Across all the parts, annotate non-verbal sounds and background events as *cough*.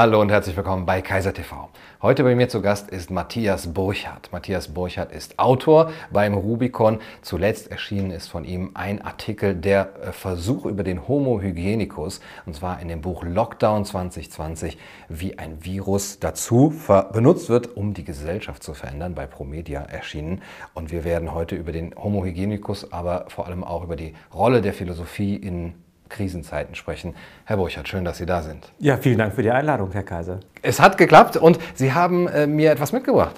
Hallo und herzlich willkommen bei Kaiser TV. Heute bei mir zu Gast ist Matthias Burchardt. Matthias Burchardt ist Autor beim Rubicon. Zuletzt erschienen ist von ihm ein Artikel, der äh, Versuch über den Homo hygienicus, und zwar in dem Buch Lockdown 2020, wie ein Virus dazu benutzt wird, um die Gesellschaft zu verändern, bei Promedia erschienen. Und wir werden heute über den Homo hygienicus, aber vor allem auch über die Rolle der Philosophie in Krisenzeiten sprechen. Herr Burchardt, schön, dass Sie da sind. Ja, vielen Dank für die Einladung, Herr Kaiser. Es hat geklappt und Sie haben äh, mir etwas mitgebracht.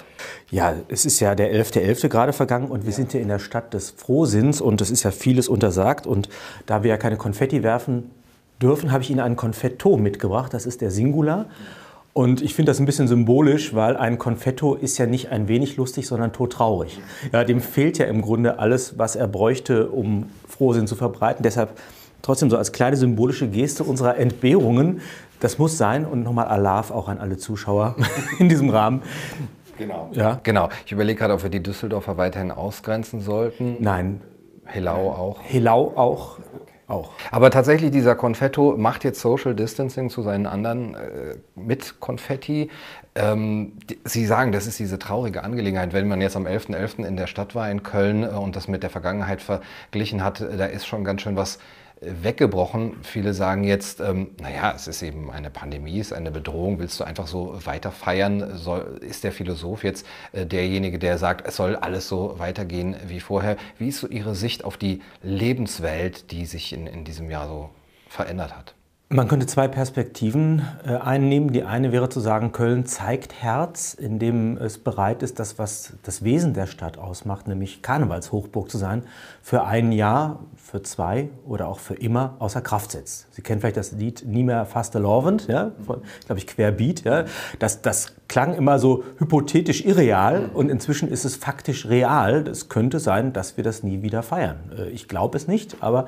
Ja, es ist ja der 11.11. .11. gerade vergangen und wir ja. sind hier in der Stadt des Frohsinns und es ist ja vieles untersagt. Und da wir ja keine Konfetti werfen dürfen, habe ich Ihnen einen Konfetto mitgebracht. Das ist der Singular. Und ich finde das ein bisschen symbolisch, weil ein Konfetto ist ja nicht ein wenig lustig, sondern todtraurig. Ja, dem fehlt ja im Grunde alles, was er bräuchte, um Frohsinn zu verbreiten. Deshalb trotzdem so als kleine symbolische Geste unserer Entbehrungen, das muss sein und nochmal Alarv auch an alle Zuschauer *laughs* in diesem Rahmen. Genau. Ja. genau. Ich überlege gerade, ob wir die Düsseldorfer weiterhin ausgrenzen sollten. Nein. Helau auch. Helau auch. Auch. Aber tatsächlich, dieser Konfetto macht jetzt Social Distancing zu seinen anderen äh, mit Konfetti. Ähm, Sie sagen, das ist diese traurige Angelegenheit. Wenn man jetzt am 11.11. .11. in der Stadt war in Köln äh, und das mit der Vergangenheit verglichen hat, äh, da ist schon ganz schön was weggebrochen. Viele sagen jetzt, ähm, naja, es ist eben eine Pandemie, es ist eine Bedrohung, willst du einfach so weiter feiern? Soll, ist der Philosoph jetzt äh, derjenige, der sagt, es soll alles so weitergehen wie vorher? Wie ist so Ihre Sicht auf die Lebenswelt, die sich in, in diesem Jahr so verändert hat? Man könnte zwei Perspektiven äh, einnehmen. Die eine wäre zu sagen, Köln zeigt Herz, indem es bereit ist, das, was das Wesen der Stadt ausmacht, nämlich Karnevalshochburg zu sein, für ein Jahr, für zwei oder auch für immer außer Kraft setzt. Sie kennen vielleicht das Lied Nie mehr Fastelovend, ja, glaube ich, Querbeat. Ja. Das, das klang immer so hypothetisch irreal und inzwischen ist es faktisch real. Es könnte sein, dass wir das nie wieder feiern. Äh, ich glaube es nicht, aber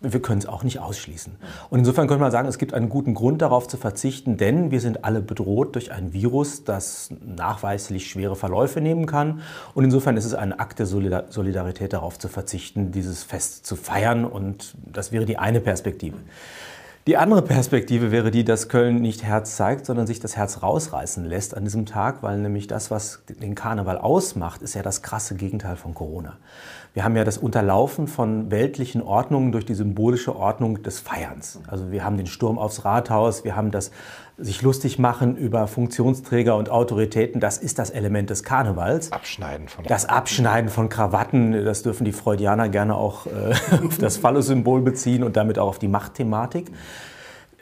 wir können es auch nicht ausschließen. Und insofern könnte man sagen, es gibt einen guten Grund darauf zu verzichten, denn wir sind alle bedroht durch ein Virus, das nachweislich schwere Verläufe nehmen kann. Und insofern ist es ein Akt der Solidarität darauf zu verzichten, dieses Fest zu feiern. Und das wäre die eine Perspektive. Die andere Perspektive wäre die, dass Köln nicht Herz zeigt, sondern sich das Herz rausreißen lässt an diesem Tag, weil nämlich das, was den Karneval ausmacht, ist ja das krasse Gegenteil von Corona. Wir haben ja das Unterlaufen von weltlichen Ordnungen durch die symbolische Ordnung des Feierns. Also wir haben den Sturm aufs Rathaus, wir haben das sich lustig machen über Funktionsträger und Autoritäten, das ist das Element des Karnevals. Abschneiden von Das Abschneiden von Krawatten, das dürfen die Freudianer gerne auch äh, *laughs* auf das Phallus-Symbol beziehen und damit auch auf die Machtthematik.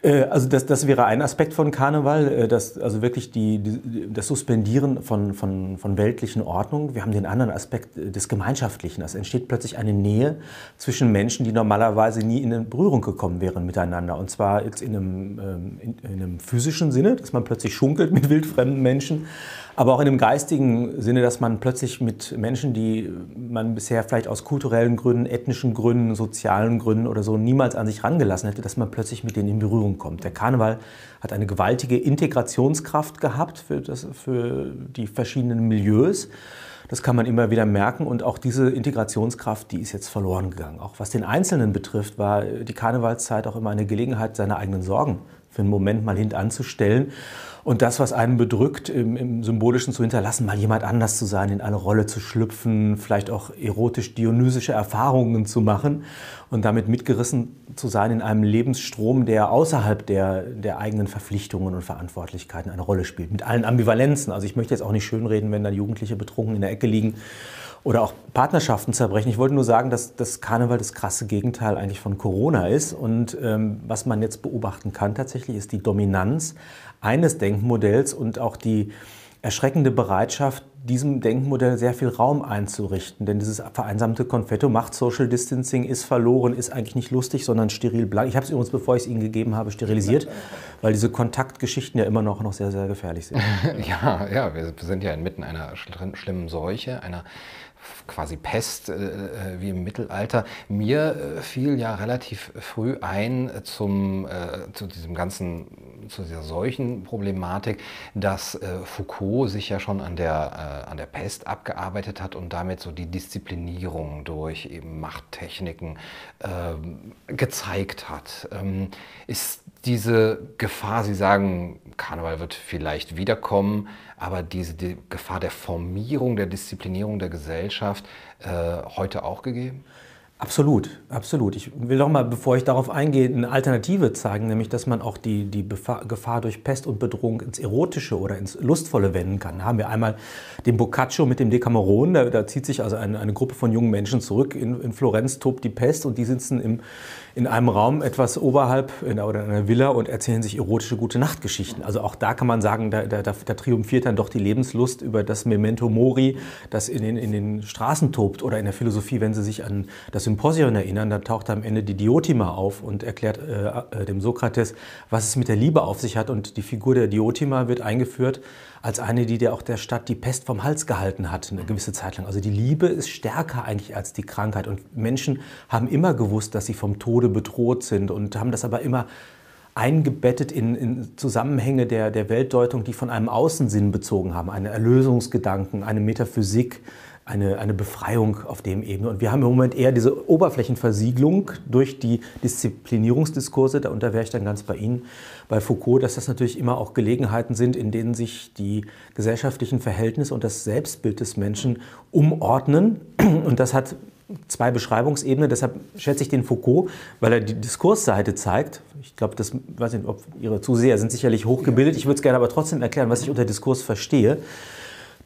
Äh, also das, das wäre ein Aspekt von Karneval, äh, das, also wirklich die, die, das Suspendieren von, von, von weltlichen Ordnungen. Wir haben den anderen Aspekt äh, des Gemeinschaftlichen. Es entsteht plötzlich eine Nähe zwischen Menschen, die normalerweise nie in Berührung gekommen wären miteinander. Und zwar jetzt in einem, ähm, in, in einem physischen Sinne, dass man plötzlich schunkelt mit wildfremden Menschen, aber auch in dem geistigen Sinne, dass man plötzlich mit Menschen, die man bisher vielleicht aus kulturellen Gründen, ethnischen Gründen, sozialen Gründen oder so niemals an sich rangelassen hätte, dass man plötzlich mit denen in Berührung kommt. Der Karneval hat eine gewaltige Integrationskraft gehabt für, das, für die verschiedenen Milieus. Das kann man immer wieder merken und auch diese Integrationskraft, die ist jetzt verloren gegangen. Auch was den Einzelnen betrifft, war die Karnevalszeit auch immer eine Gelegenheit, seine eigenen Sorgen für einen Moment mal hintanzustellen und das, was einen bedrückt, im, im, Symbolischen zu hinterlassen, mal jemand anders zu sein, in eine Rolle zu schlüpfen, vielleicht auch erotisch-dionysische Erfahrungen zu machen und damit mitgerissen zu sein in einem Lebensstrom, der außerhalb der, der eigenen Verpflichtungen und Verantwortlichkeiten eine Rolle spielt. Mit allen Ambivalenzen. Also ich möchte jetzt auch nicht schönreden, wenn da Jugendliche betrunken in der Ecke liegen oder auch Partnerschaften zerbrechen. Ich wollte nur sagen, dass das Karneval das krasse Gegenteil eigentlich von Corona ist. Und ähm, was man jetzt beobachten kann tatsächlich, ist die Dominanz eines Denkmodells und auch die erschreckende Bereitschaft, diesem Denkmodell sehr viel Raum einzurichten. Denn dieses vereinsamte Konfetto macht Social Distancing, ist verloren, ist eigentlich nicht lustig, sondern steril blank. Ich habe es übrigens, bevor ich es Ihnen gegeben habe, sterilisiert, *laughs* weil diese Kontaktgeschichten ja immer noch, noch sehr, sehr gefährlich sind. *laughs* ja, ja, wir sind ja inmitten einer schlimmen Seuche, einer quasi Pest äh, äh, wie im Mittelalter. Mir äh, fiel ja relativ früh ein zum, äh, zu diesem ganzen, zu dieser Seuchenproblematik, dass äh, Foucault sich ja schon an der, äh, an der Pest abgearbeitet hat und damit so die Disziplinierung durch eben Machttechniken ähm, gezeigt hat. Ähm, ist diese Gefahr, Sie sagen, Karneval wird vielleicht wiederkommen, aber diese die Gefahr der Formierung, der Disziplinierung der Gesellschaft äh, heute auch gegeben? Absolut, absolut. Ich will noch mal, bevor ich darauf eingehe, eine Alternative zeigen, nämlich, dass man auch die, die Gefahr durch Pest und Bedrohung ins Erotische oder ins Lustvolle wenden kann. Da haben wir einmal den Boccaccio mit dem Decameron, da, da zieht sich also eine, eine, Gruppe von jungen Menschen zurück. In, in Florenz tobt die Pest und die sitzen im, in einem Raum etwas oberhalb in, oder in einer Villa und erzählen sich erotische Gute-Nacht-Geschichten. Also auch da kann man sagen, da, da, da, triumphiert dann doch die Lebenslust über das Memento Mori, das in den, in den Straßen tobt oder in der Philosophie, wenn Sie sich an das Symposion erinnern, da taucht am Ende die Diotima auf und erklärt äh, äh, dem Sokrates, was es mit der Liebe auf sich hat und die Figur der Diotima wird eingeführt als eine, die der auch der Stadt die Pest vom Hals gehalten hat, eine gewisse Zeit lang. Also die Liebe ist stärker eigentlich als die Krankheit. Und Menschen haben immer gewusst, dass sie vom Tode bedroht sind und haben das aber immer eingebettet in, in Zusammenhänge der, der Weltdeutung, die von einem Außensinn bezogen haben, einen Erlösungsgedanken, eine Metaphysik, eine, eine Befreiung auf dem Ebene. Und wir haben im Moment eher diese Oberflächenversiegelung durch die Disziplinierungsdiskurse, da, wäre ich dann ganz bei Ihnen, bei Foucault, dass das natürlich immer auch Gelegenheiten sind, in denen sich die gesellschaftlichen Verhältnisse und das Selbstbild des Menschen umordnen. Und das hat zwei Beschreibungsebenen. Deshalb schätze ich den Foucault, weil er die Diskursseite zeigt. Ich glaube, das weiß nicht, ob Ihre Zuseher sind sicherlich hochgebildet. Ich würde es gerne aber trotzdem erklären, was ich unter Diskurs verstehe.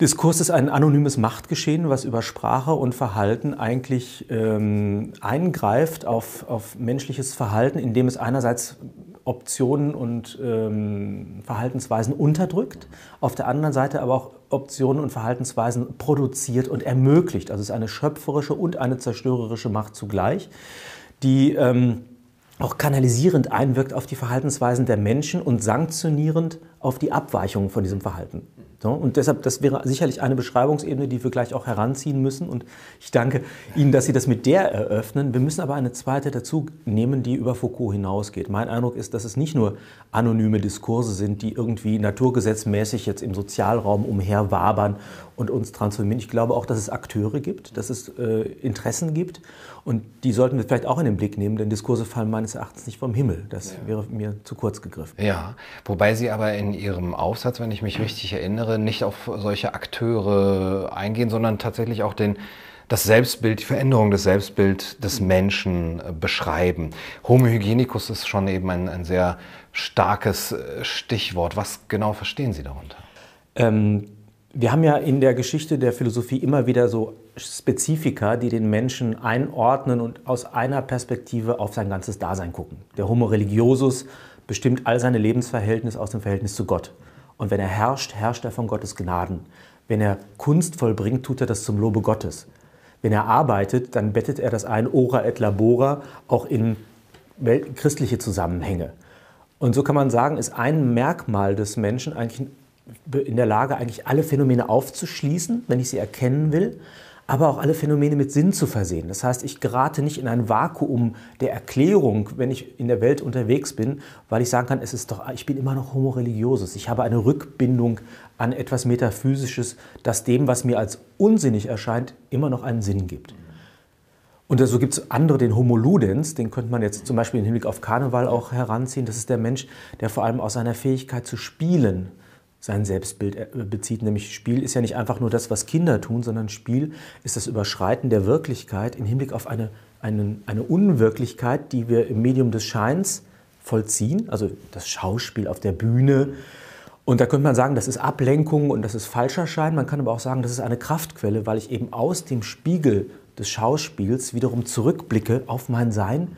Diskurs ist ein anonymes Machtgeschehen, was über Sprache und Verhalten eigentlich ähm, eingreift auf, auf menschliches Verhalten, indem es einerseits Optionen und ähm, Verhaltensweisen unterdrückt, auf der anderen Seite aber auch Optionen und Verhaltensweisen produziert und ermöglicht. Also es ist eine schöpferische und eine zerstörerische Macht zugleich, die ähm, auch kanalisierend einwirkt auf die Verhaltensweisen der Menschen und sanktionierend auf die Abweichungen von diesem Verhalten. Und deshalb, das wäre sicherlich eine Beschreibungsebene, die wir gleich auch heranziehen müssen. Und ich danke Ihnen, dass Sie das mit der eröffnen. Wir müssen aber eine zweite dazu nehmen, die über Foucault hinausgeht. Mein Eindruck ist, dass es nicht nur anonyme Diskurse sind, die irgendwie naturgesetzmäßig jetzt im Sozialraum umherwabern und uns transformieren. Ich glaube auch, dass es Akteure gibt, dass es äh, Interessen gibt. Und die sollten wir vielleicht auch in den Blick nehmen, denn Diskurse fallen meines Erachtens nicht vom Himmel. Das ja. wäre mir zu kurz gegriffen. Ja, wobei Sie aber in Ihrem Aufsatz, wenn ich mich richtig erinnere, nicht auf solche Akteure eingehen, sondern tatsächlich auch den, das Selbstbild, die Veränderung des Selbstbilds des Menschen äh, beschreiben. Homo hygienicus ist schon eben ein, ein sehr starkes äh, Stichwort. Was genau verstehen Sie darunter? Ähm, wir haben ja in der Geschichte der Philosophie immer wieder so Spezifika, die den Menschen einordnen und aus einer Perspektive auf sein ganzes Dasein gucken. Der Homo religiosus bestimmt all seine Lebensverhältnisse aus dem Verhältnis zu Gott. Und wenn er herrscht, herrscht er von Gottes Gnaden. Wenn er Kunst vollbringt, tut er das zum Lobe Gottes. Wenn er arbeitet, dann bettet er das ein, ora et labora, auch in christliche Zusammenhänge. Und so kann man sagen, ist ein Merkmal des Menschen eigentlich in der Lage, eigentlich alle Phänomene aufzuschließen, wenn ich sie erkennen will, aber auch alle Phänomene mit Sinn zu versehen. Das heißt, ich gerate nicht in ein Vakuum der Erklärung, wenn ich in der Welt unterwegs bin, weil ich sagen kann, es ist doch, ich bin immer noch homo religiosus. Ich habe eine Rückbindung an etwas Metaphysisches, das dem, was mir als unsinnig erscheint, immer noch einen Sinn gibt. Und so gibt es andere, den Homo Ludens, den könnte man jetzt zum Beispiel im Hinblick auf Karneval auch heranziehen. Das ist der Mensch, der vor allem aus seiner Fähigkeit zu spielen sein Selbstbild äh, bezieht. Nämlich Spiel ist ja nicht einfach nur das, was Kinder tun, sondern Spiel ist das Überschreiten der Wirklichkeit im Hinblick auf eine, eine, eine Unwirklichkeit, die wir im Medium des Scheins vollziehen, also das Schauspiel auf der Bühne. Und da könnte man sagen, das ist Ablenkung und das ist falscher Schein. Man kann aber auch sagen, das ist eine Kraftquelle, weil ich eben aus dem Spiegel des Schauspiels wiederum zurückblicke auf mein Sein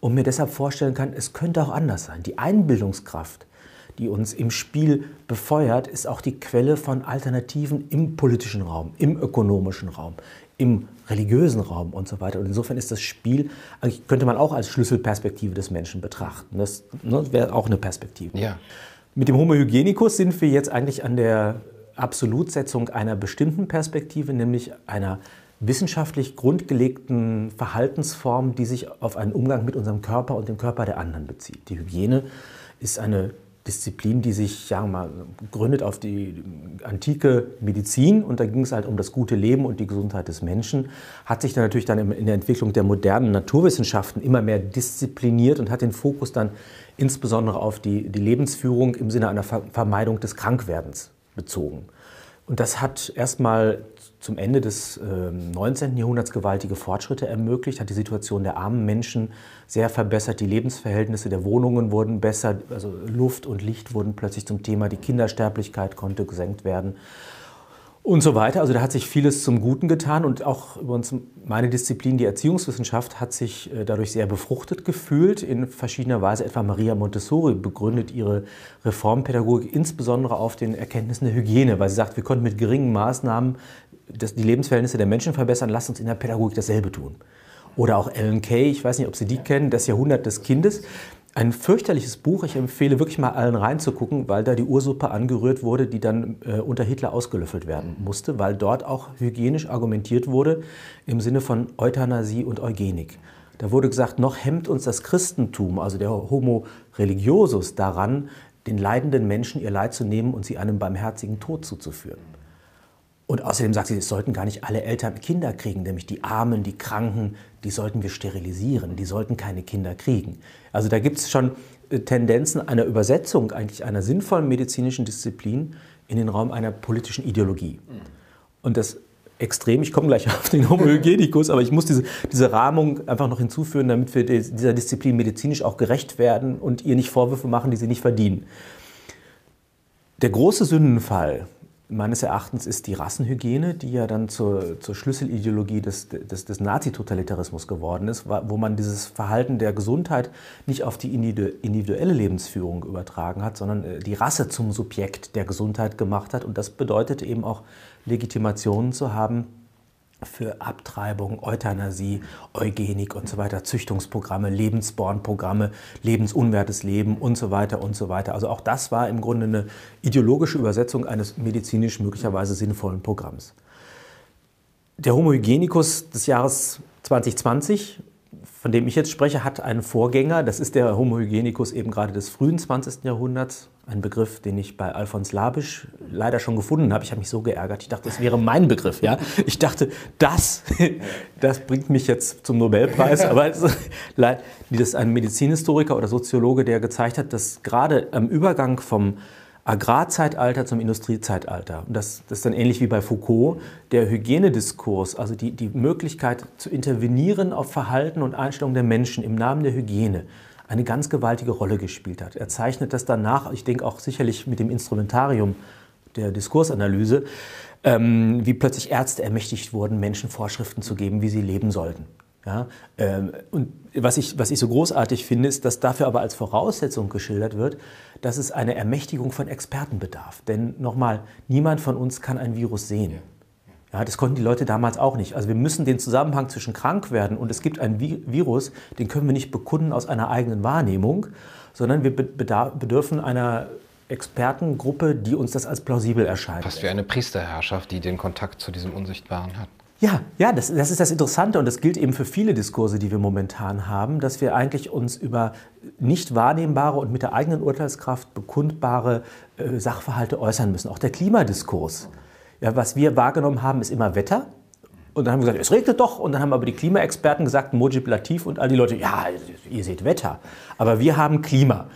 und mir deshalb vorstellen kann, es könnte auch anders sein. Die Einbildungskraft, die uns im Spiel befeuert, ist auch die Quelle von Alternativen im politischen Raum, im ökonomischen Raum, im religiösen Raum und so weiter. Und insofern ist das Spiel, könnte man auch als Schlüsselperspektive des Menschen betrachten. Das ne, wäre auch eine Perspektive. Ja. Mit dem Homo hygienicus sind wir jetzt eigentlich an der Absolutsetzung einer bestimmten Perspektive, nämlich einer wissenschaftlich grundgelegten Verhaltensform, die sich auf einen Umgang mit unserem Körper und dem Körper der anderen bezieht. Die Hygiene ist eine Disziplin, die sich, wir mal, gründet auf die antike Medizin und da ging es halt um das gute Leben und die Gesundheit des Menschen, hat sich dann natürlich dann in der Entwicklung der modernen Naturwissenschaften immer mehr diszipliniert und hat den Fokus dann insbesondere auf die, die Lebensführung im Sinne einer Vermeidung des Krankwerdens bezogen. Und das hat erstmal zum Ende des äh, 19. Jahrhunderts gewaltige Fortschritte ermöglicht, hat die Situation der armen Menschen sehr verbessert, die Lebensverhältnisse der Wohnungen wurden besser, also Luft und Licht wurden plötzlich zum Thema, die Kindersterblichkeit konnte gesenkt werden und so weiter. Also da hat sich vieles zum Guten getan und auch übrigens meine Disziplin, die Erziehungswissenschaft, hat sich äh, dadurch sehr befruchtet gefühlt in verschiedener Weise. Etwa Maria Montessori begründet ihre Reformpädagogik insbesondere auf den Erkenntnissen der Hygiene, weil sie sagt, wir konnten mit geringen Maßnahmen die Lebensverhältnisse der Menschen verbessern, lasst uns in der Pädagogik dasselbe tun. Oder auch Ellen Kay, ich weiß nicht, ob Sie die kennen, Das Jahrhundert des Kindes. Ein fürchterliches Buch. Ich empfehle wirklich mal allen reinzugucken, weil da die Ursuppe angerührt wurde, die dann äh, unter Hitler ausgelöffelt werden musste, weil dort auch hygienisch argumentiert wurde im Sinne von Euthanasie und Eugenik. Da wurde gesagt, noch hemmt uns das Christentum, also der Homo religiosus, daran, den leidenden Menschen ihr Leid zu nehmen und sie einem barmherzigen Tod zuzuführen. Und außerdem sagt sie, es sollten gar nicht alle Eltern Kinder kriegen, nämlich die Armen, die Kranken, die sollten wir sterilisieren, die sollten keine Kinder kriegen. Also da gibt es schon äh, Tendenzen einer Übersetzung eigentlich einer sinnvollen medizinischen Disziplin in den Raum einer politischen Ideologie. Und das Extrem, ich komme gleich *laughs* auf den Homo hygienicus, aber ich muss diese, diese Rahmung einfach noch hinzufügen, damit wir dieser Disziplin medizinisch auch gerecht werden und ihr nicht Vorwürfe machen, die sie nicht verdienen. Der große Sündenfall meines Erachtens ist die Rassenhygiene, die ja dann zur, zur Schlüsselideologie des, des, des Nazi-Totalitarismus geworden ist, wo man dieses Verhalten der Gesundheit nicht auf die individuelle Lebensführung übertragen hat, sondern äh, die Rasse zum Subjekt der Gesundheit gemacht hat. Und das bedeutet eben auch Legitimationen zu haben, für Abtreibung, Euthanasie, Eugenik und so weiter, Züchtungsprogramme, Lebensbornprogramme, lebensunwertes Leben und so weiter und so weiter. Also auch das war im Grunde eine ideologische Übersetzung eines medizinisch möglicherweise sinnvollen Programms. Der Homo hygienicus des Jahres 2020 von dem ich jetzt spreche, hat einen Vorgänger. Das ist der Homo hygienicus eben gerade des frühen 20. Jahrhunderts. Ein Begriff, den ich bei Alfons Labisch leider schon gefunden habe. Ich habe mich so geärgert. Ich dachte, das wäre mein Begriff. Ja? Ich dachte, das, *laughs* das bringt mich jetzt zum Nobelpreis. *laughs* Aber das ist ein Medizinhistoriker oder Soziologe, der gezeigt hat, dass gerade am Übergang vom Agrarzeitalter zum Industriezeitalter. Und das, das ist dann ähnlich wie bei Foucault. Der Hygienediskurs, also die, die Möglichkeit zu intervenieren auf Verhalten und Einstellungen der Menschen im Namen der Hygiene, eine ganz gewaltige Rolle gespielt hat. Er zeichnet das danach, ich denke auch sicherlich mit dem Instrumentarium der Diskursanalyse, ähm, wie plötzlich Ärzte ermächtigt wurden, Menschen Vorschriften zu geben, wie sie leben sollten. Ja, ähm, und was ich, was ich so großartig finde, ist, dass dafür aber als Voraussetzung geschildert wird, dass es eine Ermächtigung von Experten bedarf. Denn nochmal, niemand von uns kann ein Virus sehen. Ja, das konnten die Leute damals auch nicht. Also wir müssen den Zusammenhang zwischen krank werden und es gibt ein Virus, den können wir nicht bekunden aus einer eigenen Wahrnehmung, sondern wir bedürfen einer Expertengruppe, die uns das als plausibel erscheint. Fast wie eine Priesterherrschaft, die den Kontakt zu diesem Unsichtbaren hat. Ja, ja, das, das ist das Interessante und das gilt eben für viele Diskurse, die wir momentan haben, dass wir eigentlich uns über nicht wahrnehmbare und mit der eigenen Urteilskraft bekundbare äh, Sachverhalte äußern müssen. Auch der Klimadiskurs. Ja, was wir wahrgenommen haben, ist immer Wetter. Und dann haben wir gesagt, es regnet doch. Und dann haben aber die Klimaexperten gesagt, Mojib und all die Leute, ja, ihr seht Wetter. Aber wir haben Klima.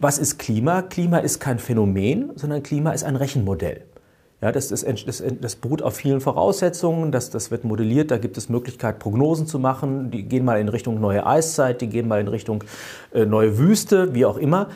Was ist Klima? Klima ist kein Phänomen, sondern Klima ist ein Rechenmodell. Ja, das, das, das, das, beruht auf vielen Voraussetzungen, das, das wird modelliert, da gibt es Möglichkeit, Prognosen zu machen, die gehen mal in Richtung neue Eiszeit, die gehen mal in Richtung äh, neue Wüste, wie auch immer.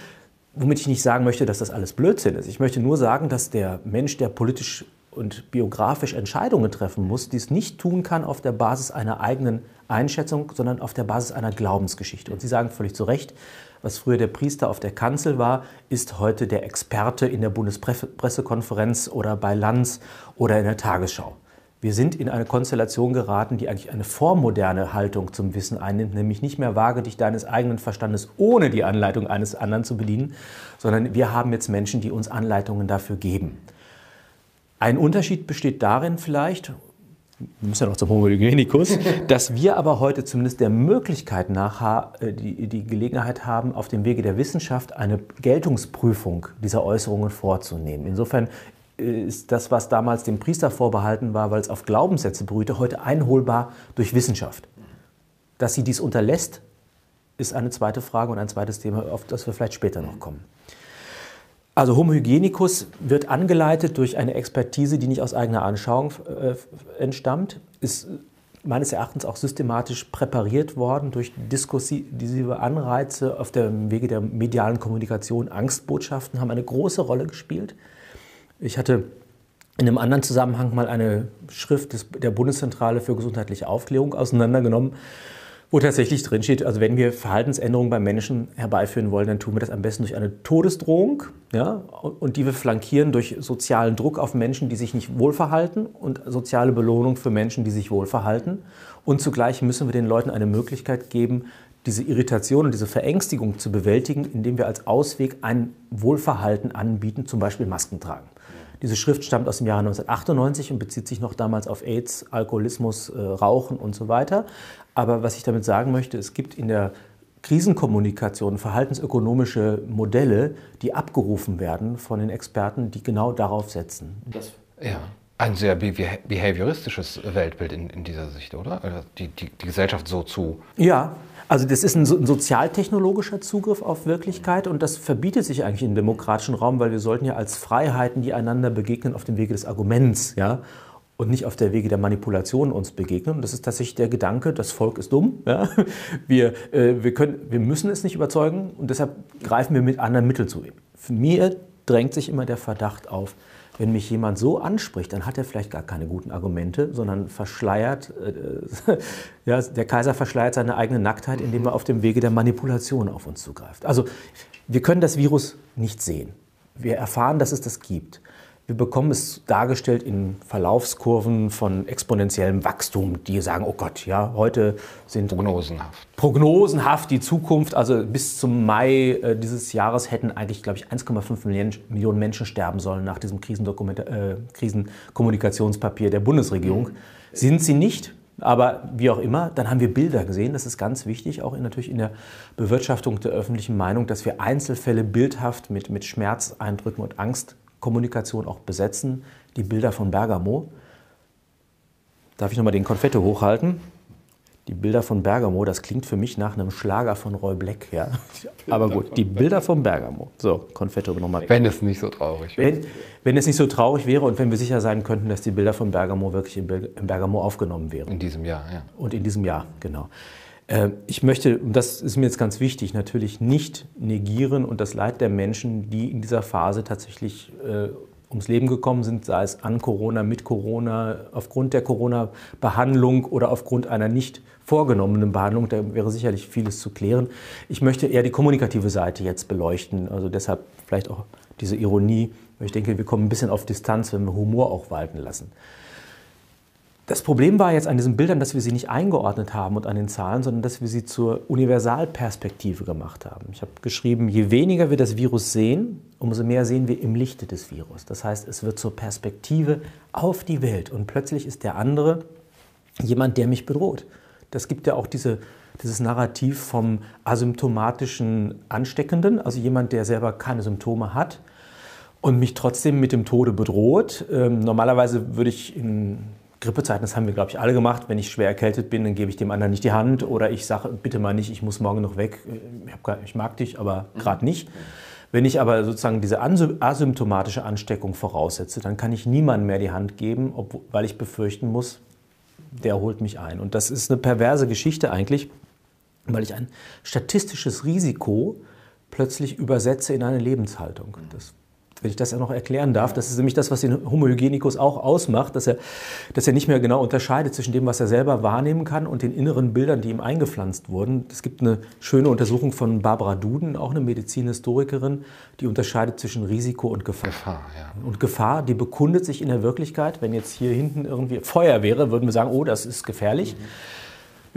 Womit ich nicht sagen möchte, dass das alles Blödsinn ist. Ich möchte nur sagen, dass der Mensch, der politisch und biografisch Entscheidungen treffen muss, dies nicht tun kann auf der Basis einer eigenen Einschätzung, sondern auf der Basis einer Glaubensgeschichte. Und Sie sagen völlig zu Recht, was früher der Priester auf der Kanzel war, ist heute der Experte in der Bundespressekonferenz oder bei Lanz oder in der Tagesschau. Wir sind in eine Konstellation geraten, die eigentlich eine vormoderne Haltung zum Wissen einnimmt, nämlich nicht mehr wage dich deines eigenen Verstandes ohne die Anleitung eines anderen zu bedienen, sondern wir haben jetzt Menschen, die uns Anleitungen dafür geben. Ein Unterschied besteht darin vielleicht, wir müssen ja noch zum Homo hygienicus, *laughs* dass wir aber heute zumindest der Möglichkeit nach äh, die, die Gelegenheit haben, auf dem Wege der Wissenschaft eine Geltungsprüfung dieser Äußerungen vorzunehmen. Insofern äh, ist das, was damals dem Priester vorbehalten war, weil es auf Glaubenssätze beruhte, heute einholbar durch Wissenschaft. Dass sie dies unterlässt, ist eine zweite Frage und ein zweites Thema, auf das wir vielleicht später noch kommen. Also Homo hygienicus wird angeleitet durch eine Expertise, die nicht aus eigener Anschauung äh, entstammt, ist meines Erachtens auch systematisch präpariert worden durch diskursive Anreize auf dem Wege der medialen Kommunikation. Angstbotschaften haben eine große Rolle gespielt. Ich hatte in einem anderen Zusammenhang mal eine Schrift des, der Bundeszentrale für gesundheitliche Aufklärung auseinandergenommen, wo tatsächlich drin steht, also wenn wir Verhaltensänderungen beim Menschen herbeiführen wollen, dann tun wir das am besten durch eine Todesdrohung ja, und die wir flankieren durch sozialen Druck auf Menschen, die sich nicht wohlverhalten und soziale Belohnung für Menschen, die sich wohlverhalten. Und zugleich müssen wir den Leuten eine Möglichkeit geben, diese Irritation und diese Verängstigung zu bewältigen, indem wir als Ausweg ein Wohlverhalten anbieten, zum Beispiel Masken tragen. Diese Schrift stammt aus dem Jahre 1998 und bezieht sich noch damals auf AIDS, Alkoholismus, äh, Rauchen und so weiter. Aber was ich damit sagen möchte, es gibt in der Krisenkommunikation verhaltensökonomische Modelle, die abgerufen werden von den Experten, die genau darauf setzen. Das, ja. Ein sehr behavioristisches Weltbild in, in dieser Sicht, oder? Die, die, die Gesellschaft so zu. Ja, also das ist ein, ein, sozialtechnologischer Zugriff auf Wirklichkeit und das verbietet sich eigentlich im demokratischen Raum, weil wir sollten ja als Freiheiten, die einander begegnen, auf dem Wege des Arguments, ja, und nicht auf der Wege der Manipulation uns begegnen. Und das ist tatsächlich der Gedanke, das Volk ist dumm. Ja? Wir, äh, wir, können, wir müssen es nicht überzeugen und deshalb greifen wir mit anderen Mitteln zu. Für mir drängt sich immer der Verdacht auf, wenn mich jemand so anspricht, dann hat er vielleicht gar keine guten Argumente, sondern verschleiert, äh, *laughs* ja, der Kaiser verschleiert seine eigene Nacktheit, indem er auf dem Wege der Manipulation auf uns zugreift. Also wir können das Virus nicht sehen. Wir erfahren, dass es das gibt. Wir bekommen es dargestellt in Verlaufskurven von exponentiellem Wachstum, die sagen, oh Gott, ja, heute sind prognosenhaft. Prognosenhaft die Zukunft. Also bis zum Mai äh, dieses Jahres hätten eigentlich, glaube ich, 1,5 Millionen Menschen sterben sollen nach diesem äh, Krisenkommunikationspapier der Bundesregierung. Mhm. Sind sie nicht? Aber wie auch immer, dann haben wir Bilder gesehen. Das ist ganz wichtig, auch in, natürlich in der Bewirtschaftung der öffentlichen Meinung, dass wir Einzelfälle bildhaft mit, mit Schmerzeindrücken und Angst Kommunikation auch besetzen. Die Bilder von Bergamo. Darf ich nochmal den Konfetti hochhalten? Die Bilder von Bergamo, das klingt für mich nach einem Schlager von Roy Black, ja. *laughs* Aber gut, die Bilder von Bergamo. So, Konfetti nochmal. Wenn es nicht so traurig wäre. Wenn, wenn, es nicht so traurig wäre und wenn wir sicher sein könnten, dass die Bilder von Bergamo wirklich in Bergamo aufgenommen wären. In diesem Jahr, ja. Und in diesem Jahr, genau. Äh, ich möchte, und das ist mir jetzt ganz wichtig, natürlich nicht negieren und das Leid der Menschen, die in dieser Phase tatsächlich äh, ums Leben gekommen sind, sei es an Corona, mit Corona, aufgrund der Corona-Behandlung oder aufgrund einer nicht vorgenommenen Behandlung. Da wäre sicherlich vieles zu klären. Ich möchte eher die kommunikative Seite jetzt beleuchten. Also deshalb vielleicht auch diese Ironie. Ich denke, wir kommen ein bisschen auf Distanz, wenn wir Humor auch walten lassen. Das Problem war jetzt an diesen Bildern, dass wir sie nicht eingeordnet haben und an den Zahlen, sondern dass wir sie zur Universalperspektive gemacht haben. Ich habe geschrieben, je weniger wir das Virus sehen, umso mehr sehen wir im Lichte des Virus. Das heißt, es wird zur Perspektive auf die Welt und plötzlich ist der andere jemand, der mich bedroht. Das gibt ja auch diese, dieses Narrativ vom asymptomatischen Ansteckenden, also jemand, der selber keine Symptome hat und mich trotzdem mit dem Tode bedroht. Ähm, normalerweise würde ich in Grippezeiten, das haben wir, glaube ich, alle gemacht. Wenn ich schwer erkältet bin, dann gebe ich dem anderen nicht die Hand oder ich sage, bitte mal nicht, ich muss morgen noch weg. Ich, ich mag dich, aber gerade nicht. Wenn ich aber sozusagen diese asymptomatische Ansteckung voraussetze, dann kann ich niemandem mehr die Hand geben, ob, weil ich befürchten muss, der holt mich ein. Und das ist eine perverse Geschichte eigentlich, weil ich ein statistisches Risiko plötzlich übersetze in eine Lebenshaltung. Das wenn ich das ja noch erklären darf, das ist nämlich das, was den Homo hygienicus auch ausmacht, dass er, dass er nicht mehr genau unterscheidet zwischen dem, was er selber wahrnehmen kann und den inneren Bildern, die ihm eingepflanzt wurden. Es gibt eine schöne Untersuchung von Barbara Duden, auch eine Medizinhistorikerin, die unterscheidet zwischen Risiko und Gefahr. Gefahr ja. Und Gefahr, die bekundet sich in der Wirklichkeit. Wenn jetzt hier hinten irgendwie Feuer wäre, würden wir sagen, oh, das ist gefährlich. Mhm.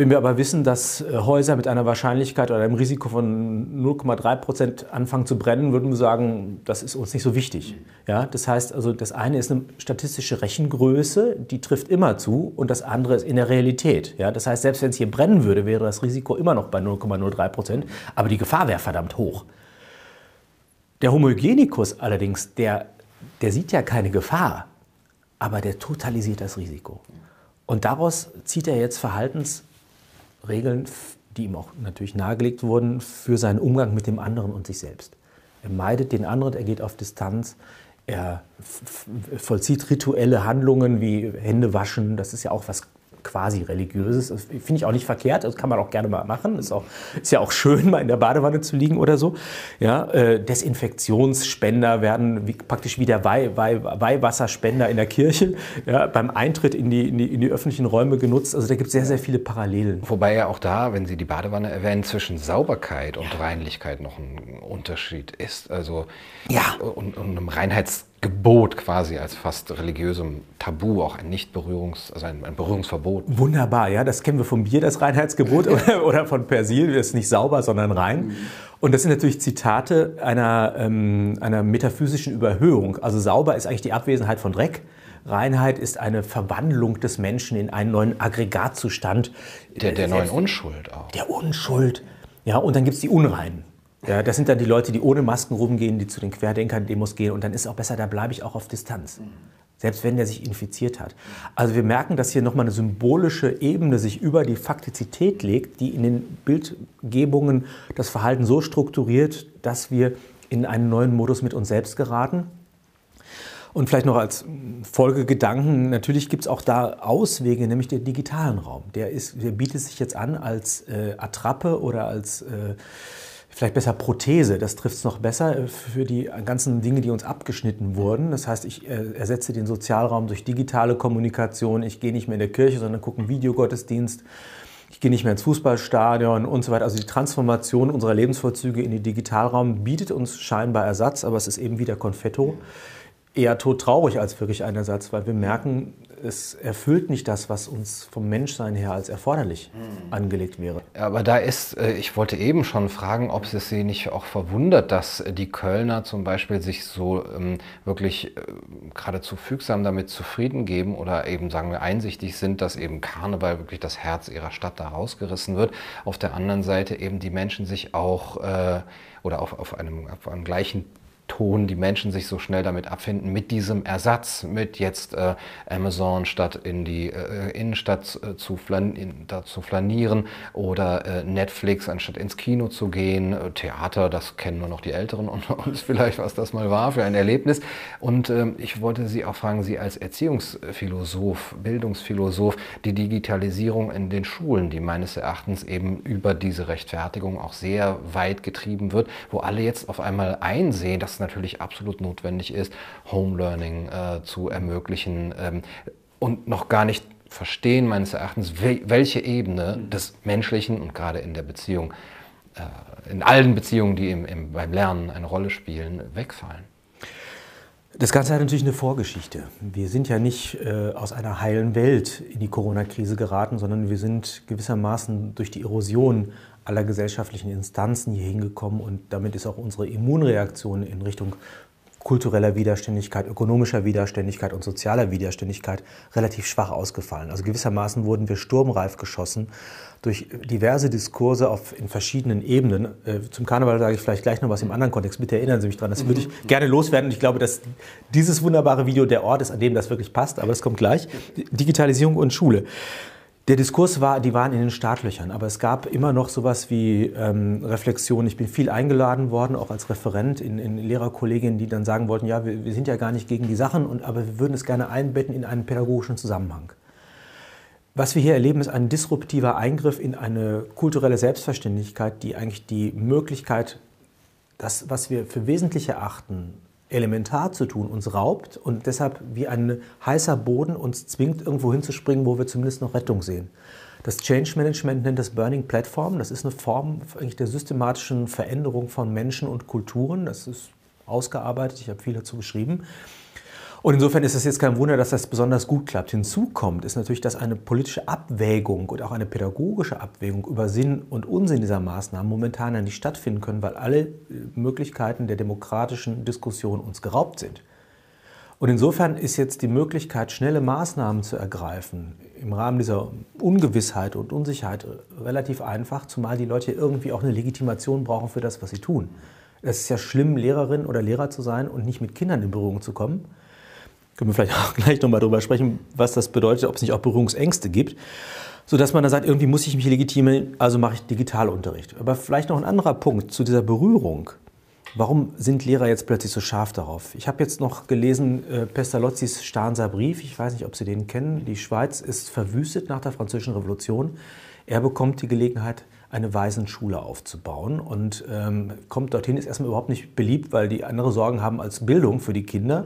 Wenn wir aber wissen, dass äh, Häuser mit einer Wahrscheinlichkeit oder einem Risiko von 0,3 Prozent anfangen zu brennen, würden wir sagen, das ist uns nicht so wichtig. Ja, das heißt also, das eine ist eine statistische Rechengröße, die trifft immer zu, und das andere ist in der Realität. Ja, das heißt, selbst wenn es hier brennen würde, wäre das Risiko immer noch bei 0,03 Prozent, aber die Gefahr wäre verdammt hoch. Der Homogenikus allerdings, der, der sieht ja keine Gefahr, aber der totalisiert das Risiko. Und daraus zieht er jetzt Verhaltens Regeln, die ihm auch natürlich nahegelegt wurden, für seinen Umgang mit dem anderen und sich selbst. Er meidet den anderen, er geht auf Distanz, er vollzieht rituelle Handlungen wie Hände waschen, das ist ja auch was quasi religiöses. Finde ich auch nicht verkehrt, das kann man auch gerne mal machen. Ist, auch, ist ja auch schön, mal in der Badewanne zu liegen oder so. Ja, äh, Desinfektionsspender werden wie, praktisch wie der Weih, Weih, Weihwasserspender in der Kirche ja, beim Eintritt in die, in, die, in die öffentlichen Räume genutzt. Also da gibt es sehr, sehr viele Parallelen. Wobei ja auch da, wenn Sie die Badewanne erwähnen, zwischen Sauberkeit und Reinlichkeit noch ein Unterschied ist. Also ja. und, und einem Reinheits Gebot quasi als fast religiösem Tabu, auch ein Nicht-Berührungs-, also ein, ein, Berührungsverbot. Wunderbar, ja, das kennen wir vom Bier, das Reinheitsgebot, oder, oder von Persil, das ist nicht sauber, sondern rein. Mhm. Und das sind natürlich Zitate einer, ähm, einer metaphysischen Überhöhung. Also sauber ist eigentlich die Abwesenheit von Dreck. Reinheit ist eine Verwandlung des Menschen in einen neuen Aggregatzustand. Der, der neuen Unschuld auch. Der Unschuld. Ja, und dann gibt es die Unreinen. Ja, das sind dann die Leute, die ohne Masken rumgehen, die zu den Querdenkern-Demos gehen. Und dann ist es auch besser, da bleibe ich auch auf Distanz. Selbst wenn der sich infiziert hat. Also wir merken, dass hier nochmal eine symbolische Ebene sich über die Faktizität legt, die in den Bildgebungen das Verhalten so strukturiert, dass wir in einen neuen Modus mit uns selbst geraten. Und vielleicht noch als Folgegedanken, natürlich gibt es auch da Auswege, nämlich den digitalen Raum. Der, ist, der bietet sich jetzt an als äh, Attrappe oder als äh, vielleicht besser Prothese, das trifft es noch besser äh, für die ganzen Dinge, die uns abgeschnitten wurden. Das heißt, ich äh, ersetze den Sozialraum durch digitale Kommunikation. Ich gehe nicht mehr in der Kirche, sondern gucke einen Videogottesdienst. Ich gehe nicht mehr ins Fußballstadion und so weiter. Also die Transformation unserer Lebensvorzüge in den Digitalraum bietet uns scheinbar Ersatz, aber es ist eben wieder Konfetto eher todtraurig als wirklich ein Ersatz, weil wir merken, es erfüllt nicht das, was uns vom Menschsein her als erforderlich mhm. angelegt wäre. Aber da ist, äh, ich wollte eben schon fragen, ob es Sie nicht auch verwundert, dass die Kölner zum Beispiel sich so ähm, wirklich äh, geradezu fügsam damit zufrieden geben oder eben, sagen wir, einsichtig sind, dass eben Karneval wirklich das Herz ihrer Stadt da rausgerissen wird. Auf der anderen Seite eben die Menschen sich auch äh, oder auf, auf, einem, auf einem gleichen Ton die Menschen sich so schnell damit abfinden, mit diesem Ersatz, mit jetzt äh, Amazon statt in die äh, Innenstadt äh, zu, flan in, zu flanieren oder äh, Netflix anstatt ins Kino zu gehen, äh, Theater, das kennen nur noch die Älteren unter *laughs* uns vielleicht, was das mal war für ein Erlebnis. Und ähm, ich wollte Sie auch fragen, Sie als Erziehungsphilosoph, Bildungsphilosoph, die Digitalisierung in den Schulen, die meines Erachtens eben über diese Rechtfertigung auch sehr weit getrieben wird, wo alle jetzt auf einmal einsehen, dass natürlich absolut notwendig ist, Home Learning äh, zu ermöglichen ähm, und noch gar nicht verstehen, meines Erachtens, welche Ebene des Menschlichen und gerade in der Beziehung, äh, in allen Beziehungen, die im, im, beim Lernen eine Rolle spielen, wegfallen. Das Ganze hat natürlich eine Vorgeschichte. Wir sind ja nicht äh, aus einer heilen Welt in die Corona-Krise geraten, sondern wir sind gewissermaßen durch die Erosion aller gesellschaftlichen Instanzen hier hingekommen und damit ist auch unsere Immunreaktion in Richtung kultureller Widerständigkeit, ökonomischer Widerständigkeit und sozialer Widerständigkeit relativ schwach ausgefallen. Also gewissermaßen wurden wir sturmreif geschossen durch diverse Diskurse auf, in verschiedenen Ebenen. Äh, zum Karneval sage ich vielleicht gleich noch was im anderen Kontext. Bitte erinnern Sie mich dran. Das würde ich gerne loswerden. Ich glaube, dass dieses wunderbare Video der Ort ist, an dem das wirklich passt. Aber das kommt gleich. Digitalisierung und Schule. Der Diskurs war, die waren in den Startlöchern, aber es gab immer noch sowas wie ähm, Reflexion. Ich bin viel eingeladen worden, auch als Referent in, in Lehrerkolleginnen, die dann sagen wollten, ja, wir, wir, sind ja gar nicht gegen die Sachen, und, aber wir würden es gerne einbetten in einen pädagogischen Zusammenhang. Was wir hier erleben, ist ein disruptiver Eingriff in eine kulturelle Selbstverständlichkeit, die eigentlich die Möglichkeit, das, was wir für wesentlich erachten, elementar zu tun, uns raubt und deshalb wie ein heißer Boden uns zwingt, irgendwo hinzuspringen, wo wir zumindest noch Rettung sehen. Das Change Management nennt das Burning Platform. Das ist eine Form eigentlich der systematischen Veränderung von Menschen und Kulturen. Das ist ausgearbeitet, ich habe viel dazu geschrieben. Und insofern ist es jetzt kein Wunder, dass das besonders gut klappt. Hinzu kommt, ist natürlich, dass eine politische Abwägung und auch eine pädagogische Abwägung über Sinn und Unsinn dieser Maßnahmen momentan nicht stattfinden können, weil alle äh, Möglichkeiten der demokratischen Diskussion uns geraubt sind. Und insofern ist jetzt die Möglichkeit, schnelle Maßnahmen zu ergreifen, im Rahmen dieser Ungewissheit und Unsicherheit relativ einfach, zumal die Leute irgendwie auch eine Legitimation brauchen für das, was sie tun. Es ist ja schlimm, Lehrerin oder Lehrer zu sein und nicht mit Kindern in Berührung zu kommen. Können wir vielleicht *laughs* auch gleich nochmal darüber sprechen, was das bedeutet, ob es nicht auch Berührungsängste gibt. Sodass man dann sagt, irgendwie muss ich mich legitimieren, also mache ich Digitalunterricht. Aber vielleicht noch ein anderer Punkt zu dieser Berührung. Warum sind Lehrer jetzt plötzlich so scharf darauf? Ich habe jetzt noch gelesen äh, Pestalozzis Starnser Brief. Ich weiß nicht, ob Sie den kennen. Die Schweiz ist verwüstet nach der Französischen Revolution. Er bekommt die Gelegenheit, eine Waisenschule aufzubauen und ähm, kommt dorthin, ist erstmal überhaupt nicht beliebt, weil die andere Sorgen haben als Bildung für die Kinder.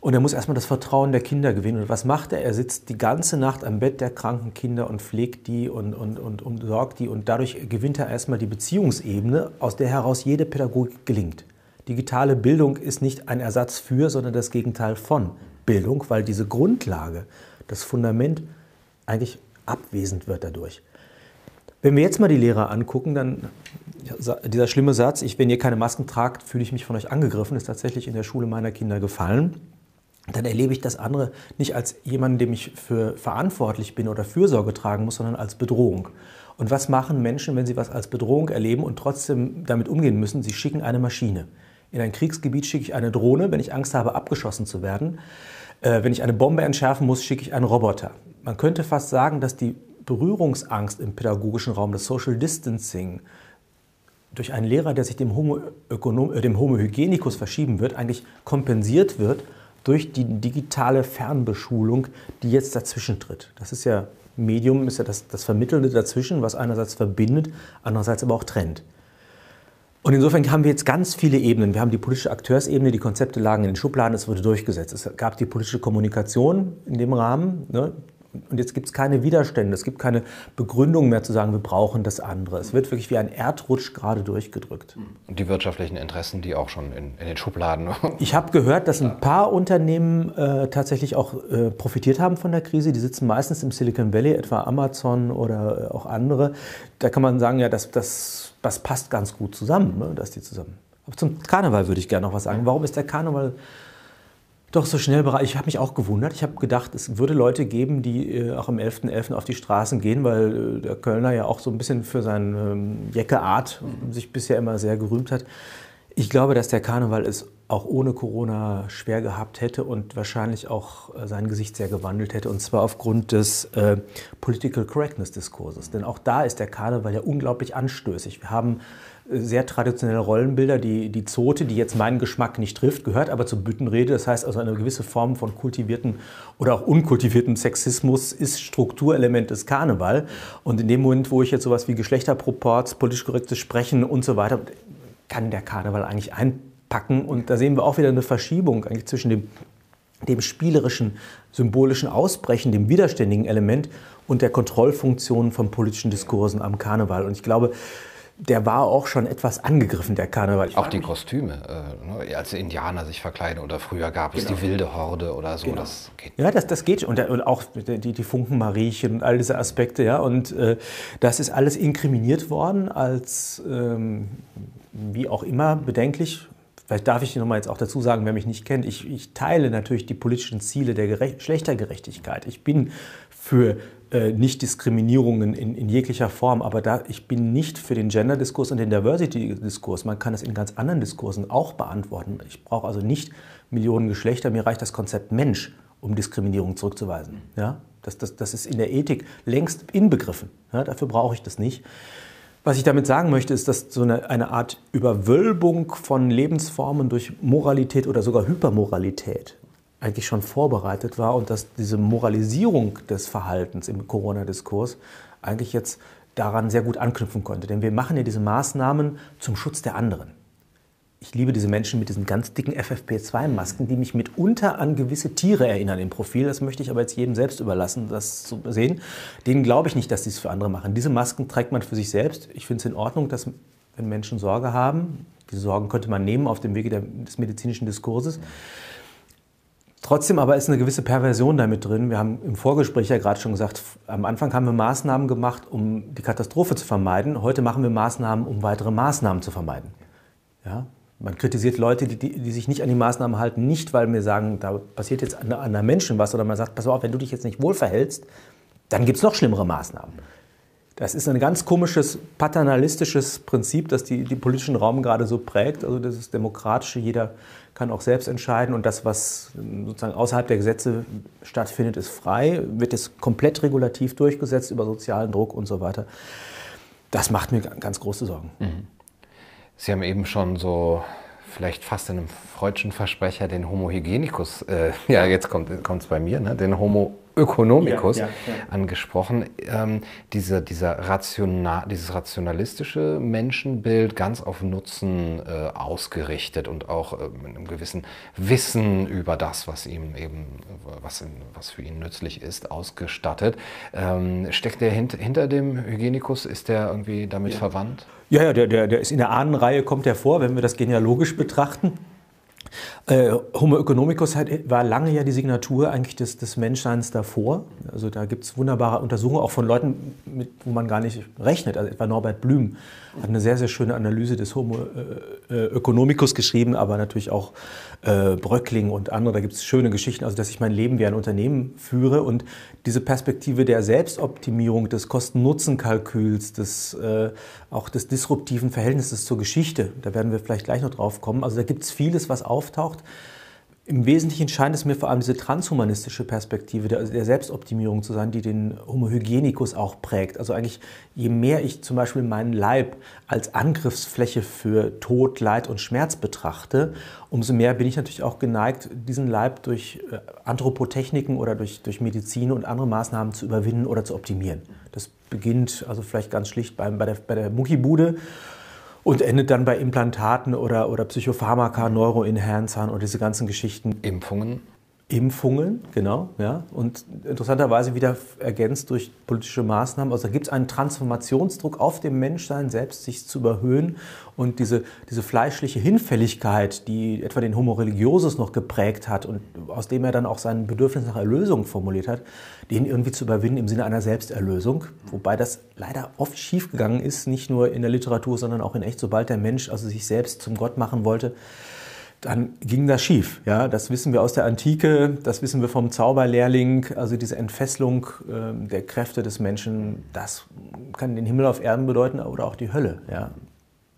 Und er muss erstmal das Vertrauen der Kinder gewinnen. Und was macht er? Er sitzt die ganze Nacht am Bett der kranken Kinder und pflegt die und, und, und, und sorgt die. Und dadurch gewinnt er erstmal die Beziehungsebene, aus der heraus jede Pädagogik gelingt. Digitale Bildung ist nicht ein Ersatz für, sondern das Gegenteil von Bildung, weil diese Grundlage, das Fundament eigentlich abwesend wird dadurch. Wenn wir jetzt mal die Lehrer angucken, dann dieser schlimme Satz, ich, wenn ihr keine Masken tragt, fühle ich mich von euch angegriffen, ist tatsächlich in der Schule meiner Kinder gefallen dann erlebe ich das andere nicht als jemanden, dem ich für verantwortlich bin oder Fürsorge tragen muss, sondern als Bedrohung. Und was machen Menschen, wenn sie was als Bedrohung erleben und trotzdem damit umgehen müssen? Sie schicken eine Maschine. In ein Kriegsgebiet schicke ich eine Drohne, wenn ich Angst habe, abgeschossen zu werden. Äh, wenn ich eine Bombe entschärfen muss, schicke ich einen Roboter. Man könnte fast sagen, dass die Berührungsangst im pädagogischen Raum, das Social Distancing, durch einen Lehrer, der sich dem Homo, äh, dem Homo Hygienicus verschieben wird, eigentlich kompensiert wird durch die digitale Fernbeschulung, die jetzt dazwischen tritt. Das ist ja, Medium ist ja das, das Vermittelnde dazwischen, was einerseits verbindet, andererseits aber auch trennt. Und insofern haben wir jetzt ganz viele Ebenen. Wir haben die politische Akteursebene, die Konzepte lagen in den Schubladen, es wurde durchgesetzt. Es gab die politische Kommunikation in dem Rahmen. Ne? Und jetzt gibt es keine Widerstände, es gibt keine Begründung mehr zu sagen, wir brauchen das andere. Es wird wirklich wie ein Erdrutsch gerade durchgedrückt. Und die wirtschaftlichen Interessen, die auch schon in, in den Schubladen. *laughs* Ich habe gehört, dass ein paar Unternehmen äh, tatsächlich auch äh, profitiert haben von der Krise. Die sitzen meistens im Silicon Valley, etwa Amazon oder äh, auch andere. Da kann man sagen, ja, das, das, das passt ganz gut zusammen, ne, dass die zusammen. Aber zum Karneval würde ich gerne noch was sagen. Warum ist der Karneval doch so schnell bereit. Ich habe mich auch gewundert. Ich habe gedacht, es würde Leute geben, die äh, auch am 11.11. .11. auf die Straßen gehen, weil äh, der Kölner ja auch so ein bisschen für seine ähm, Jecke-Art sich bisher immer sehr gerühmt hat. Ich glaube, dass der Karneval es auch ohne Corona schwer gehabt hätte und wahrscheinlich auch äh, sein Gesicht sehr gewandelt hätte, und zwar aufgrund des äh, Political Correctness Diskurses. Denn auch da ist der Karneval ja unglaublich anstößig. Wir haben sehr traditionelle Rollenbilder. Die, die Zote, die jetzt meinen Geschmack nicht trifft, gehört aber zur Büttenrede. Das heißt also eine gewisse Form von kultivierten oder auch unkultivierten Sexismus ist Strukturelement des Karneval. Und in dem Moment, wo ich jetzt sowas wie Geschlechterproports, politisch korrektes Sprechen und so weiter, kann der Karneval eigentlich einpacken. Und da sehen wir auch wieder eine Verschiebung eigentlich zwischen dem dem spielerischen, symbolischen Ausbrechen, dem widerständigen Element und der Kontrollfunktion von politischen Diskursen am Karneval. Und ich glaube, der war auch schon etwas angegriffen, der Karneval. auch die Kostüme, äh, ne, als Indianer sich verkleiden oder früher gab es genau. die wilde Horde oder so. Genau. Das geht. Ja, das, das geht. Und, und auch die, die Funkenmariechen und all diese Aspekte. Ja. Und äh, das ist alles inkriminiert worden als, ähm, wie auch immer, bedenklich. Vielleicht darf ich noch mal jetzt auch dazu sagen, wer mich nicht kennt, ich, ich teile natürlich die politischen Ziele der Geschlechtergerechtigkeit. Ich bin für äh, Nicht-Diskriminierungen in, in, jeglicher Form. Aber da, ich bin nicht für den Gender-Diskurs und den Diversity-Diskurs. Man kann es in ganz anderen Diskursen auch beantworten. Ich brauche also nicht Millionen Geschlechter. Mir reicht das Konzept Mensch, um Diskriminierung zurückzuweisen. Ja? Das, das, das ist in der Ethik längst inbegriffen. Ja? Dafür brauche ich das nicht. Was ich damit sagen möchte, ist, dass so eine, eine Art Überwölbung von Lebensformen durch Moralität oder sogar Hypermoralität eigentlich schon vorbereitet war und dass diese Moralisierung des Verhaltens im Corona-Diskurs eigentlich jetzt daran sehr gut anknüpfen konnte. Denn wir machen ja diese Maßnahmen zum Schutz der anderen. Ich liebe diese Menschen mit diesen ganz dicken FFP2-Masken, die mich mitunter an gewisse Tiere erinnern im Profil. Das möchte ich aber jetzt jedem selbst überlassen, das zu sehen. Denen glaube ich nicht, dass sie es für andere machen. Diese Masken trägt man für sich selbst. Ich finde es in Ordnung, dass wenn Menschen Sorge haben, diese Sorgen könnte man nehmen auf dem Wege des medizinischen Diskurses. Trotzdem aber ist eine gewisse Perversion damit drin. Wir haben im Vorgespräch ja gerade schon gesagt, am Anfang haben wir Maßnahmen gemacht, um die Katastrophe zu vermeiden. Heute machen wir Maßnahmen, um weitere Maßnahmen zu vermeiden. Ja? Man kritisiert Leute, die, die, die, sich nicht an die Maßnahmen halten, nicht weil wir sagen, da passiert jetzt an, an Menschen was, oder man sagt, pass auf, wenn du dich jetzt nicht wohl verhältst, dann gibt es noch schlimmere Maßnahmen. Das ist ein ganz komisches paternalistisches Prinzip, das die, die politischen Raum gerade so prägt. Also das ist demokratische, jeder kann auch selbst entscheiden und das, was sozusagen außerhalb der Gesetze stattfindet, ist frei, wird es komplett regulativ durchgesetzt über sozialen Druck und so weiter. Das macht mir ganz große Sorgen. Mhm. Sie haben eben schon so vielleicht fast in einem freudschen Versprecher den Homo hygienicus, äh, *laughs* ja jetzt kommt es bei mir, ne, den Homo Ökonomikus ja, ja, ja. angesprochen. Ähm, diese, dieser Rationa dieses rationalistische Menschenbild ganz auf Nutzen äh, ausgerichtet und auch äh, mit einem gewissen Wissen über das, was ihm eben, was, in, was für ihn nützlich ist, ausgestattet. Ähm, steckt der hint, hinter dem Hygienikus? Ist der irgendwie damit verwandt? Ja, ja, der, der, der ist in der Ahnenreihe, kommt er vor, wenn wir das genealogisch betrachten. Äh, Homo economicus war lange ja die Signatur eigentlich des, des Menschseins davor. Also da gibt es wunderbare Untersuchungen, auch von Leuten, mit, wo man gar nicht rechnet. Also etwa Norbert Blüm hat eine sehr, sehr schöne Analyse des Homo äh, äh economicus geschrieben, aber natürlich auch äh, Bröckling und andere. Da gibt es schöne Geschichten, also dass ich mein Leben wie ein Unternehmen führe und diese Perspektive der Selbstoptimierung, des Kosten-Nutzen-Kalküls, des, äh, auch des disruptiven Verhältnisses zur Geschichte, da werden wir vielleicht gleich noch drauf kommen. Also da gibt es vieles, was auftaucht. Im Wesentlichen scheint es mir vor allem diese transhumanistische Perspektive der, der, Selbstoptimierung zu sein, die den Homo hygienicus auch prägt. Also eigentlich, je mehr ich zum Beispiel meinen Leib als Angriffsfläche für Tod, Leid und Schmerz betrachte, umso mehr bin ich natürlich auch geneigt, diesen Leib durch äh, Anthropotechniken oder durch, durch Medizin und andere Maßnahmen zu überwinden oder zu optimieren. Das beginnt also vielleicht ganz schlicht bei, bei der, bei der Muckibude und endet dann bei Implantaten oder, oder Psychopharmaka, Neuroenhancern und diese ganzen Geschichten. Impfungen? Impfungen, genau, ja. Und interessanterweise wieder ergänzt durch politische Maßnahmen. Also da gibt es einen Transformationsdruck auf dem Menschsein selbst, sich zu überhöhen. Und diese, diese fleischliche Hinfälligkeit, die etwa den Homo religiosus noch geprägt hat und aus dem er dann auch sein Bedürfnis nach Erlösung formuliert hat, den irgendwie zu überwinden im Sinne einer Selbsterlösung. Wobei das leider oft schiefgegangen ist, nicht nur in der Literatur, sondern auch in echt, sobald der Mensch also sich selbst zum Gott machen wollte dann ging das schief. Ja, das wissen wir aus der Antike, das wissen wir vom Zauberlehrling. Also diese Entfesselung äh, der Kräfte des Menschen, das kann den Himmel auf Erden bedeuten oder auch die Hölle. Ja.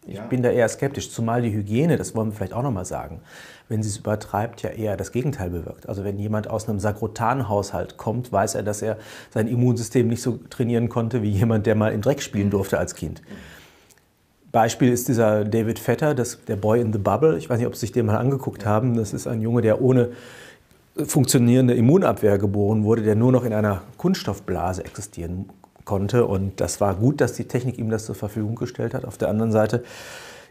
Ich ja. bin da eher skeptisch, zumal die Hygiene, das wollen wir vielleicht auch nochmal sagen, wenn sie es übertreibt, ja eher das Gegenteil bewirkt. Also wenn jemand aus einem Sakrotan-Haushalt kommt, weiß er, dass er sein Immunsystem nicht so trainieren konnte wie jemand, der mal im Dreck spielen durfte als Kind. Beispiel ist dieser David Vetter, das, der Boy in the Bubble. Ich weiß nicht, ob Sie sich den mal angeguckt haben. Das ist ein Junge, der ohne funktionierende Immunabwehr geboren wurde, der nur noch in einer Kunststoffblase existieren konnte. Und das war gut, dass die Technik ihm das zur Verfügung gestellt hat. Auf der anderen Seite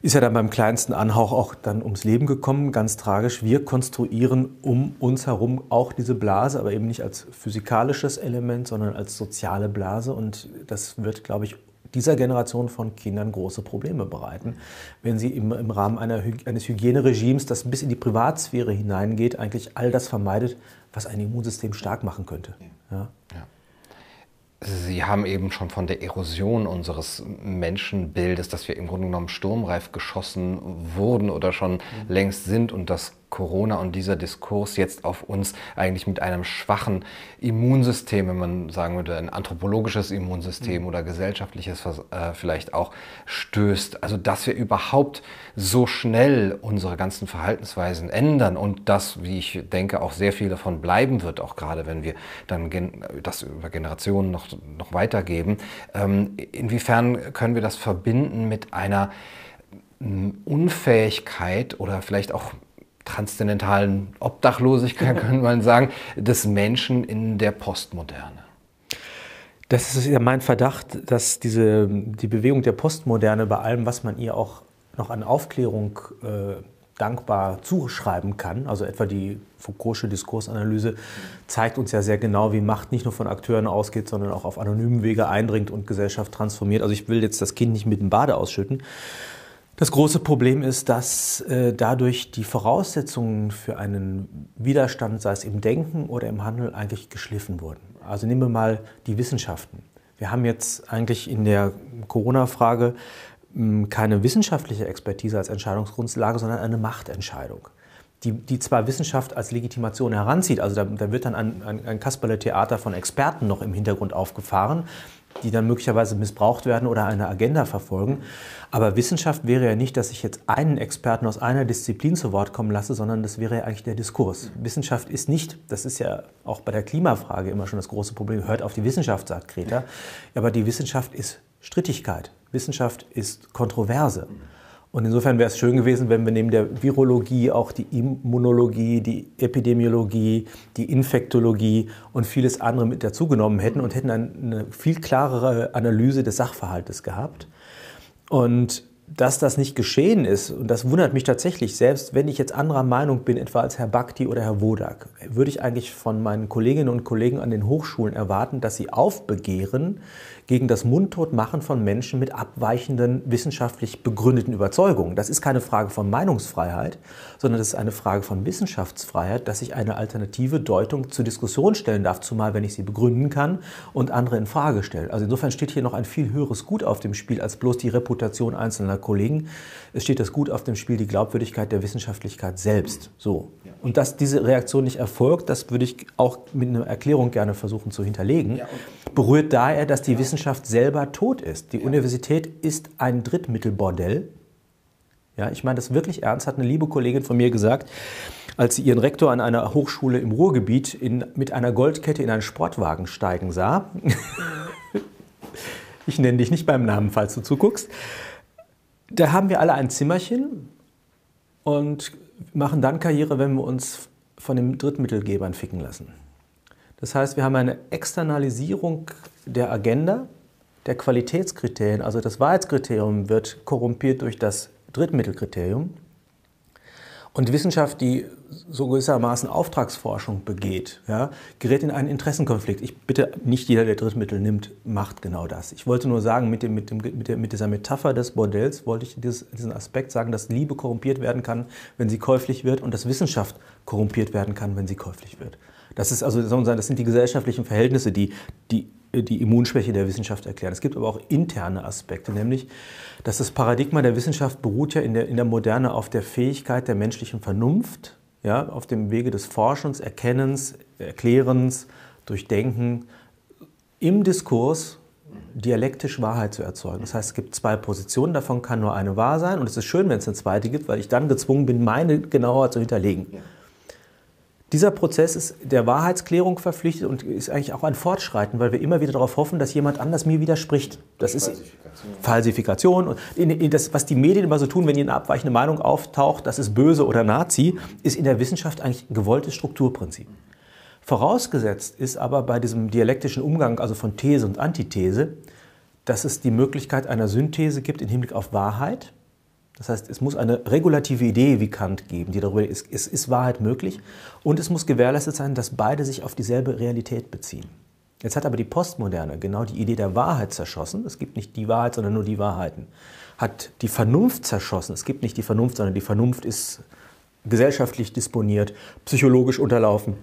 ist er dann beim kleinsten Anhauch auch dann ums Leben gekommen. Ganz tragisch. Wir konstruieren um uns herum auch diese Blase, aber eben nicht als physikalisches Element, sondern als soziale Blase. Und das wird, glaube ich, dieser Generation von Kindern große Probleme bereiten, wenn sie im, im Rahmen einer, eines Hygieneregimes, das bis in die Privatsphäre hineingeht, eigentlich all das vermeidet, was ein Immunsystem stark machen könnte. Ja. Ja. Sie haben eben schon von der Erosion unseres Menschenbildes, dass wir im Grunde genommen sturmreif geschossen wurden oder schon mhm. längst sind und das Corona und dieser Diskurs jetzt auf uns eigentlich mit einem schwachen Immunsystem, wenn man sagen würde, ein anthropologisches Immunsystem mhm. oder gesellschaftliches äh, vielleicht auch stößt. Also dass wir überhaupt so schnell unsere ganzen Verhaltensweisen ändern und das, wie ich denke, auch sehr viel davon bleiben wird, auch gerade wenn wir dann das über Generationen noch, noch weitergeben. Ähm, inwiefern können wir das verbinden mit einer Unfähigkeit oder vielleicht auch transzendentalen Obdachlosigkeit, *laughs* könnte man sagen, des Menschen in der Postmoderne. Das ist ja mein Verdacht, dass diese, die Bewegung der Postmoderne bei allem, was man ihr auch noch an Aufklärung äh, dankbar zuschreiben kann, also etwa die Foucault'sche Diskursanalyse, zeigt uns ja sehr genau, wie Macht nicht nur von Akteuren ausgeht, sondern auch auf anonymen Wege eindringt und Gesellschaft transformiert. Also ich will jetzt das Kind nicht mit dem Bade ausschütten, Das große Problem ist, dass äh, dadurch die Voraussetzungen für einen Widerstand, sei es im Denken oder im Handeln, eigentlich geschliffen wurden. Also nehmen wir mal die Wissenschaften. Wir haben jetzt eigentlich in der Corona-Frage hm, keine wissenschaftliche Expertise als Entscheidungsgrundlage, sondern eine Machtentscheidung. Die, die zwar Wissenschaft als Legitimation heranzieht, also da, da wird dann ein, ein, ein Kasperle-Theater von Experten noch im Hintergrund aufgefahren, die dann möglicherweise missbraucht werden oder eine Agenda verfolgen. Aber Wissenschaft wäre ja nicht, dass ich jetzt einen Experten aus einer Disziplin zu Wort kommen lasse, sondern das wäre ja eigentlich der Diskurs. Wissenschaft ist nicht, das ist ja auch bei der Klimafrage immer schon das große Problem, hört auf die Wissenschaft, sagt Greta. Aber die Wissenschaft ist Strittigkeit. Wissenschaft ist Kontroverse. Und insofern wäre es schön gewesen, wenn wir neben der Virologie auch die Immunologie, die Epidemiologie, die Infektologie und vieles andere mit dazugenommen hätten und hätten eine viel klarere Analyse des Sachverhaltes gehabt. Und dass das nicht geschehen ist, und das wundert mich tatsächlich, selbst wenn ich jetzt anderer Meinung bin, etwa als Herr Bhakti oder Herr Wodak, würde ich eigentlich von meinen Kolleginnen und Kollegen an den Hochschulen erwarten, dass sie aufbegehren gegen das Mundtotmachen von Menschen mit abweichenden, wissenschaftlich begründeten Überzeugungen. Das ist keine Frage von Meinungsfreiheit, sondern das ist eine Frage von Wissenschaftsfreiheit, dass ich eine alternative Deutung zur Diskussion stellen darf, zumal wenn ich sie begründen kann und andere in Frage stelle. Also insofern steht hier noch ein viel höheres Gut auf dem Spiel als bloß die Reputation einzelner Kollegen. Es steht das Gut auf dem Spiel, die Glaubwürdigkeit der Wissenschaftlichkeit selbst. So. Und dass diese Reaktion nicht erfolgt, das würde ich auch mit einer Erklärung gerne versuchen zu hinterlegen, berührt daher, dass die Wissenschaft Wissenschaft selber tot ist. Die. Universität ist ein Drittmittelbordell. Ja, ich meine das wirklich ernst, hat eine liebe Kollegin von mir gesagt, als sie ihren Rektor an einer Hochschule im Ruhrgebiet in, mit einer Goldkette in einen Sportwagen steigen sah. *laughs* ich nenne dich nicht beim Namen, falls du zuguckst. Da haben wir alle ein Zimmerchen und machen dann Karriere, wenn wir uns von den Drittmittelgebern ficken lassen. Das heißt, wir haben eine Externalisierung der Agenda, der Qualitätskriterien. Also das Wahrheitskriterium wird korrumpiert durch das Drittmittelkriterium. Und Wissenschaft, die so gewissermaßen Auftragsforschung begeht, ja, gerät in einen Interessenkonflikt. Ich bitte, nicht jeder, der Drittmittel nimmt, macht genau das. Ich wollte nur sagen, mit, dem, mit, dem, mit, der, mit dieser Metapher des Bordells wollte ich dieses, diesen Aspekt sagen, dass Liebe korrumpiert werden kann, wenn sie käuflich wird und dass Wissenschaft korrumpiert werden kann, wenn sie käuflich wird. Das ist also, das sind die gesellschaftlichen Verhältnisse, die, die die Immunschwäche der Wissenschaft erklären. Es gibt aber auch interne Aspekte, nämlich, dass das Paradigma der Wissenschaft beruht ja in der, in der Moderne auf der Fähigkeit der menschlichen Vernunft, ja, auf dem Wege des Forschens, Erkennens, Erklärens, Durchdenken, im Diskurs dialektisch Wahrheit zu erzeugen. Das heißt, es gibt zwei Positionen, davon kann nur eine wahr sein. Und es ist schön, wenn es eine zweite gibt, weil ich dann gezwungen bin, meine genauer zu hinterlegen. Ja. Dieser Prozess ist der Wahrheitsklärung verpflichtet und ist eigentlich auch ein Fortschreiten, weil wir immer wieder darauf hoffen, dass jemand anders mir widerspricht. Das ist Falsifikation. Und das, was die Medien immer so tun, wenn eine abweichende Meinung auftaucht, das ist böse oder Nazi, ist in der Wissenschaft eigentlich ein gewolltes Strukturprinzip. Vorausgesetzt ist aber bei diesem dialektischen Umgang, also von These und Antithese, dass es die Möglichkeit einer Synthese gibt im Hinblick auf Wahrheit das heißt, es muss eine regulative Idee wie Kant geben, die darüber ist, ist, ist Wahrheit möglich und es muss gewährleistet sein, dass beide sich auf dieselbe Realität beziehen. Jetzt hat aber die Postmoderne genau die Idee der Wahrheit zerschossen. Es gibt nicht die Wahrheit, sondern nur die Wahrheiten. Hat die Vernunft zerschossen. Es gibt nicht die Vernunft, sondern die Vernunft ist gesellschaftlich disponiert, psychologisch unterlaufen,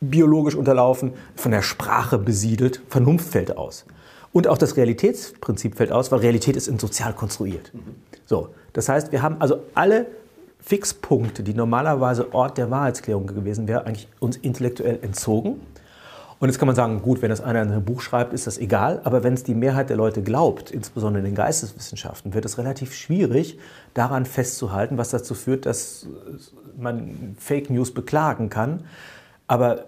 biologisch unterlaufen, von der Sprache besiedelt. Vernunft fällt aus. Und auch das Realitätsprinzip fällt aus, weil Realität ist sozial konstruiert. So, das heißt, wir haben also alle Fixpunkte, die normalerweise Ort der Wahrheitsklärung gewesen wären, eigentlich uns intellektuell entzogen. Und jetzt kann man sagen, gut, wenn das einer in einem Buch schreibt, ist das egal. Aber wenn es die Mehrheit der Leute glaubt, insbesondere in den Geisteswissenschaften, wird es relativ schwierig, daran festzuhalten, was dazu führt, dass man Fake News beklagen kann. Aber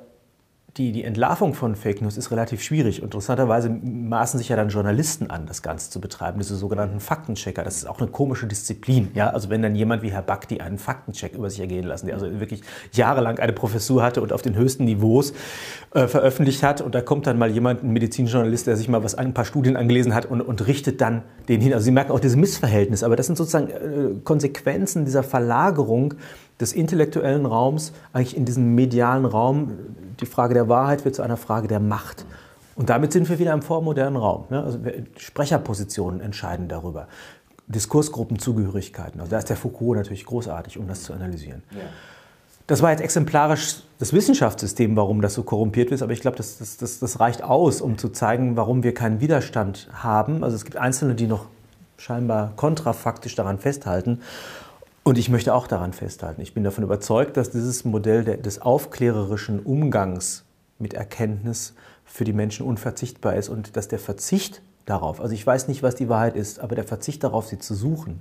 die, die Entlarvung von Fake News ist relativ schwierig. Interessanterweise maßen sich ja dann Journalisten an, das Ganze zu betreiben, diese sogenannten Faktenchecker. Das ist auch eine komische Disziplin. Ja? Also wenn dann jemand wie Herr Bakti einen Faktencheck über sich ergehen lassen, der also wirklich jahrelang eine Professur hatte und auf den höchsten Niveaus äh, veröffentlicht hat und da kommt dann mal jemand, ein Medizinjournalist, der sich mal was ein paar Studien angelesen hat und, und richtet dann den hin. Also Sie merken auch dieses Missverhältnis, aber das sind sozusagen äh, Konsequenzen dieser Verlagerung des intellektuellen Raums eigentlich in diesen medialen Raum. Die Frage der Wahrheit wird zu einer Frage der Macht. Und damit sind wir wieder im vormodernen Raum. Ne? Also Sprecherpositionen entscheiden darüber. Diskursgruppenzugehörigkeiten. Also da ist der Foucault natürlich großartig, um das zu analysieren. Ja. Das war jetzt exemplarisch das Wissenschaftssystem, warum das so korrumpiert ist, aber ich glaube, das, das, das, das reicht aus, um zu zeigen, warum wir keinen Widerstand haben. Also es gibt Einzelne, die noch scheinbar kontrafaktisch daran festhalten. Und ich möchte auch daran festhalten. Ich bin davon überzeugt, dass dieses Modell des aufklärerischen Umgangs mit Erkenntnis für die Menschen unverzichtbar ist und dass der Verzicht darauf, also ich weiß nicht, was die Wahrheit ist, aber der Verzicht darauf, sie zu suchen,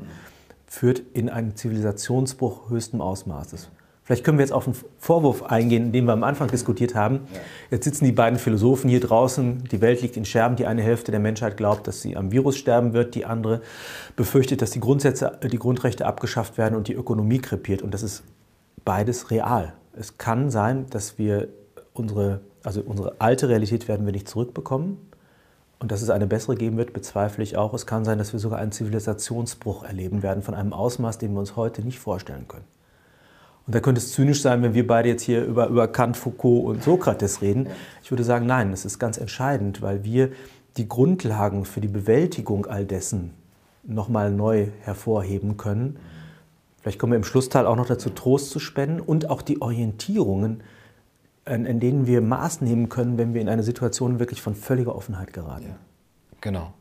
führt in einen Zivilisationsbruch höchsten Ausmaßes. Vielleicht können wir jetzt auf einen Vorwurf eingehen, den wir am Anfang diskutiert haben. Jetzt sitzen die beiden Philosophen hier draußen, die Welt liegt in Scherben, die eine Hälfte der Menschheit glaubt, dass sie am Virus sterben wird, die andere befürchtet, dass die Grundsätze, die Grundrechte abgeschafft werden und die Ökonomie krepiert. Und das ist beides real. Es kann sein, dass wir unsere, also unsere alte Realität werden wir nicht zurückbekommen. Und dass es eine bessere geben wird, bezweifle ich auch. Es kann sein, dass wir sogar einen Zivilisationsbruch erleben werden von einem Ausmaß, den wir uns heute nicht vorstellen können. Und da könnte es zynisch sein, wenn wir beide jetzt hier über, über Kant, Foucault und Sokrates reden. Ich würde sagen, nein, das ist ganz entscheidend, weil wir die Grundlagen für die Bewältigung all dessen nochmal neu hervorheben können. Vielleicht kommen wir im Schlussteil auch noch dazu, Trost zu spenden und auch die Orientierungen, in, in denen wir Maß nehmen können, wenn wir in eine Situation wirklich von völliger Offenheit geraten. Ja. Genau.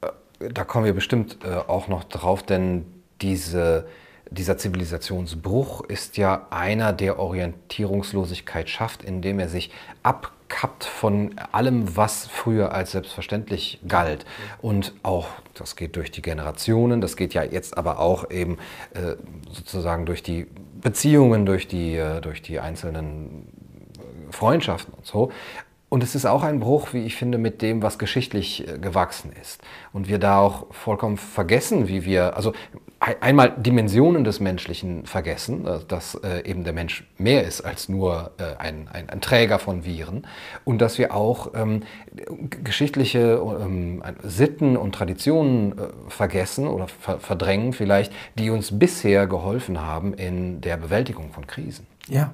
Äh, da kommen wir bestimmt äh, auch noch drauf, denn diese dieser Zivilisationsbruch ist ja einer, der Orientierungslosigkeit schafft, indem er sich abkappt von allem, was früher als selbstverständlich galt. Und auch, das geht durch die Generationen, das geht ja jetzt aber auch eben äh, sozusagen durch die Beziehungen, durch die, äh, durch die einzelnen Freundschaften und so. Und es ist auch ein Bruch, wie ich finde, mit dem, was geschichtlich äh, gewachsen ist. Und wir da auch vollkommen vergessen, wie wir, also einmal Dimensionen des Menschlichen vergessen, äh, dass äh, eben der Mensch mehr ist als nur ein, ein, ein Träger von Viren. Und dass wir auch ähm, geschichtliche ähm, Sitten und Traditionen vergessen oder ver verdrängen vielleicht, die uns bisher geholfen haben in der Bewältigung von Krisen. Ja,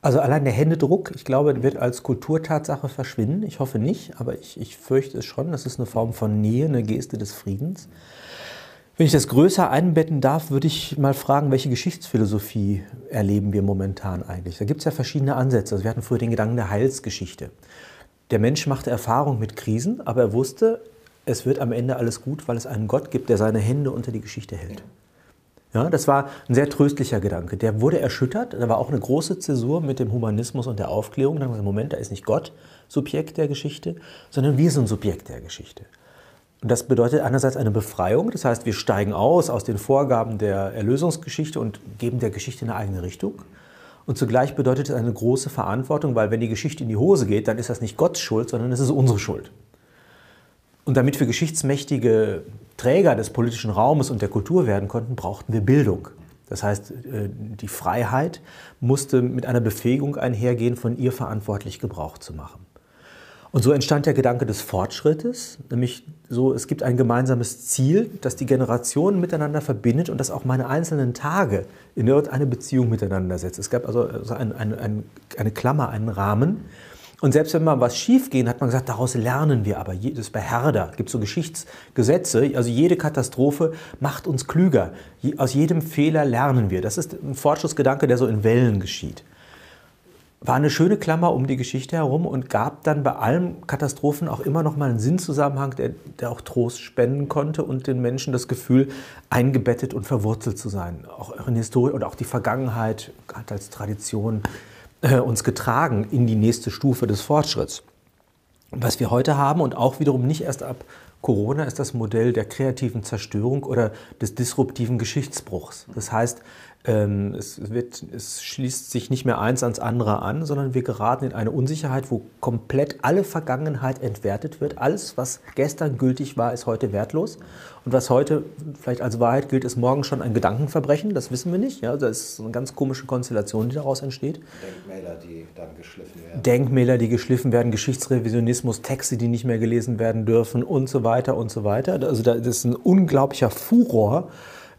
also allein der Händedruck, ich glaube, wird als Kulturtatsache verschwinden. Ich hoffe nicht, aber ich, ich fürchte es schon. Das ist eine Form von Nähe, eine Geste des Friedens. Wenn ich das größer einbetten darf, würde ich mal fragen, welche Geschichtsphilosophie erleben wir momentan eigentlich? Da gibt es ja verschiedene Ansätze. Also wir hatten früher den Gedanken der Heilsgeschichte. Der Mensch machte Erfahrung mit Krisen, aber er wusste, es wird am Ende alles gut, weil es einen Gott gibt, der seine Hände unter die Geschichte hält. Ja, das war ein sehr tröstlicher Gedanke. Der wurde erschüttert. Da war auch eine große Zäsur mit dem Humanismus und der Aufklärung. Da haben Moment, da ist nicht Gott Subjekt der Geschichte, sondern wir sind Subjekt der Geschichte. Und das bedeutet einerseits eine Befreiung. Das heißt, wir steigen aus aus den Vorgaben der Erlösungsgeschichte und geben der Geschichte eine eigene Richtung. Und zugleich bedeutet es eine große Verantwortung, weil wenn die Geschichte in die Hose geht, dann ist das nicht Gottes Schuld, sondern es ist unsere Schuld. Und damit wir geschichtsmächtige Träger des politischen Raumes und der Kultur werden konnten, brauchten wir Bildung. Das heißt, äh, die Freiheit musste mit einer Befähigung einhergehen, von ihr verantwortlich Gebrauch zu machen. Und so entstand der Gedanke des Fortschrittes, nämlich so, es gibt ein gemeinsames Ziel, das die Generationen miteinander verbindet und das auch meine einzelnen Tage in irgendeine Beziehung miteinander setzt. Es gab also ein, ein, ein, eine Klammer, einen Rahmen, und selbst wenn mal was schief ging, hat man gesagt, daraus lernen wir aber. Das ist bei Herder, gibt so Geschichtsgesetze. Also jede Katastrophe macht uns klüger. Aus jedem Fehler lernen wir. Das ist ein Fortschrittsgedanke, der so in Wellen geschieht. War eine schöne Klammer um die Geschichte herum und gab dann bei allen Katastrophen auch immer noch mal einen Sinnzusammenhang, der, der auch Trost spenden konnte und den Menschen das Gefühl, eingebettet und verwurzelt zu sein. Auch in Historie und auch die Vergangenheit hat als Tradition äh, uns getragen in die nächste Stufe des Fortschritts. Was wir heute haben und auch wiederum nicht erst ab Corona ist das Modell der kreativen Zerstörung oder des disruptiven Geschichtsbruchs. Das heißt, es, wird, es schließt sich nicht mehr eins ans andere an, sondern wir geraten in eine Unsicherheit, wo komplett alle Vergangenheit entwertet wird. Alles, was gestern gültig war, ist heute wertlos. Und was heute vielleicht als Wahrheit gilt, ist morgen schon ein Gedankenverbrechen. Das wissen wir nicht. Ja, das ist eine ganz komische Konstellation, die daraus entsteht. Denkmäler, die dann geschliffen werden. Denkmäler, die geschliffen werden, Geschichtsrevisionismus, Texte, die nicht mehr gelesen werden dürfen und so weiter und so weiter. Also das ist ein unglaublicher Furor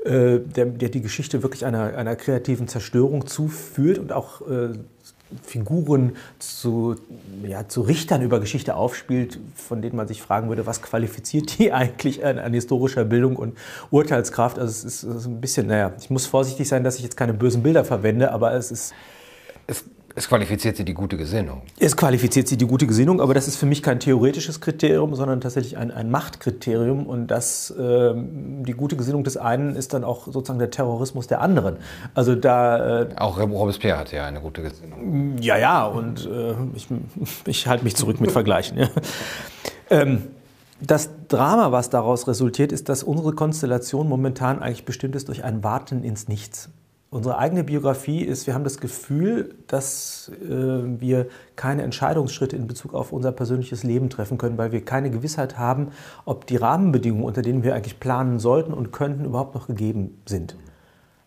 der, der, die Geschichte wirklich einer, einer kreativen Zerstörung zuführt und auch äh, Figuren zu, ja, zu Richtern über Geschichte aufspielt, von denen man sich fragen würde, was qualifiziert die *laughs* eigentlich an, an historischer Bildung und Urteilskraft. Also es ist, es ist ein bisschen, naja, ich muss vorsichtig sein, dass ich jetzt keine bösen Bilder verwende, aber es ist... Es es qualifiziert sie die gute Gesinnung. Es qualifiziert sie die gute Gesinnung, aber das ist für mich kein theoretisches Kriterium, sondern tatsächlich ein, ein Machtkriterium. Und das, äh, die gute Gesinnung des einen ist dann auch sozusagen der Terrorismus der anderen. Also da. Äh, auch Robespierre hat ja eine gute Gesinnung. Ja, ja, und äh, ich, ich halte mich zurück mit Vergleichen. Ja. Ähm, das Drama, was daraus resultiert, ist, dass unsere Konstellation momentan eigentlich bestimmt ist durch ein Warten ins Nichts. Unsere eigene Biografie ist, wir haben das Gefühl, dass äh, wir keine Entscheidungsschritte in Bezug auf unser persönliches Leben treffen können, weil wir keine Gewissheit haben, ob die Rahmenbedingungen, unter denen wir eigentlich planen sollten und könnten, überhaupt noch gegeben sind.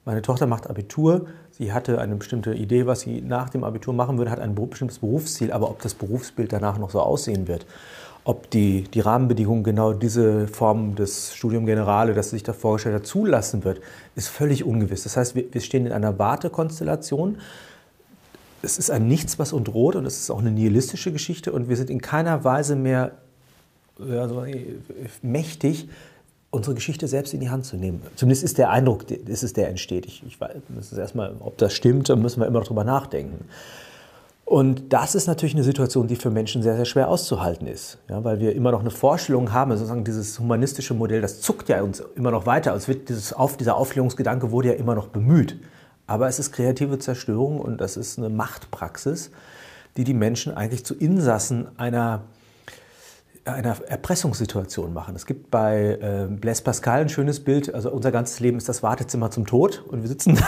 Meine Tochter macht Abitur. Sie hatte eine bestimmte Idee, was sie nach dem Abitur machen würde, hat ein bestimmtes Berufsziel, aber ob das Berufsbild danach noch so aussehen wird ob die, die Rahmenbedingungen genau diese Form des Studium Generale, das sich da vorgestellt hat, zulassen wird, ist völlig ungewiss. Das heißt, wir, wir stehen in einer Wartekonstellation. Es ist ein Nichts, was uns droht und es ist auch eine nihilistische Geschichte und wir sind in keiner Weise mehr also, mächtig, unsere Geschichte selbst in die Hand zu nehmen. Zumindest ist der Eindruck, ist es, der entsteht. Ich, ich weiß das ist erstmal, ob das stimmt, da müssen wir immer noch drüber nachdenken. Und das ist natürlich eine Situation, die für Menschen sehr, sehr schwer auszuhalten ist, ja, weil wir immer noch eine Vorstellung haben, sozusagen dieses humanistische Modell, das zuckt ja uns immer noch weiter. Also dieses auf, dieser Aufklärungsgedanke wurde ja immer noch bemüht. Aber es ist kreative Zerstörung und das ist eine Machtpraxis, die die Menschen eigentlich zu Insassen einer, einer Erpressungssituation machen. Es gibt bei äh, Blaise Pascal ein schönes Bild, also unser ganzes Leben ist das Wartezimmer zum Tod und wir sitzen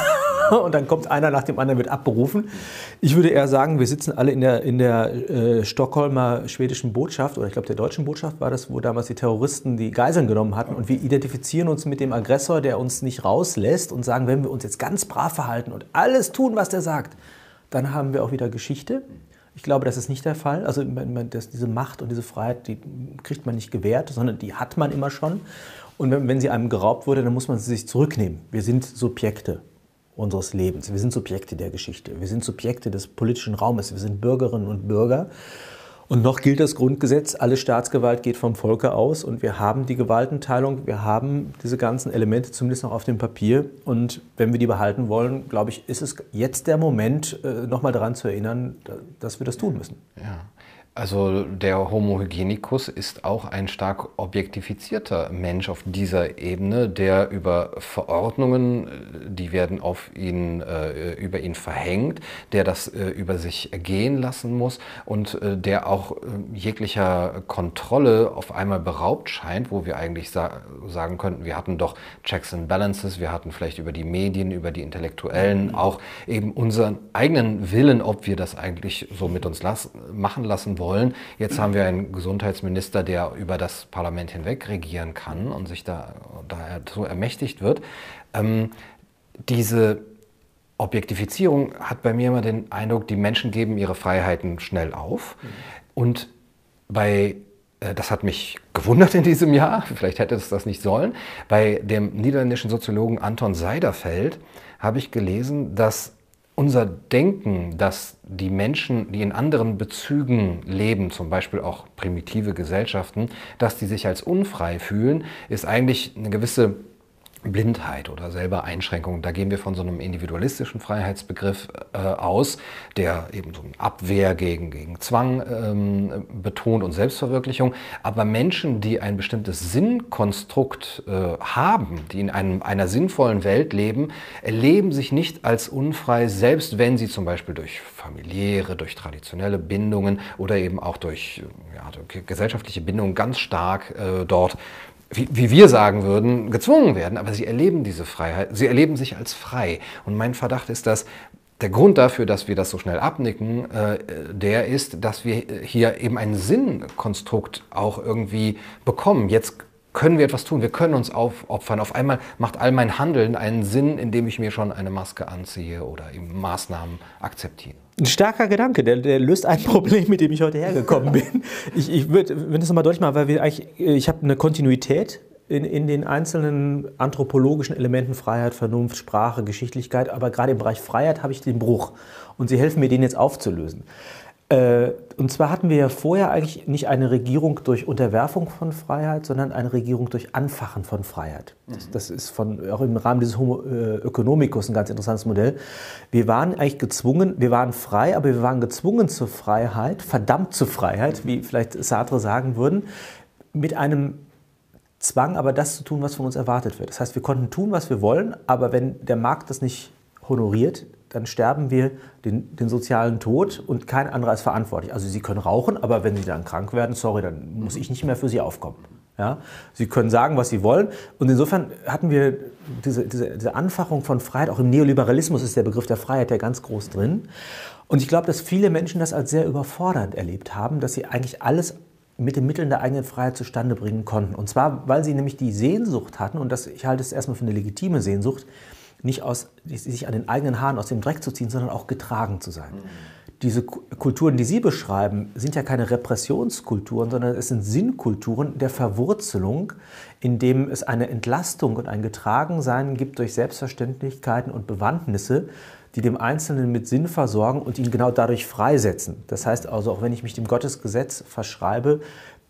*laughs* und dann kommt einer nach dem anderen, wird abberufen. Ich würde eher sagen, wir sitzen alle in der, in der äh, Stockholmer schwedischen Botschaft oder ich glaube der deutschen Botschaft war das, wo damals die Terroristen die Geiseln genommen hatten und wir identifizieren uns mit dem Aggressor, der uns nicht rauslässt und sagen, wenn wir uns jetzt ganz brav verhalten und alles tun, was der sagt, dann haben wir auch wieder Geschichte. Ich glaube, das ist nicht der Fall. Also das, diese Macht und diese Freiheit, die kriegt man nicht gewährt, sondern die hat man immer schon. Und wenn, wenn sie einem geraubt wurde, dann muss man sie sich zurücknehmen. Wir sind Subjekte unseres Lebens. Wir sind Subjekte der Geschichte. Wir sind Subjekte des politischen Raumes. Wir sind Bürgerinnen und Bürger. Und noch gilt das Grundgesetz, alle Staatsgewalt geht vom Volke aus und wir haben die Gewaltenteilung, wir haben diese ganzen Elemente zumindest noch auf dem Papier. Und wenn wir die behalten wollen, glaube ich, ist es jetzt der Moment, äh, nochmal daran zu erinnern, dass wir das tun müssen. Ja. Also der Homo hygienicus ist auch ein stark objektifizierter Mensch auf dieser Ebene, der über Verordnungen, die werden auf ihn, äh, über ihn verhängt, der das äh, über sich ergehen lassen muss und äh, der auch äh, jeglicher Kontrolle auf einmal beraubt scheint, wo wir eigentlich sa sagen könnten, wir hatten doch Checks and Balances, wir hatten vielleicht über die Medien, über die Intellektuellen mhm. auch eben unseren eigenen Willen, ob wir das eigentlich so mit uns las machen lassen wollen wollen. Jetzt haben wir einen Gesundheitsminister, der über das Parlament hinweg regieren kann und sich da daher so ermächtigt wird. Ähm, diese Objektifizierung hat bei mir immer den Eindruck, die Menschen geben ihre Freiheiten schnell auf. Und bei, äh, das hat mich gewundert in diesem Jahr, vielleicht hätte es das nicht sollen, bei dem niederländischen Soziologen Anton Seiderfeld habe ich gelesen, dass unser Denken, dass die Menschen, die in anderen Bezügen leben, zum Beispiel auch primitive Gesellschaften, dass die sich als unfrei fühlen, ist eigentlich eine gewisse Blindheit oder selber Einschränkung. Da gehen wir von so einem individualistischen Freiheitsbegriff äh, aus, der eben so eine Abwehr gegen, gegen Zwang ähm, betont und Selbstverwirklichung. Aber Menschen, die ein bestimmtes Sinnkonstrukt äh, haben, die in einem, einer sinnvollen Welt leben, erleben sich nicht als unfrei, selbst wenn sie zum Beispiel durch familiäre, durch traditionelle Bindungen oder eben auch durch, ja, durch gesellschaftliche Bindungen ganz stark äh, dort wie, wie, wir sagen würden, gezwungen werden, aber sie erleben diese Freiheit, sie erleben sich als frei. Und mein Verdacht ist, dass der Grund dafür, dass wir das so schnell abnicken, äh, der ist, dass wir hier eben ein Sinnkonstrukt auch irgendwie bekommen. Jetzt können wir etwas tun, wir können uns aufopfern. Auf einmal macht all mein Handeln einen Sinn, indem ich mir schon eine Maske anziehe oder eben Maßnahmen akzeptiere. Ein starker Gedanke, der, der, löst ein *laughs* Problem, mit dem ich heute hergekommen bin. Ich, ich würde das nochmal deutlich machen, weil wir eigentlich, ich habe eine Kontinuität in, in den einzelnen anthropologischen Elementen Freiheit, Vernunft, Sprache, Geschichtlichkeit, aber gerade im Bereich Freiheit habe ich den Bruch. Und Sie helfen mir, den jetzt aufzulösen. Äh, und zwar hatten wir ja vorher eigentlich nicht eine Regierung durch Unterwerfung von Freiheit, sondern eine Regierung durch Anfachen von Freiheit. Das, das ist von, auch im Rahmen dieses Homo äh, Ökonomicus ein ganz interessantes Modell. Wir waren eigentlich gezwungen, wir waren frei, aber wir waren gezwungen zur Freiheit, verdammt zur Freiheit, wie vielleicht Sartre sagen würden, mit einem Zwang, aber das zu tun, was von uns erwartet wird. Das heißt, wir konnten tun, was wir wollen, aber wenn der Markt das nicht honoriert, dann sterben wir den, den, sozialen Tod und kein anderer ist verantwortlich. Also Sie können rauchen, aber wenn Sie dann krank werden, sorry, dann muss ich nicht mehr für Sie aufkommen. Ja? Sie können sagen, was Sie wollen. Und insofern hatten wir diese, diese, diese Anfachung von Freiheit, auch im Neoliberalismus ist der Begriff der Freiheit ja ganz groß drin. Und ich glaube, dass viele Menschen das als sehr überfordernd erlebt haben, dass sie eigentlich alles mit den Mitteln der eigenen Freiheit zustande bringen konnten. Und zwar, weil sie nämlich die Sehnsucht hatten, und das, ich halte es erstmal für eine legitime Sehnsucht, nicht aus, sich an den eigenen Haaren aus dem Dreck zu ziehen, sondern auch getragen zu sein. Mhm. Diese Kulturen, die Sie beschreiben, sind ja keine Repressionskulturen, sondern es sind Sinnkulturen der Verwurzelung, in dem es eine Entlastung und ein Getragensein gibt durch Selbstverständlichkeiten und Bewandtnisse, die dem Einzelnen mit Sinn versorgen und ihn genau dadurch freisetzen. Das heißt also, auch wenn ich mich dem Gottesgesetz verschreibe,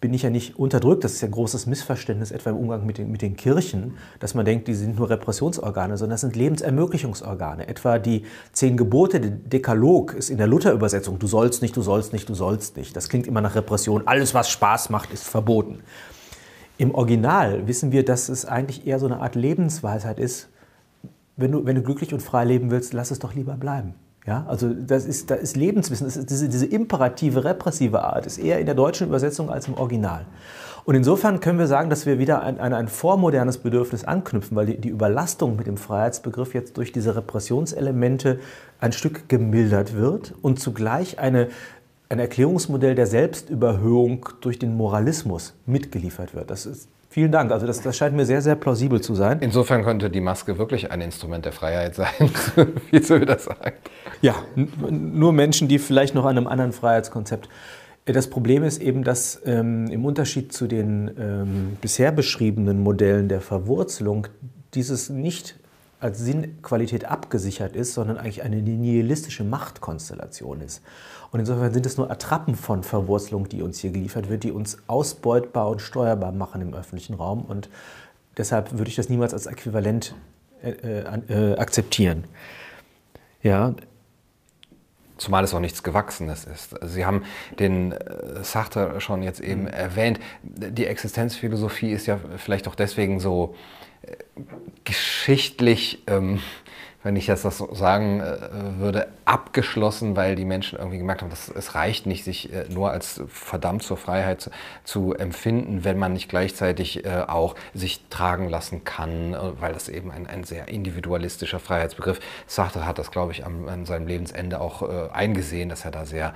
bin ich ja nicht unterdrückt. Das ist ja ein großes Missverständnis, etwa im Umgang mit den, mit den Kirchen, dass man denkt, die sind nur Repressionsorgane, sondern das sind Lebensermöglichungsorgane. Etwa die zehn Gebote, der Dekalog ist in der Luther-Übersetzung, du sollst nicht, du sollst nicht, du sollst nicht. Das klingt immer nach Repression. Alles, was Spaß macht, ist verboten. Im Original wissen wir, dass es eigentlich eher so eine Art Lebensweisheit ist. Wenn du, wenn du glücklich und frei leben willst, lass es doch lieber bleiben. Ja, also das ist, das ist Lebenswissen, das ist diese, diese imperative, repressive Art ist eher in der deutschen Übersetzung als im Original. Und insofern können wir sagen, dass wir wieder an ein, ein, vormodernes Bedürfnis anknüpfen, weil die, die, Überlastung mit dem Freiheitsbegriff jetzt durch diese Repressionselemente ein Stück gemildert wird und zugleich eine, ein Erklärungsmodell der Selbstüberhöhung durch den Moralismus mitgeliefert wird. Das ist Vielen Dank. Also das, das, scheint mir sehr, sehr plausibel zu sein. Insofern könnte die Maske wirklich ein Instrument der Freiheit sein, *laughs* wie du das sagst. Ja, nur Menschen, die vielleicht noch an einem anderen Freiheitskonzept. Das Problem ist eben, dass ähm, im Unterschied zu den ähm, bisher beschriebenen Modellen der Verwurzelung dieses nicht als Sinnqualität abgesichert ist, sondern eigentlich eine nihilistische Machtkonstellation ist. Und insofern sind es nur Attrappen von Verwurzelung, die uns hier geliefert wird, die uns ausbeutbar und steuerbar machen im öffentlichen Raum. Und deshalb würde ich das niemals als äquivalent äh, äh, akzeptieren. Ja, Zumal es auch nichts Gewachsenes ist. Sie haben den äh, Sartre schon jetzt eben mhm. erwähnt. Die Existenzphilosophie ist ja vielleicht auch deswegen so äh, geschichtlich ähm, wenn ich jetzt das so sagen äh, würde, abgeschlossen, weil die Menschen irgendwie gemerkt haben, dass es reicht nicht, sich äh, nur als verdammt zur Freiheit zu, zu empfinden, wenn man nicht gleichzeitig äh, auch sich tragen lassen kann, weil das eben ein, ein sehr individualistischer Freiheitsbegriff. Sartre hat das, glaube ich, am, an seinem Lebensende auch eingesehen, dass er da sehr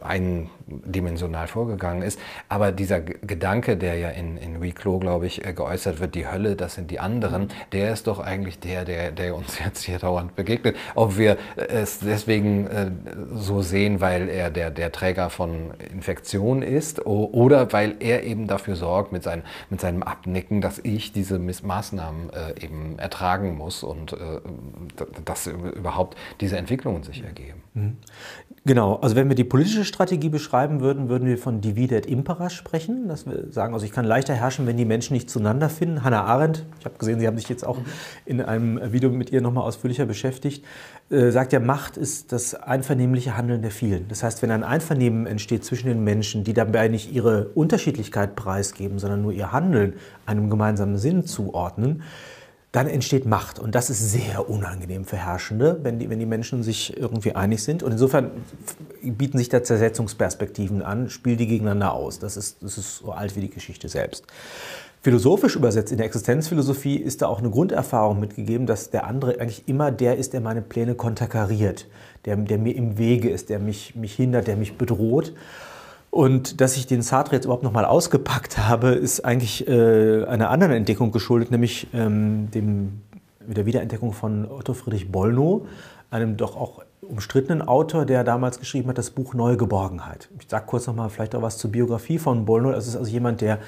eindimensional vorgegangen ist. Aber dieser Gedanke, der ja in, in Reclos, glaube ich, geäußert wird, die Hölle, das sind die anderen, der ist doch eigentlich der, der, der uns jetzt jetzt hier dauernd begegnet. Ob wir es deswegen äh, so sehen, weil er der, der Träger von Infektionen ist oder weil er eben dafür sorgt mit, sein, mit seinem Abnicken, dass ich diese Maßnahmen äh, eben ertragen muss und äh, dass überhaupt diese Entwicklungen sich ergeben. Genau, also wenn wir die politische Strategie beschreiben würden, würden wir von Divide et Impera sprechen. Dass wir sagen, also ich kann leichter herrschen, wenn die Menschen nicht zueinander finden. Hannah Arendt, ich habe gesehen, Sie haben sich jetzt auch in einem Video mit ihr nochmal ausführlicher beschäftigt, äh, sagt ja, Macht ist das einvernehmliche Handeln der vielen. Das heißt, wenn ein Einvernehmen entsteht zwischen den Menschen, die dabei nicht ihre Unterschiedlichkeit preisgeben, sondern nur ihr Handeln einem gemeinsamen Sinn zuordnen, dann entsteht Macht. Und das ist sehr unangenehm für Herrschende, wenn die, wenn die Menschen sich irgendwie einig sind. Und insofern bieten sich da Zersetzungsperspektiven an, spielen die gegeneinander aus. Das ist, das ist so alt wie die Geschichte selbst. Philosophisch übersetzt in der Existenzphilosophie ist da auch eine Grunderfahrung mitgegeben, dass der andere eigentlich immer der ist, der meine Pläne konterkariert, der, der mir im Wege ist, der mich, mich hindert, der mich bedroht. Und dass ich den Sartre jetzt überhaupt nochmal ausgepackt *laughs* habe, ist eigentlich äh, einer anderen Entdeckung geschuldet, nämlich ähm, dem, der Wiederentdeckung von Otto Friedrich Bollnow, einem doch auch umstrittenen Autor, der damals geschrieben hat, das Buch Neue Geborgenheit. Ich sage kurz nochmal vielleicht auch was zur Biografie von Bollnow. Das ist also jemand, der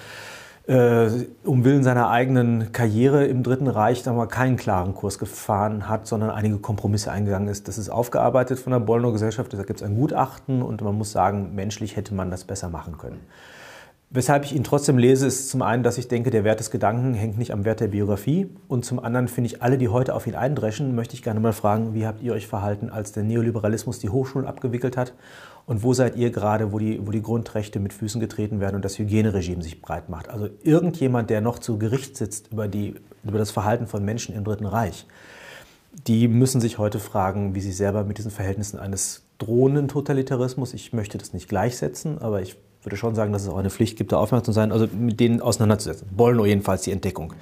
äh, um Willen seiner eigenen Karriere im Dritten Reich sagen wir, keinen klaren Kurs gefahren hat, sondern einige Kompromisse eingegangen ist. Das ist aufgearbeitet von der Bollner Gesellschaft, da gibt es ein Gutachten und man muss sagen, menschlich hätte man das besser machen können. Weshalb ich ihn trotzdem lese, ist zum einen, dass ich denke, der Wert des Gedanken hängt nicht am Wert der Biografie. Und zum anderen finde ich, alle, die heute auf ihn eindreschen, möchte ich gerne mal fragen, wie habt ihr euch verhalten, als der Neoliberalismus die Hochschulen abgewickelt hat? Und wo seid ihr gerade, wo die, wo die Grundrechte mit Füßen getreten werden und das Hygieneregime sich breit macht? Also irgendjemand, der noch zu Gericht sitzt über, die, über das Verhalten von Menschen im Dritten Reich, die müssen sich heute fragen, wie sie selber mit diesen Verhältnissen eines drohenden Totalitarismus, ich möchte das nicht gleichsetzen, aber ich würde schon sagen, dass es auch eine Pflicht gibt, da aufmerksam zu sein, also mit denen auseinanderzusetzen. Bollno jedenfalls die Entdeckung.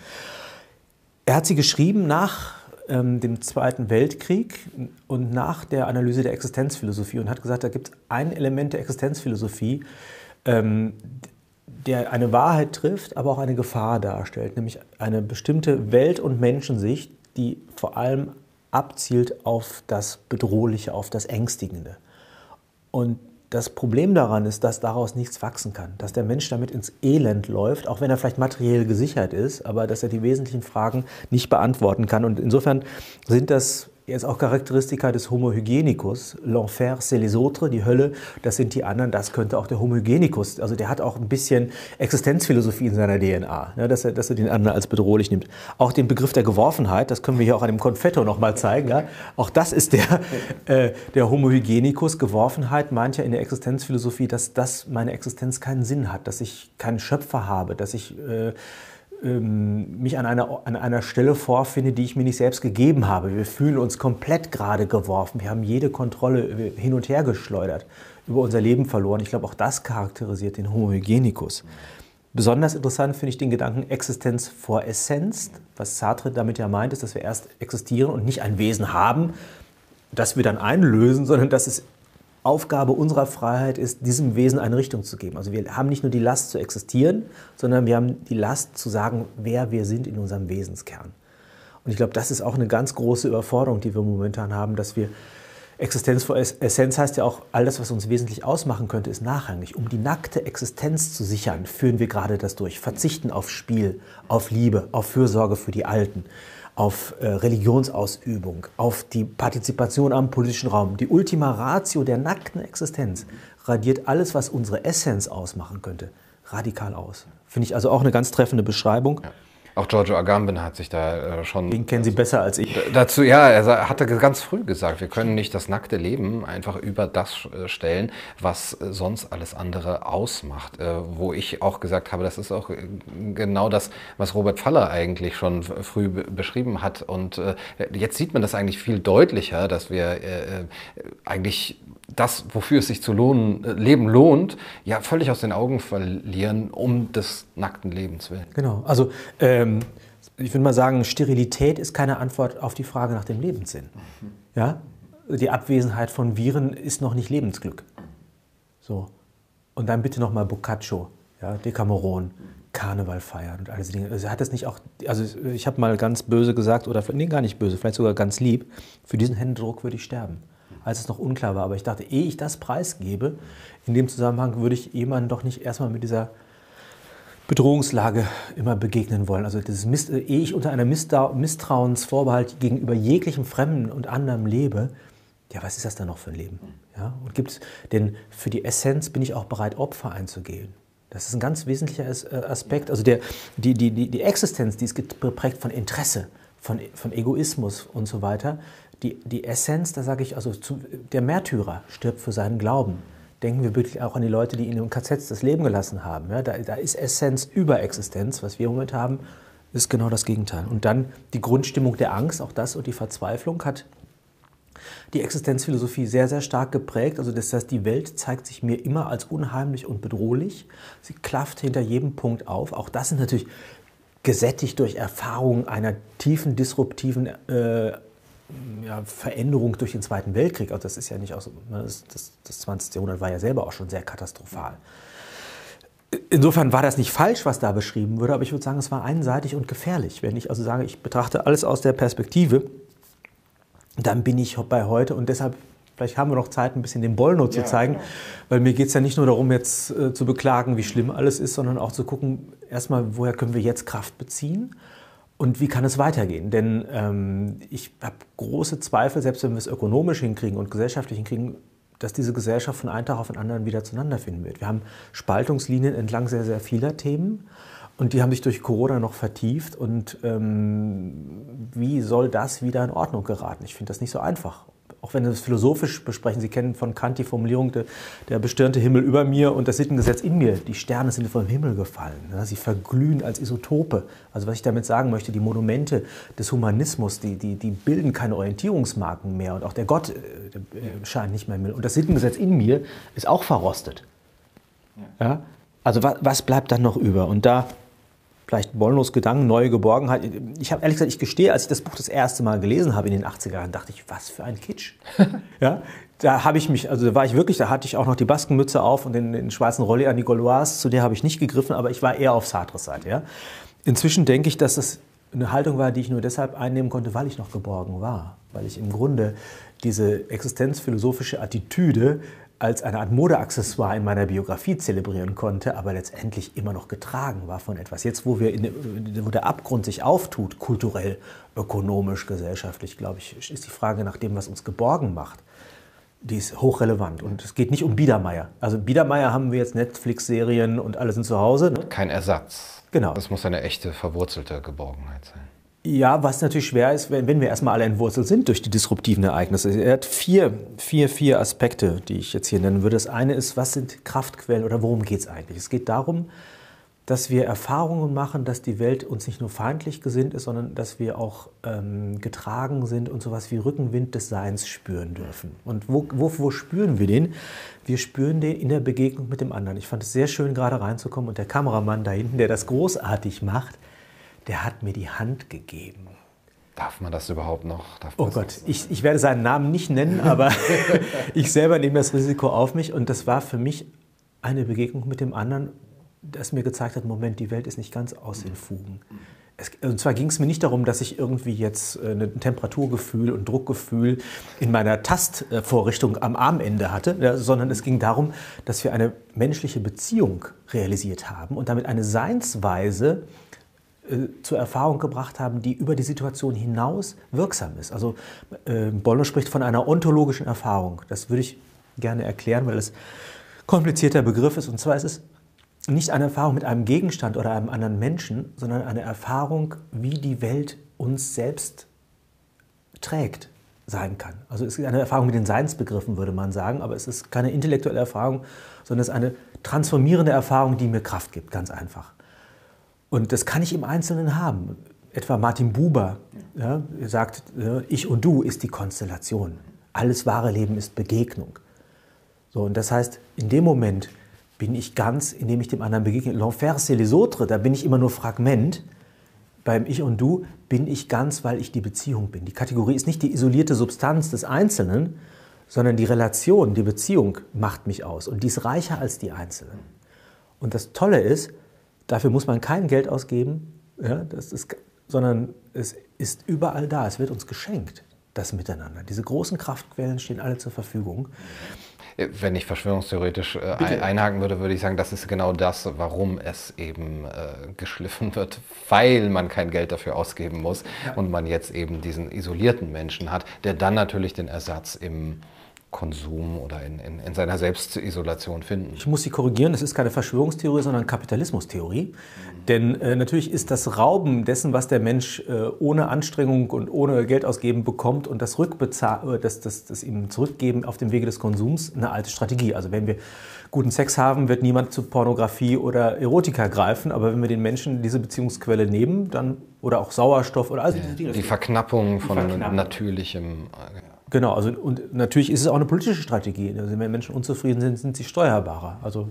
Er hat sie geschrieben nach ähm, dem Zweiten Weltkrieg und nach der Analyse der Existenzphilosophie und hat gesagt, da gibt es ein Element der Existenzphilosophie, ähm, der eine Wahrheit trifft, aber auch eine Gefahr darstellt, nämlich eine bestimmte Welt- und Menschensicht, die vor allem abzielt auf das Bedrohliche, auf das Ängstigende. Und das Problem daran ist, dass daraus nichts wachsen kann, dass der Mensch damit ins Elend läuft, auch wenn er vielleicht materiell gesichert ist, aber dass er die wesentlichen Fragen nicht beantworten kann. Und insofern sind das jetzt auch Charakteristika des Homo hygienicus. L'enfer, c'est les autres, die Hölle, das sind die anderen, das könnte auch der Homo hygienicus. Also der hat auch ein bisschen Existenzphilosophie in seiner DNA, ne, dass, er, dass er den anderen als bedrohlich nimmt. Auch den Begriff der Geworfenheit, das können wir hier auch an dem Konfetto nochmal zeigen. Ja. Auch das ist der, äh, der Homo hygienicus. Geworfenheit meint ja in der Existenzphilosophie, dass das meine Existenz keinen Sinn hat, dass ich keinen Schöpfer habe, dass ich... Äh, ähm, mich an einer, an einer Stelle vorfinde, die ich mir nicht selbst gegeben habe. Wir fühlen uns komplett gerade geworfen. Wir haben jede Kontrolle hin und her geschleudert, über unser Leben verloren. Ich glaube, auch das charakterisiert den Homo hygienicus. Besonders interessant finde ich den Gedanken Existenz vor Essenz. Was Sartre damit ja meint, ist, dass wir erst existieren und nicht ein Wesen haben, das wir dann einlösen, sondern dass es Aufgabe unserer Freiheit ist, diesem Wesen eine Richtung zu geben. Also wir haben nicht nur die Last zu existieren, sondern wir haben die Last zu sagen, wer wir sind in unserem Wesenskern. Und ich glaube, das ist auch eine ganz große Überforderung, die wir momentan haben, dass wir Existenz vor Essenz heißt ja auch, all das, was uns wesentlich ausmachen könnte, ist nachrangig. Um die nackte Existenz zu sichern, führen wir gerade das durch. Verzichten auf Spiel, auf Liebe, auf Fürsorge für die Alten auf äh, Religionsausübung, auf die Partizipation am politischen Raum. Die Ultima Ratio der nackten Existenz radiert alles, was unsere Essenz ausmachen könnte, radikal aus. Finde ich also auch eine ganz treffende Beschreibung. Ja. Auch Giorgio Agamben hat sich da äh, schon. Den kennen Sie besser als ich. Dazu, ja, er hatte ganz früh gesagt, wir können nicht das nackte Leben einfach über das äh, stellen, was äh, sonst alles andere ausmacht. Wo ich auch gesagt habe, das ist auch genau das, was Robert Faller eigentlich schon früh beschrieben hat. Und jetzt sieht man das eigentlich viel deutlicher, dass wir eigentlich das, wofür es sich zu lohnen, äh, leben lohnt, ja völlig aus den Augen verlieren, um des nackten Lebens willen. Genau. Also ähm, ich würde mal sagen, Sterilität ist keine Antwort auf die Frage nach dem Lebenssinn. Ja? Die Abwesenheit von Viren ist noch nicht Lebensglück. So. Und dann bitte nochmal Boccaccio, ja, Decameron, Karneval feiern und all diese Dinge. Also hat es nicht auch, also ich habe mal ganz böse gesagt, oder nee, gar nicht böse, vielleicht sogar ganz lieb, für diesen Händedruck würde ich sterben als es noch unklar war. Aber ich dachte, ehe ich das preisgebe, in dem Zusammenhang würde ich jemandem doch nicht erstmal mit dieser Bedrohungslage immer begegnen wollen. Also dieses Miss ehe ich unter einer Misstrauensvorbehalt gegenüber jeglichem Fremden und anderem lebe, ja, was ist das dann noch für ein Leben? Ja, und gibt's, denn für die Essenz bin ich auch bereit, Opfer einzugehen. Das ist ein ganz wesentlicher äh, Aspekt. Also der, die, die, die Existenz, die ist geprägt von Interesse, von, von Egoismus und so weiter die, die Essenz, da sage ich, also zu, der Märtyrer stirbt für seinen Glauben. Denken wir wirklich auch an die Leute, die in den KZs das Leben gelassen haben. Ja, da, da ist Essenz über Existenz. Was wir im Moment haben, ist genau das Gegenteil. Und dann die Grundstimmung der Angst, auch das und die Verzweiflung hat die Existenzphilosophie sehr, sehr stark geprägt. Also das heißt, die Welt zeigt sich mir immer als unheimlich und bedrohlich. Sie klafft hinter jedem Punkt auf. Auch das sind natürlich gesättigt durch Erfahrungen einer tiefen, disruptiven äh, ja, Veränderung durch den Zweiten Weltkrieg, also das ist ja nicht aus, ne, das, das, das 20. Jahrhundert war ja selber auch schon sehr katastrophal. Insofern war das nicht falsch, was da beschrieben wurde, aber ich würde sagen, es war einseitig und gefährlich. Wenn ich also sage, ich betrachte alles aus der Perspektive, dann bin ich bei heute und deshalb vielleicht haben wir noch Zeit, ein bisschen den Bollno zu Ja, zeigen, genau. weil mir geht es ja nicht nur darum, jetzt äh, zu beklagen, wie schlimm alles ist, sondern auch zu gucken, erstmal, woher können wir jetzt Kraft beziehen und wie kann es weitergehen? Denn ähm, ich habe große Zweifel, selbst wenn wir es ökonomisch hinkriegen und gesellschaftlich hinkriegen, dass diese Gesellschaft von einem Tag auf den anderen wieder zueinander finden wird. Wir haben Spaltungslinien entlang sehr, sehr vieler Themen. Und die haben sich durch Corona noch vertieft. Und ähm, wie soll das wieder in Ordnung geraten? Ich finde das nicht so einfach. Auch wenn wir es philosophisch besprechen, Sie kennen von Kant die Formulierung, der, der bestirnte Himmel über mir und das Sittengesetz in mir. Die Sterne sind vom Himmel gefallen. Ja, sie verglühen als Isotope. Also was ich damit sagen möchte, die Monumente des Humanismus, die, die, die bilden keine Orientierungsmarken mehr. Und auch der Gott äh, der, äh, scheint nicht mehr im Himmel. Und das Sittengesetz in mir ist auch verrostet. Ja? Also was, was bleibt dann noch über? Und da vielleicht Bollnos Gedanken, neue Geborgenheit. Ich habe ehrlich gesagt, ich gestehe, als ich das Buch das erste Mal gelesen habe in den 80er Jahren, dachte ich, was für ein Kitsch. *laughs* ja, da habe ich mich, also da war ich wirklich, da hatte ich auch noch die Baskenmütze auf und den, den schwarzen Rolli an die Gauloise, zu der habe ich nicht gegriffen, aber ich war eher auf Sartres Seite. Ja. Inzwischen denke ich, dass das eine Haltung war, die ich nur deshalb einnehmen konnte, weil ich noch geborgen war. Weil ich im Grunde diese existenzphilosophische Attitüde als eine Art Modeaccessoire in meiner Biografie zelebrieren konnte, aber letztendlich immer noch getragen war von etwas. Jetzt, wo, wir in, wo der Abgrund sich auftut, kulturell, ökonomisch, gesellschaftlich, glaube ich, ist die Frage nach dem, was uns geborgen macht, die ist hochrelevant. Und es geht nicht um Biedermeier. Also Biedermeier haben wir jetzt Netflix-Serien und alle sind zu Hause. Ne? Kein Ersatz. Genau. Das muss eine echte, verwurzelte Geborgenheit sein. Ja, was natürlich schwer ist, wenn, wenn wir erstmal alle entwurzelt sind durch die disruptiven Ereignisse. Er hat vier, vier, vier Aspekte, die ich jetzt hier nennen würde. Das eine ist, was sind Kraftquellen oder worum geht es eigentlich? Es geht darum, dass wir Erfahrungen machen, dass die Welt uns nicht nur feindlich gesinnt ist, sondern dass wir auch ähm, getragen sind und sowas wie Rückenwind des Seins spüren dürfen. Und wo, wo, wo spüren wir den? Wir spüren den in der Begegnung mit dem anderen. Ich fand es sehr schön, gerade reinzukommen und der Kameramann da hinten, der das großartig macht, der hat mir die Hand gegeben. Darf man das überhaupt noch? Darf Oh Gott, ich, ich werde seinen Namen nicht nennen, aber *laughs* *laughs* ich selber nehme das Risiko auf mich und das war für mich eine Begegnung mit dem anderen, das mir gezeigt hat, Moment, die Welt ist nicht ganz aus den Fugen. Es, und zwar ging es mir nicht darum, dass ich irgendwie jetzt äh, ein Temperaturgefühl und Druckgefühl in meiner Tastvorrichtung am Armende hatte, ja, sondern es ging darum, dass wir eine menschliche Beziehung realisiert haben und damit eine Seinsweise zur Erfahrung gebracht haben, die über die Situation hinaus wirksam ist. Also äh, Bollner spricht von einer ontologischen Erfahrung. Das würde ich gerne erklären, weil es komplizierter Begriff ist. Und zwar ist es nicht eine Erfahrung mit einem Gegenstand oder einem anderen Menschen, sondern eine Erfahrung, wie die Welt uns selbst trägt sein kann. Also es ist eine Erfahrung mit den Seinsbegriffen, würde man sagen, aber es ist keine intellektuelle Erfahrung, sondern es ist eine transformierende Erfahrung, die mir Kraft gibt, ganz einfach. Und das kann ich im Einzelnen haben. Etwa Martin Buber ja, sagt, ich und du ist die Konstellation. Alles wahre Leben ist Begegnung. So, und das heißt, in dem Moment bin ich ganz, indem ich dem anderen begegne. L'enfer, c'est les autres, da bin ich immer nur Fragment. Beim Ich und Du bin ich ganz, weil ich die Beziehung bin. Die Kategorie ist nicht die isolierte Substanz des Einzelnen, sondern die Relation, die Beziehung macht mich aus. Und die ist reicher als die Einzelnen. Und das Tolle ist, dafür muss man kein Geld ausgeben, ja, das ist, sondern es ist überall da. Es wird uns geschenkt, das Miteinander. Diese großen Kraftquellen stehen alle zur Verfügung. Wenn ich verschwörungstheoretisch äh, ein, einhaken würde, würde ich sagen, das ist genau das, warum es eben äh, geschliffen wird, weil man kein Geld dafür ausgeben muss ja. und man jetzt eben diesen isolierten Menschen hat, der dann natürlich den Ersatz im Konsum oder in, in, in, seiner Selbstisolation finden. Ich muss Sie korrigieren, es ist keine Verschwörungstheorie, sondern Kapitalismustheorie. Mhm. Denn äh, natürlich ist das Rauben dessen, was der Mensch äh, ohne Anstrengung und ohne Geld ausgeben bekommt und das, Rückbezahl das, das, das ihm zurückgeben auf dem Wege des Konsums eine alte Strategie. Also wenn wir guten Sex haben, wird niemand zu Pornografie oder Erotika greifen, aber wenn wir den Menschen diese Beziehungsquelle nehmen, dann oder auch Sauerstoff oder also ja, die Verknappung von Verknappung. natürlichem. Äh, Genau, also und natürlich ist es auch eine politische Strategie. Also wenn Menschen unzufrieden sind, sind sie steuerbarer. Also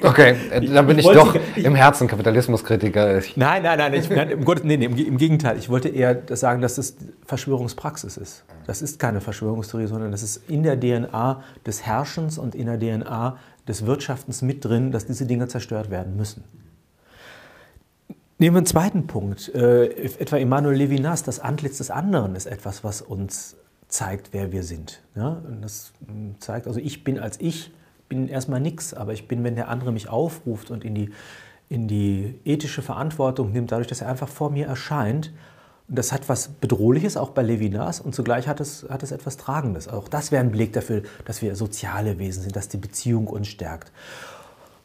Okay, *laughs* dann bin ich, ich doch *laughs* ich, im Herzen Kapitalismuskritiker. Nein, nein, nein, ich, nein im, Gott, nee, nee, im, Gegenteil. Ich wollte eher das sagen, dass das Verschwörungspraxis ist. Das ist keine Verschwörungstheorie, sondern das ist in der DNA des Herrschens und in der DNA des Wirtschaftens mit drin, dass diese Dinge zerstört werden müssen. Nehmen wir einen zweiten Punkt. Äh, etwa Emmanuel Levinas, das Antlitz des anderen ist etwas, was uns zeigt, wer wir sind. Ja? Und das hm, zeigt, also ich bin als ich, bin erstmal nichts, aber ich bin, wenn der andere mich aufruft und in die, in die ethische Verantwortung nimmt, dadurch, dass er einfach vor mir erscheint. Und das hat was Bedrohliches, auch bei Levinas, und zugleich hat es, hat es etwas Tragendes. Auch das wäre ein Beleg dafür, dass wir soziale Wesen sind, dass die Beziehung uns stärkt.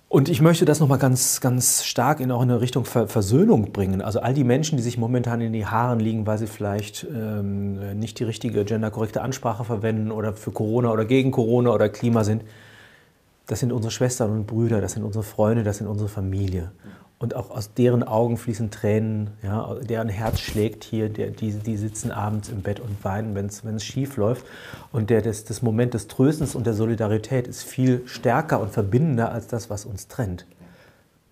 Und ich möchte das nochmal ganz, ganz stark in auch in eine Richtung Versöhnung bringen. Also all die Menschen, die sich momentan in die Haaren liegen, weil sie vielleicht ähm, nicht die richtige genderkorrekte Ansprache verwenden oder für Corona oder gegen Corona oder Klima sind, das sind unsere Schwestern und Brüder, das sind unsere Freunde, das sind unsere Familie und auch aus deren Augen fließen Tränen, ja, deren Herz schlägt hier, der, die, die sitzen abends im Bett und weinen, wenn es schief läuft. Und der, das, das Moment des Tröstens und der Solidarität ist viel stärker und verbindender als das, was uns trennt.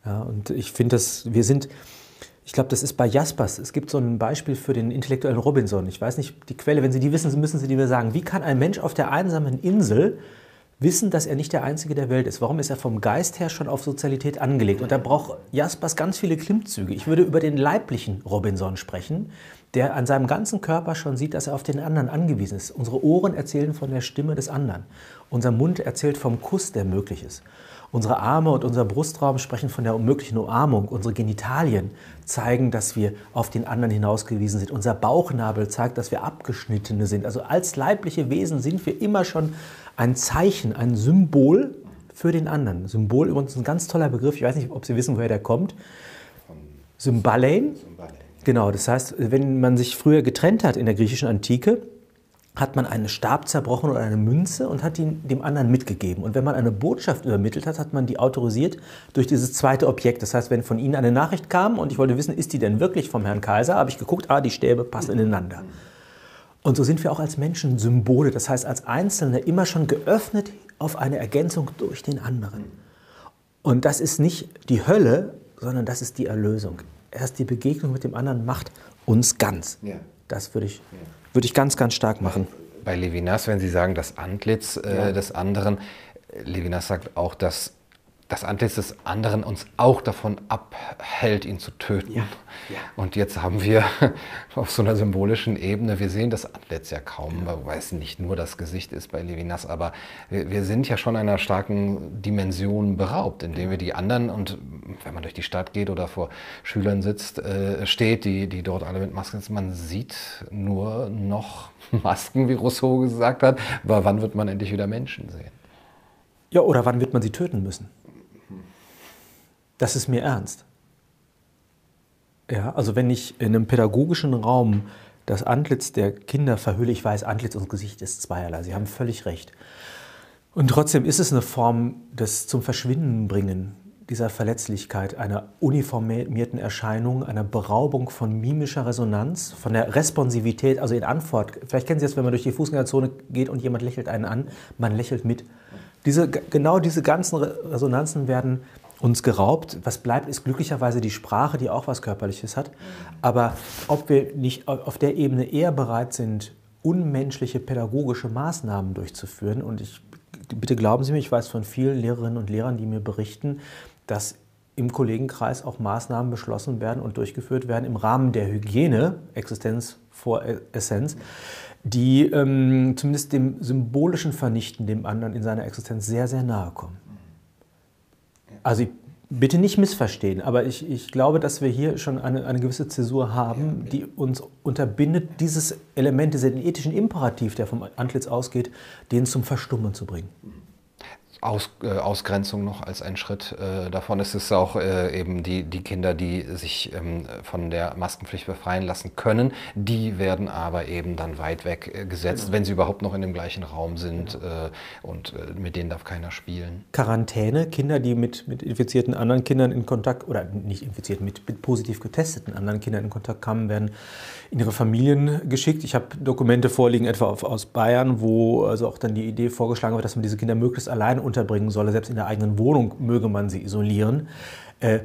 Ja, und ich finde, dass wir sind, ich glaube, das ist bei Jaspers. Es gibt so ein Beispiel für den intellektuellen Robinson. Ich weiß nicht die Quelle, wenn Sie die wissen, müssen Sie die mir sagen. Wie kann ein Mensch auf der einsamen Insel wissen, dass er nicht der Einzige der Welt ist. Warum ist er vom Geist her schon auf Sozialität angelegt? Und da braucht Jaspers ganz viele Klimmzüge. Ich würde über den leiblichen Robinson sprechen, der an seinem ganzen Körper schon sieht, dass er auf den anderen angewiesen ist. Unsere Ohren erzählen von der Stimme des anderen. Unser Mund erzählt vom Kuss, der möglich ist. Unsere Arme und unser Brustraum sprechen von der unmöglichen Umarmung. Unsere Genitalien zeigen, dass wir auf den anderen hinausgewiesen sind. Unser Bauchnabel zeigt, dass wir Abgeschnittene sind. Also als leibliche Wesen sind wir immer schon ein Zeichen, ein Symbol für den anderen. Symbol übrigens ein ganz toller Begriff. Ich weiß nicht, ob Sie wissen, woher der kommt. Symbalein. Genau, das heißt, wenn man sich früher getrennt hat in der griechischen Antike, hat man einen Stab zerbrochen oder eine Münze und hat ihn dem anderen mitgegeben. Und wenn man eine Botschaft übermittelt hat, hat man die autorisiert durch dieses zweite Objekt. Das heißt, wenn von Ihnen eine Nachricht kam und ich wollte wissen, ist die denn wirklich vom Herrn Kaiser, habe ich geguckt, ah, die Stäbe passen ineinander. Und so sind wir auch als Menschen Symbole, das heißt als Einzelne immer schon geöffnet auf eine Ergänzung durch den anderen. Und das ist nicht die Hölle, sondern das ist die Erlösung. Erst die Begegnung mit dem anderen macht uns ganz. Ja. Das würde ich, würde ich ganz, ganz stark machen. Bei Levinas, wenn Sie sagen, das Antlitz äh, ja. des anderen, Levinas sagt auch, dass das Antlitz des anderen uns auch davon abhält, ihn zu töten. Ja, ja. Und jetzt haben wir *laughs* auf so einer symbolischen Ebene, wir sehen das Antlitz ja kaum, ja. weil es nicht nur das Gesicht ist bei Levinas, aber wir, wir sind ja schon einer starken Dimension beraubt, indem wir die anderen und wenn man durch die Stadt geht oder vor Schülern sitzt, äh, steht, die, die dort alle mit Masken sind, man sieht nur noch *laughs* Masken, wie Rousseau gesagt hat, aber wann wird man endlich wieder Menschen sehen? Ja, oder wann wird man sie töten müssen? Das ist mir ernst. Ja, also wenn ich in einem pädagogischen Raum das Antlitz der Kinder verhülle, ich weiß, Antlitz und Gesicht ist zweierlei, Sie haben völlig recht. Und trotzdem ist es eine Form des zum Verschwinden bringen dieser Verletzlichkeit, einer uniformierten Erscheinung, einer Beraubung von mimischer Resonanz, von der Responsivität, also in Antwort. Vielleicht kennen Sie das, wenn man durch die Fußgängerzone geht und jemand lächelt einen an, man lächelt mit. Diese, genau diese ganzen Resonanzen werden uns geraubt. Was bleibt, ist glücklicherweise die Sprache, die auch was Körperliches hat. Aber ob wir nicht auf der Ebene eher bereit sind, unmenschliche pädagogische Maßnahmen durchzuführen, und ich bitte glauben Sie mir, ich weiß von vielen Lehrerinnen und Lehrern, die mir berichten, dass im Kollegenkreis auch Maßnahmen beschlossen werden und durchgeführt werden im Rahmen der Hygiene, Existenz vor Essenz, die ähm, zumindest dem symbolischen Vernichten dem anderen in seiner Existenz sehr, sehr nahe kommen. Also bitte nicht missverstehen, aber ich, ich glaube, dass wir hier schon eine, eine gewisse Zäsur haben, die uns unterbindet, dieses Element, diesen ethischen Imperativ, der vom Antlitz ausgeht, den zum Verstummen zu bringen. Aus, äh, Ausgrenzung noch als ein Schritt äh, davon ist es auch äh, eben die, die Kinder, die sich ähm, von der Maskenpflicht befreien lassen können, die werden aber eben dann weit weg äh, gesetzt, genau. wenn sie überhaupt noch in dem gleichen Raum sind genau. Äh, und äh, mit denen darf keiner spielen. Quarantäne, Kinder, die mit, mit infizierten anderen Kindern in Kontakt, oder nicht infizierten, mit, mit positiv getesteten anderen Kindern in Kontakt kamen, werden in ihre Familien geschickt. Ich habe Dokumente vorliegen, etwa aus Bayern, wo also auch dann die Idee vorgeschlagen wird, dass man diese Kinder möglichst allein unterbringen solle. Selbst in der eigenen Wohnung möge man sie isolieren. Äh,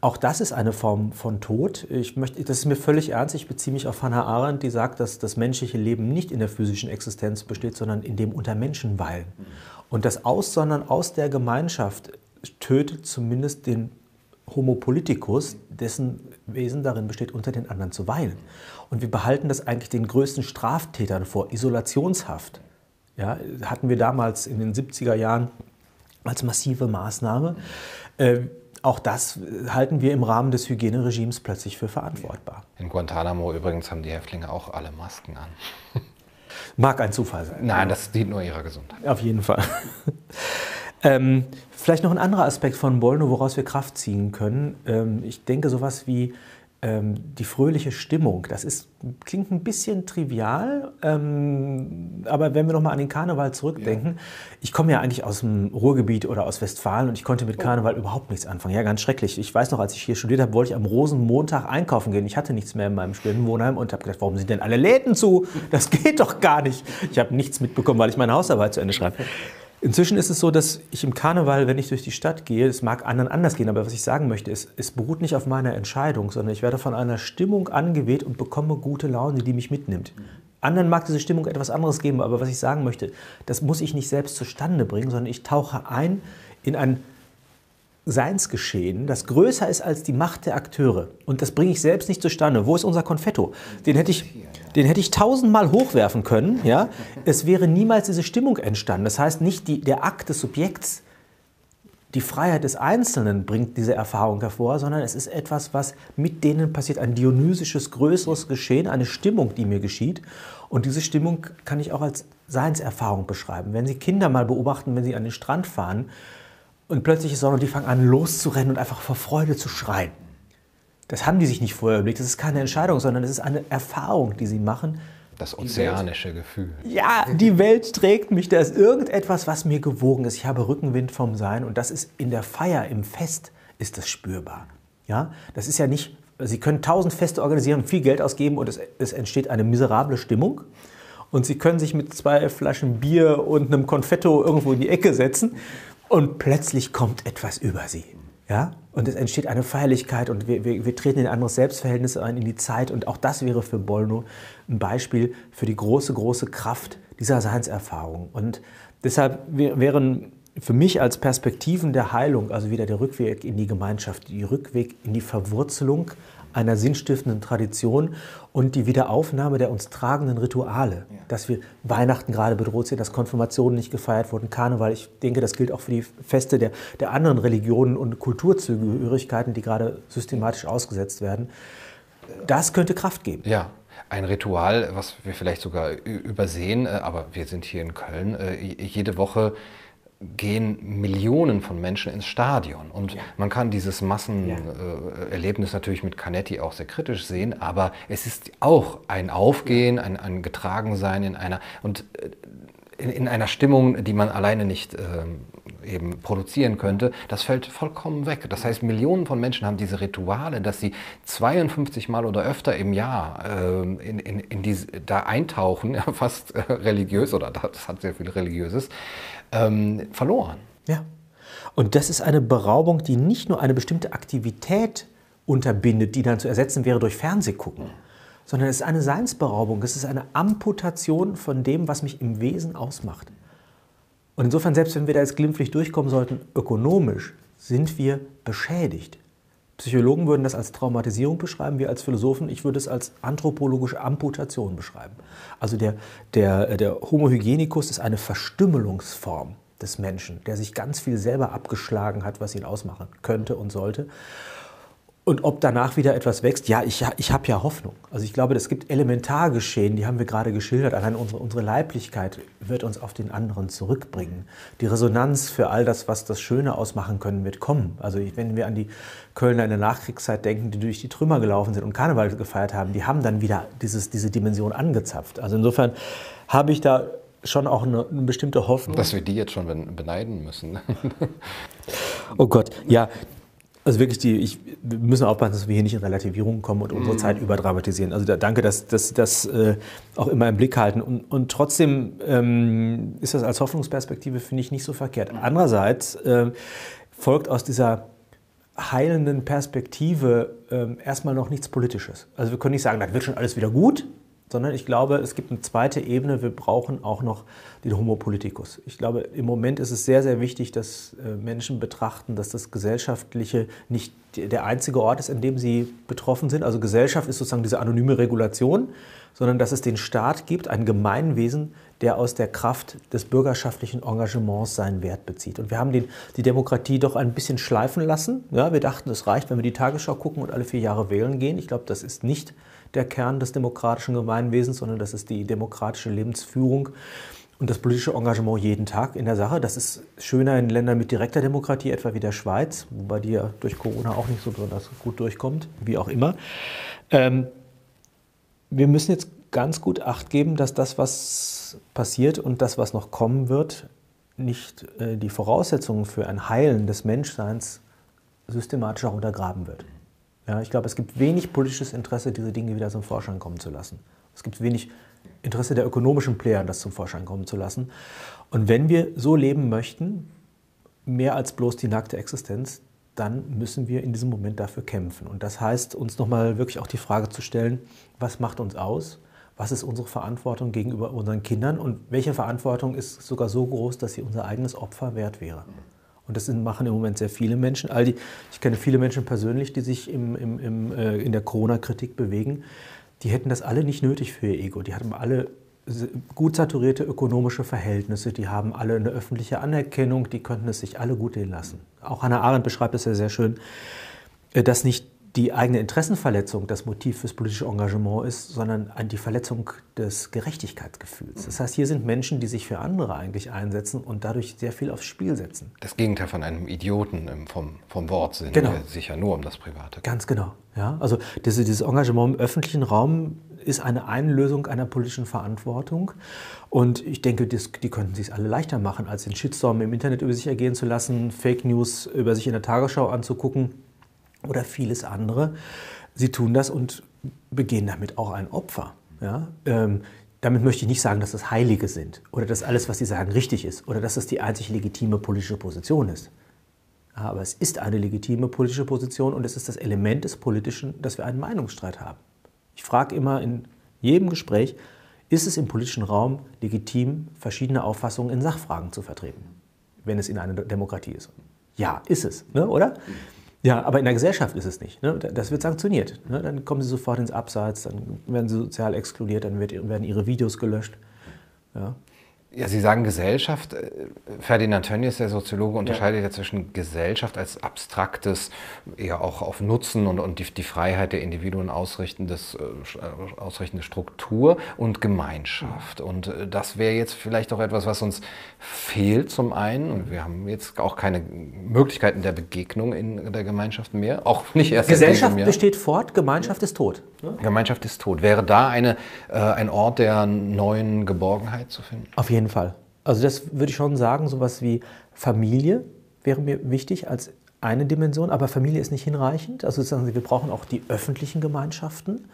auch das ist eine Form von Tod. Ich möchte, das ist mir völlig ernst. Ich beziehe mich auf Hannah Arendt, die sagt, dass das menschliche Leben nicht in der physischen Existenz besteht, sondern in dem unter Menschen weilen. Und das Aussondern aus der Gemeinschaft tötet zumindest den Homo politicus, dessen Wesen darin besteht, unter den anderen zu weinen. Und wir behalten das eigentlich den größten Straftätern vor, Isolationshaft. Ja, hatten wir damals in den 70er Jahren als massive Maßnahme. Äh, auch das halten wir im Rahmen des Hygieneregimes plötzlich für verantwortbar. In Guantanamo übrigens haben die Häftlinge auch alle Masken an. *laughs* Mag ein Zufall sein. Nein, das dient nur ihrer Gesundheit. Auf jeden Fall. *laughs* ähm, vielleicht noch ein anderer Aspekt von Bolno, woraus wir Kraft ziehen können. Ähm, ich denke, sowas wie die fröhliche Stimmung, das ist, klingt ein bisschen trivial, ähm, aber wenn wir nochmal an den Karneval zurückdenken, ja. ich komme ja eigentlich aus dem Ruhrgebiet oder aus Westfalen und ich konnte mit oh. Karneval oh. überhaupt nichts anfangen. Ja, ganz schrecklich. Ich weiß noch, als ich hier studiert habe, wollte ich am Rosenmontag einkaufen gehen. Ich hatte nichts mehr in meinem Studentenwohnheim und habe gedacht, warum sind denn alle Läden zu? Das geht doch gar nicht. Ich habe nichts mitbekommen, weil ich meine Hausarbeit zu Ende schreibe. Inzwischen ist es so, dass ich im Karneval, wenn ich durch die Stadt gehe, es mag anderen anders gehen, aber was ich sagen möchte, ist, es beruht nicht auf meiner Entscheidung, sondern ich werde von einer Stimmung angeweht und bekomme gute Laune, die mich mitnimmt. Anderen mag diese Stimmung etwas anderes geben, aber was ich sagen möchte, das muss ich nicht selbst zustande bringen, sondern ich tauche ein in ein Seinsgeschehen, das größer ist als die Macht der Akteure. Und das bringe ich selbst nicht zustande. Wo ist unser Konfetto? Den hätte ich, den hätte ich tausendmal hochwerfen können. Ja? Es wäre niemals diese Stimmung entstanden. Das heißt, nicht die, der Akt des Subjekts, die Freiheit des Einzelnen bringt diese Erfahrung hervor, sondern es ist etwas, was mit denen passiert, ein dionysisches, größeres Geschehen, eine Stimmung, die mir geschieht. Und diese Stimmung kann ich auch als Seinserfahrung beschreiben. Wenn Sie Kinder mal beobachten, wenn sie an den Strand fahren, und plötzlich ist Sonne die fangen an loszurennen und einfach vor Freude zu schreien. Das haben die sich nicht vorher überlegt. Das ist keine Entscheidung, sondern es ist eine Erfahrung, die sie machen. Das ozeanische Gefühl. Ja, die Welt trägt mich. Da ist irgendetwas, was mir gewogen ist. Ich habe Rückenwind vom Sein und das ist in der Feier, im Fest, ist das spürbar. Ja, das ist ja nicht. Sie können tausend Feste organisieren, viel Geld ausgeben und es, es entsteht eine miserable Stimmung. Und Sie können sich mit zwei Flaschen Bier und einem Konfetto irgendwo in die Ecke setzen und plötzlich kommt etwas über sie. Ja? Und es entsteht eine Feierlichkeit und wir, wir, wir, treten in ein anderes Selbstverhältnis ein, in die Zeit. Und auch das wäre für Bolno ein Beispiel für die große, große Kraft dieser Seinserfahrung. Und deshalb wären für mich als Perspektiven der Heilung, also wieder der Rückweg in die Gemeinschaft, die Rückweg in die Verwurzelung einer sinnstiftenden Tradition und die Wiederaufnahme der uns tragenden Rituale. Ja. Dass wir Weihnachten gerade bedroht sind, dass Konfirmationen nicht gefeiert wurden, Karneval. Ich denke, das gilt auch für die Feste der, der anderen Religionen und Kulturzugehörigkeiten, die gerade systematisch ausgesetzt werden. Das könnte Kraft geben. Ja, ein Ritual, was wir vielleicht sogar übersehen, äh, aber wir sind hier in Köln, äh, jede Woche gehen Millionen von Menschen ins Stadion. Und ja. man kann dieses Massenerlebnis ja. natürlich mit Canetti auch sehr kritisch sehen, aber es ist auch ein Aufgehen, ein, ein Getragensein in einer und äh, in, in, einer Stimmung, die man alleine nicht äh, eben produzieren könnte, das fällt vollkommen weg. Das heißt, Millionen von Menschen haben diese Rituale, dass sie 52 Mal oder öfter im Jahr äh, in, in, in diese, da eintauchen, *laughs* ja, fast äh, religiös, oder das hat sehr viel Religiöses, ähm, verloren. Ja. Und das ist eine Beraubung, die nicht nur eine bestimmte Aktivität unterbindet, die dann zu ersetzen wäre durch Fernsehgucken, sondern es ist eine Seinsberaubung, es ist eine Amputation von dem, was mich im Wesen ausmacht. Und insofern, selbst wenn wir da jetzt glimpflich durchkommen sollten, ökonomisch sind wir beschädigt. Psychologen würden das als Traumatisierung beschreiben, wir als Philosophen, ich würde es als anthropologische Amputation beschreiben. Also der, der, der Homo hygienicus ist eine Verstümmelungsform des Menschen, der sich ganz viel selber abgeschlagen hat, was ihn ausmachen könnte und sollte. Und ob danach wieder etwas wächst, ja, ich, ich habe ja Hoffnung. Also ich glaube, es gibt Elementargeschehen, die haben wir gerade geschildert. Allein unsere, unsere Leiblichkeit wird uns auf den anderen zurückbringen. Die Resonanz für all das, was das Schöne ausmachen können, wird kommen. Also wenn wir an die Kölner in der Nachkriegszeit denken, die durch die Trümmer gelaufen sind und Karneval gefeiert haben, die haben dann wieder dieses, diese Dimension angezapft. Also insofern habe ich da schon auch eine, eine, bestimmte Hoffnung. Dass wir die jetzt schon beneiden müssen. *laughs* oh Gott, ja, also wirklich, die, ich, wir müssen aufpassen, dass wir hier nicht in Relativierungen kommen und unsere mm. Zeit überdramatisieren. Also da, danke, dass Sie das äh, auch immer im Blick halten. Und, und trotzdem ähm, ist das als Hoffnungsperspektive, finde ich, nicht so verkehrt. Andererseits äh, folgt aus dieser heilenden Perspektive äh, erstmal noch nichts Politisches. Also wir können nicht sagen, das wird schon alles wieder gut, sondern ich glaube, es gibt eine zweite Ebene. Wir brauchen auch noch den Homo politicus. Ich glaube, im Moment ist es sehr, sehr wichtig, dass äh, Menschen betrachten, dass das Gesellschaftliche nicht der einzige Ort ist, in dem sie betroffen sind. Also Gesellschaft ist sozusagen diese anonyme Regulation, sondern dass es den Staat gibt, ein Gemeinwesen, der aus der Kraft des bürgerschaftlichen Engagements seinen Wert bezieht. Und wir haben den, die Demokratie doch ein bisschen schleifen lassen. Ja, wir dachten, es reicht, wenn wir die Tagesschau gucken und alle vier Jahre wählen gehen. Ich glaube, das ist nicht der Kern des demokratischen Gemeinwesens, sondern das ist die demokratische Lebensführung und das politische Engagement jeden Tag in der Sache. Das ist schöner in Ländern mit direkter Demokratie, etwa wie der Schweiz, wobei die ja durch Corona auch nicht so besonders gut durchkommt, wie auch immer. Ähm, wir müssen jetzt ganz gut Acht geben, dass das, was passiert und das, was noch kommen wird, nicht äh, die Voraussetzungen für ein Heilen des Menschseins systematisch auch untergraben wird. Ja, ich glaube, es gibt wenig politisches Interesse, diese Dinge wieder zum Vorschein kommen zu lassen. Es gibt wenig Interesse der ökonomischen Player, das zum Vorschein kommen zu lassen. Und wenn wir so leben möchten, mehr als bloß die nackte Existenz, dann müssen wir in diesem Moment dafür kämpfen. Und das heißt, uns nochmal wirklich auch die Frage zu stellen, was macht uns aus? Was ist unsere Verantwortung gegenüber unseren Kindern? Und welche Verantwortung ist sogar so groß, dass sie unser eigenes Opfer wert wäre? Und das machen im Moment sehr viele Menschen. All die, ich kenne viele Menschen persönlich, die sich im, im, im, äh, in der Corona-Kritik bewegen. Die hätten das alle nicht nötig für ihr Ego. Die haben alle gut saturierte ökonomische Verhältnisse, die haben alle eine öffentliche Anerkennung, die könnten es sich alle gut gehen lassen. Auch Hannah Arendt beschreibt es ja sehr schön, äh, dass nicht die eigene Interessenverletzung das Motiv fürs politische Engagement ist, sondern die Verletzung des Gerechtigkeitsgefühls. Das heißt, hier sind Menschen, die sich für andere eigentlich einsetzen und dadurch sehr viel aufs Spiel setzen. Das Gegenteil von einem Idioten vom, vom Wortsinn, genau. der sich ja nur um das Private. Ganz genau. Ja, also diese, dieses Engagement im öffentlichen Raum ist eine Einlösung einer politischen Verantwortung. Und ich denke, das, die könnten sich alle leichter machen, als den Shitstorm im Internet über sich ergehen zu lassen, Fake News über sich in der Tagesschau anzugucken oder vieles andere. Sie tun das und begehen damit auch ein Opfer. Ja? Ähm, damit möchte ich nicht sagen, dass das Heilige sind oder dass alles, was sie sagen, richtig ist oder dass das die einzig legitime politische Position ist. Aber es ist eine legitime politische Position und es ist das Element des Politischen, dass wir einen Meinungsstreit haben. Ich frage immer in jedem Gespräch, ist es im politischen Raum legitim, verschiedene Auffassungen in Sachfragen zu vertreten, wenn es in einer Demokratie ist? Ja, ist es, ne, oder? Ja, aber in der Gesellschaft ist es nicht. Ne? Das wird sanktioniert. Ne? Dann kommen sie sofort ins Abseits, dann werden sie sozial exkludiert, dann wird, werden ihre Videos gelöscht. Ja. Ja, Sie sagen Gesellschaft. Äh, Ferdinand Tönnies, der Soziologe, unterscheidet ja. ja, zwischen Gesellschaft als abstraktes, eher auch auf Nutzen und, und die, die Freiheit der Individuen ausrichtendes, äh, ausrichtende Struktur und Gemeinschaft. Und äh, das wäre jetzt vielleicht auch etwas, was uns fehlt zum einen. Und wir haben jetzt auch keine Möglichkeiten der Begegnung in der Gemeinschaft mehr. Auch nicht erst Gesellschaft besteht fort, Gemeinschaft ist tot. Ne? Gemeinschaft ist tot. Wäre da eine, äh, ein Ort der neuen Geborgenheit zu finden? Auf jeden Fall. Also das würde ich schon sagen, sowas wie Familie wäre mir wichtig als eine Dimension, aber Familie ist nicht hinreichend. Also wir brauchen auch die öffentlichen Gemeinschaften.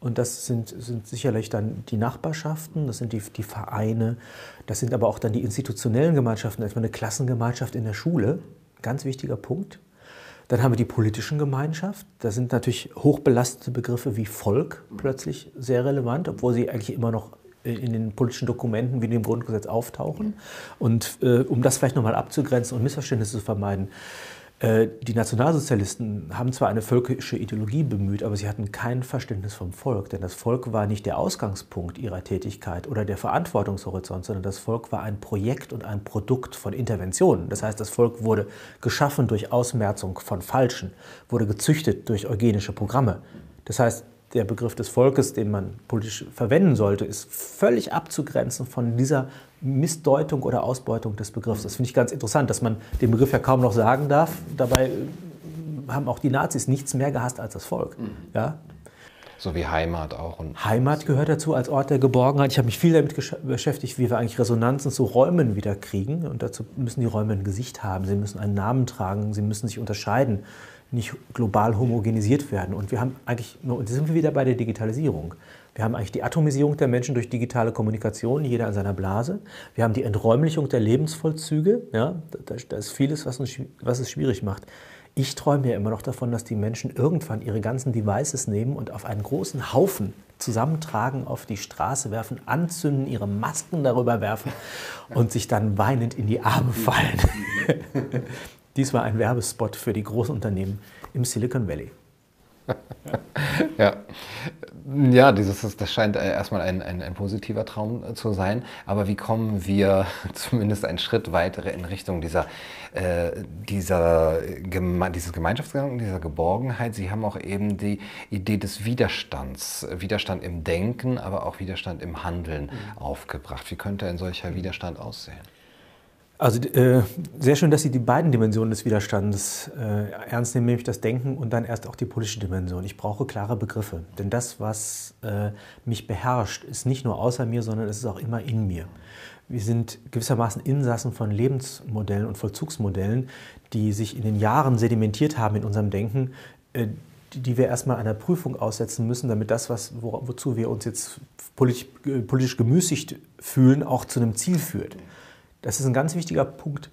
Und das sind, sind sicherlich dann die Nachbarschaften, das sind die, die Vereine, das sind aber auch dann die institutionellen Gemeinschaften, etwa eine Klassengemeinschaft in der Schule. Ganz wichtiger Punkt. Dann haben wir die politischen Gemeinschaft. Da sind natürlich hochbelastete Begriffe wie Volk plötzlich sehr relevant, obwohl sie eigentlich immer noch in den politischen Dokumenten wie dem Grundgesetz auftauchen. Und äh, um das vielleicht nochmal abzugrenzen und Missverständnisse zu vermeiden, äh, die Nationalsozialisten haben zwar eine völkische Ideologie bemüht, aber sie hatten kein Verständnis vom Volk, denn das Volk war nicht der Ausgangspunkt ihrer Tätigkeit oder der Verantwortungshorizont, sondern das Volk war ein Projekt und ein Produkt von Interventionen. Das heißt, das Volk wurde geschaffen durch Ausmerzung von Falschen, wurde gezüchtet durch eugenische Programme. Das heißt, der Begriff des Volkes, den man politisch verwenden sollte, ist völlig abzugrenzen von dieser Missdeutung oder Ausbeutung des Begriffs. Das finde ich ganz interessant, dass man den Begriff ja kaum noch sagen darf. Dabei äh, haben auch die Nazis nichts mehr gehasst als das Volk. Mhm. Ja? So wie Heimat auch. Und Heimat gehört dazu als Ort der Geborgenheit. Ich habe mich viel damit beschäftigt, wie wir eigentlich Resonanzen zu Räumen wieder kriegen. Und dazu müssen die Räume ein Gesicht haben, sie müssen einen Namen tragen, sie müssen sich unterscheiden nicht global homogenisiert werden. Und wir haben eigentlich, und da sind wir wieder bei der Digitalisierung. Wir haben eigentlich die Atomisierung der Menschen durch digitale Kommunikation, jeder in seiner Blase. Wir haben die Enträumlichung der Lebensvollzüge. Ja, da, da ist vieles, was, uns, was es schwierig macht. Ich träume ja immer noch davon, dass die Menschen irgendwann ihre ganzen Devices nehmen und auf einen großen Haufen zusammentragen, auf die Straße werfen, anzünden, ihre Masken darüber werfen und sich dann weinend in die Arme fallen. *laughs* Dies war ein Werbespot für die Großunternehmen im Silicon Valley. Ja. Ja, dieses, das scheint äh, erstmal ein, ein, ein, positiver Traum äh, zu sein. Aber wie kommen wir *laughs* zumindest einen Schritt weiter in Richtung dieser, äh, dieser Geme dieses Gemeinschaftsgedanken, dieser Geborgenheit? Sie haben auch eben die Idee des Widerstands, Widerstand im Denken, aber auch Widerstand im Handeln mhm. aufgebracht. Wie könnte ein solcher Widerstand aussehen? Also äh, sehr schön, dass Sie die beiden Dimensionen des Widerstandes äh, ernst nehmen, nämlich das Denken und dann erst auch die politische Dimension. Ich brauche klare Begriffe, denn das, was äh, mich beherrscht, ist nicht nur außer mir, sondern es ist auch immer in mir. Wir sind gewissermaßen Insassen von Lebensmodellen und Vollzugsmodellen, die sich in den Jahren sedimentiert haben in unserem Denken, äh, die, wir erstmal einer Prüfung aussetzen müssen, damit das, was, wo, wozu wir uns jetzt politisch, äh, politisch gemüßigt fühlen, auch zu einem Ziel führt. Das ist ein ganz wichtiger Punkt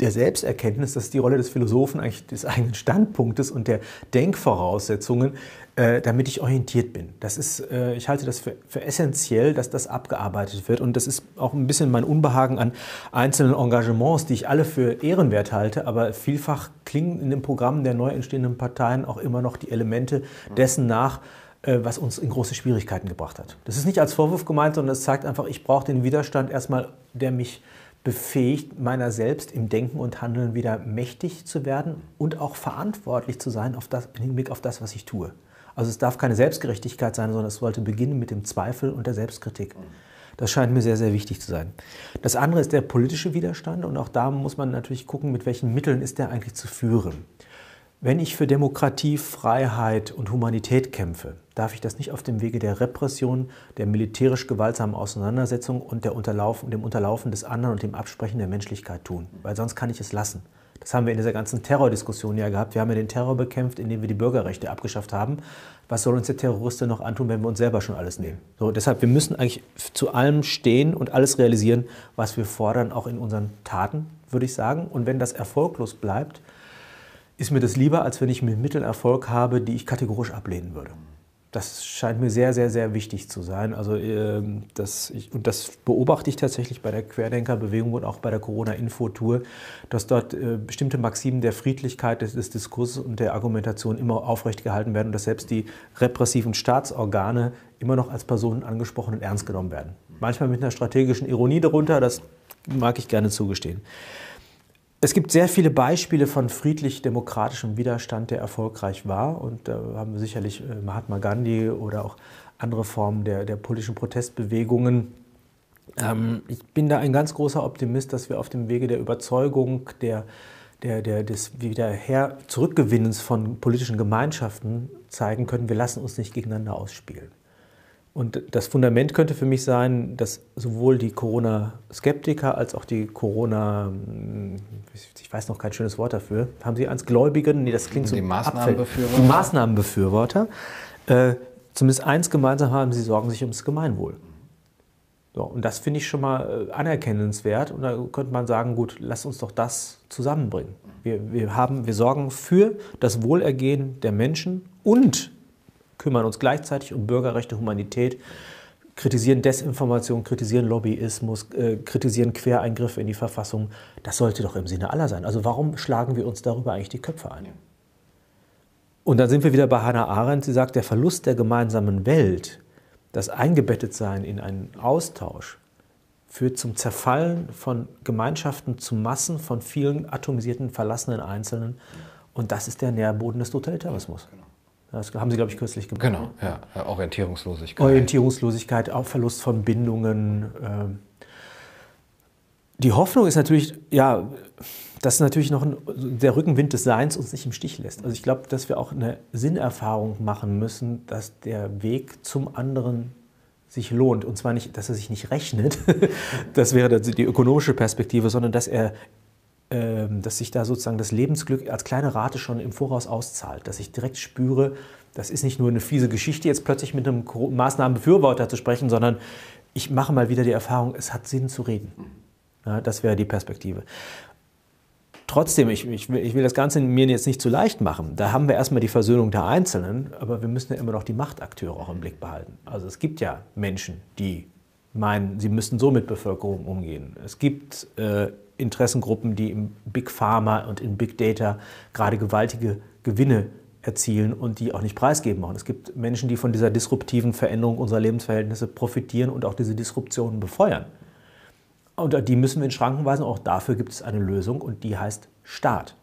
der Selbsterkenntnis, das ist die Rolle des Philosophen, eigentlich des eigenen Standpunktes und der Denkvoraussetzungen, äh, damit ich orientiert bin. Das ist, äh, ich halte das für, für, essentiell, dass das abgearbeitet wird. Und das ist auch ein bisschen mein Unbehagen an einzelnen Engagements, die ich alle für ehrenwert halte, aber vielfach klingen in den Programmen der neu entstehenden Parteien auch immer noch die Elemente dessen nach, was uns in große Schwierigkeiten gebracht hat. Das ist nicht als Vorwurf gemeint, sondern es zeigt einfach, ich brauche den Widerstand erstmal, der mich befähigt, meiner selbst im Denken und Handeln wieder mächtig zu werden und auch verantwortlich zu sein auf das, im Hinblick auf das, was ich tue. Also es darf keine Selbstgerechtigkeit sein, sondern es sollte beginnen mit dem Zweifel und der Selbstkritik. Das scheint mir sehr, sehr wichtig zu sein. Das andere ist der politische Widerstand und auch da muss man natürlich gucken, mit welchen Mitteln ist der eigentlich zu führen. Wenn ich für Demokratie, Freiheit und Humanität kämpfe, darf ich das nicht auf dem Wege der Repression, der militärisch gewaltsamen Auseinandersetzung und der Unterlaufen, dem Unterlaufen des anderen und dem Absprechen der Menschlichkeit tun, weil sonst kann ich es lassen. Das haben wir in dieser ganzen Terrordiskussion ja gehabt. Wir haben ja den Terror bekämpft, indem wir die Bürgerrechte abgeschafft haben. Was soll uns der Terrorist denn noch antun, wenn wir uns selber schon alles nehmen? So, deshalb, wir müssen eigentlich zu allem stehen und alles realisieren, was wir fordern, auch in unseren Taten, würde ich sagen. Und wenn das erfolglos bleibt, ist mir das lieber, als wenn ich mit Mitteln Erfolg habe, die ich kategorisch ablehnen würde. Das scheint mir sehr, sehr, sehr wichtig zu sein. Also, ähm, das, und das beobachte ich tatsächlich bei der Querdenkerbewegung und auch bei der Corona-Info-Tour, dass dort äh, bestimmte Maximen der Friedlichkeit des, des Diskurses und der Argumentation immer aufrecht gehalten werden und dass selbst die repressiven Staatsorgane immer noch als Personen angesprochen und ernst genommen werden. Manchmal mit einer strategischen Ironie darunter, das mag ich gerne zugestehen. Es gibt sehr viele Beispiele von friedlich-demokratischem Widerstand, der erfolgreich war. Und da haben wir sicherlich äh, Mahatma Gandhi oder auch andere Formen der, der politischen Protestbewegungen. Ähm, ich bin da ein ganz großer Optimist, dass wir auf dem Wege der Überzeugung, der, der, der, des Wiederher Zurückgewinnens von politischen Gemeinschaften zeigen können, wir lassen uns nicht gegeneinander ausspielen. Und das Fundament könnte für mich sein, dass sowohl die Corona-Skeptiker als auch die Corona, hm, ich weiß noch kein schönes Wort dafür, haben Sie als Gläubigen, nee, das klingt so die Maßnahmenbefürworter, die Maßnahmenbefürworter äh, zumindest eins gemeinsam haben, sie sorgen sich ums Gemeinwohl. So, und das finde ich schon mal äh, anerkennenswert. Und da könnte man sagen, gut, lass uns doch das zusammenbringen. Wir, wir, haben, wir sorgen für das Wohlergehen der Menschen und kümmern uns gleichzeitig um Bürgerrechte, Humanität, kritisieren Desinformation, kritisieren Lobbyismus, äh, kritisieren Quereingriffe in die Verfassung. Das sollte doch im Sinne aller sein. Also warum schlagen wir uns darüber eigentlich die Köpfe ein? Und dann sind wir wieder bei Hannah Arendt. Sie sagt, der Verlust der gemeinsamen Welt, das Eingebettetsein in einen Austausch, führt zum Zerfallen von Gemeinschaften zu Massen von vielen atomisierten, verlassenen Einzelnen. Und das ist der Nährboden des Totalitarismus. Das haben Sie, glaube ich, kürzlich gemacht. Genau, ja. Orientierungslosigkeit. Orientierungslosigkeit, auch Verlust von Bindungen. Ähm. Die Hoffnung ist natürlich, ja, dass natürlich noch ein, der Rückenwind des Seins uns nicht im Stich lässt. Also ich glaube, dass wir auch eine Sinnerfahrung machen müssen, dass der Weg zum anderen sich lohnt. Und zwar nicht, dass er sich nicht rechnet, *laughs* das wäre die ökonomische Perspektive, sondern dass er dass sich da sozusagen das Lebensglück als kleine Rate schon im Voraus auszahlt, dass ich direkt spüre, das ist nicht nur eine fiese Geschichte, jetzt plötzlich mit einem Maßnahmenbefürworter zu sprechen, sondern ich mache mal wieder die Erfahrung, es hat Sinn zu reden. Ja, das wäre die Perspektive. Trotzdem, ich, ich, will, ich will das Ganze mir jetzt nicht zu leicht machen. Da haben wir erstmal die Versöhnung der Einzelnen, aber wir müssen ja immer noch die Machtakteure auch im Blick behalten. Also es gibt ja Menschen, die meinen, sie müssten so mit Bevölkerung umgehen. Es gibt äh, Interessengruppen, die im Big Pharma und in Big Data gerade gewaltige Gewinne erzielen und die auch nicht preisgeben wollen. Es gibt Menschen, die von dieser disruptiven Veränderung unserer Lebensverhältnisse profitieren und auch diese Disruptionen befeuern. Und die müssen wir in Schranken weisen. Auch dafür gibt es eine Lösung und die heißt Staat.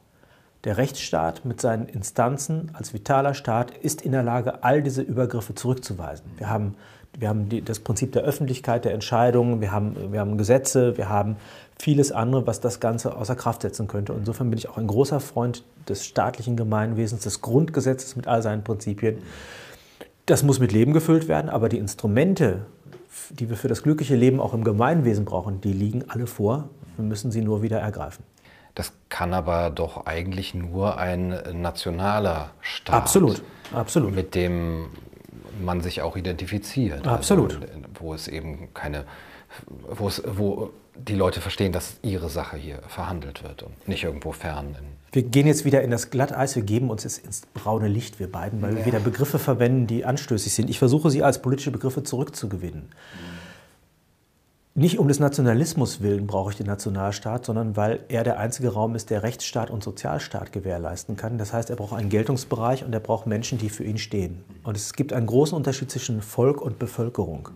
Der Rechtsstaat mit seinen Instanzen als vitaler Staat ist in der Lage, all diese Übergriffe zurückzuweisen. Wir haben, wir haben die, das Prinzip der Öffentlichkeit der Entscheidungen, wir haben, wir haben Gesetze, wir haben vieles andere, was das Ganze außer Kraft setzen könnte. Und insofern bin ich auch ein großer Freund des staatlichen Gemeinwesens, des Grundgesetzes mit all seinen Prinzipien. Das muss mit Leben gefüllt werden, aber die Instrumente, die wir für das glückliche Leben auch im Gemeinwesen brauchen, die liegen alle vor. Wir müssen sie nur wieder ergreifen. Das kann aber doch eigentlich nur ein nationaler Staat. Absolut, absolut. Mit dem man sich auch identifiziert. Also absolut. Also, wo es eben keine, wo, es, wo die Leute verstehen, dass ihre Sache hier verhandelt wird und nicht irgendwo fern. wir gehen jetzt wieder in das Glatteis, wir geben uns jetzt ins braune Licht, wir beiden, weil ja. wir wieder Begriffe verwenden, die anstößig sind. Ich versuche sie als politische Begriffe zurückzugewinnen. Mhm. Nicht um des Nationalismus willen brauche ich den Nationalstaat, sondern weil er der einzige Raum ist, der Rechtsstaat und Sozialstaat gewährleisten kann. Das heißt, er braucht einen Geltungsbereich und er braucht Menschen, die für ihn stehen. Und es gibt einen großen Unterschied zwischen Volk und Bevölkerung.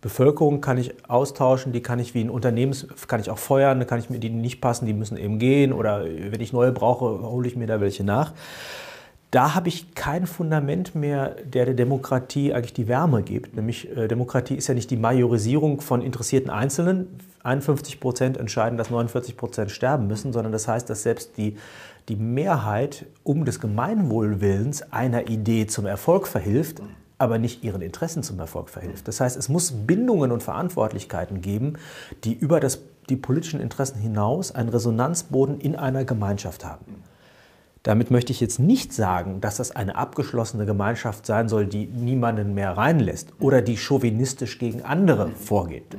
Bevölkerung kann ich austauschen, die kann ich wie ein Unternehmen, kann ich auch feuern, kann ich mir die nicht passen, die müssen eben gehen oder wenn ich neue brauche, hole ich mir da welche nach. Da habe ich kein Fundament mehr, der der Demokratie eigentlich die Wärme gibt. Nämlich äh, Demokratie ist ja nicht die Majorisierung von interessierten Einzelnen. 51 Prozent entscheiden, dass 49 Prozent sterben müssen, sondern das heißt, dass selbst die, die Mehrheit um des Gemeinwohlwillens einer Idee zum Erfolg verhilft, aber nicht ihren Interessen zum Erfolg verhilft. Das heißt, es muss Bindungen und Verantwortlichkeiten geben, die über das, die politischen Interessen hinaus einen Resonanzboden in einer Gemeinschaft haben. Damit möchte ich jetzt nicht sagen, dass das eine abgeschlossene Gemeinschaft sein soll, die niemanden mehr reinlässt oder die chauvinistisch gegen andere vorgeht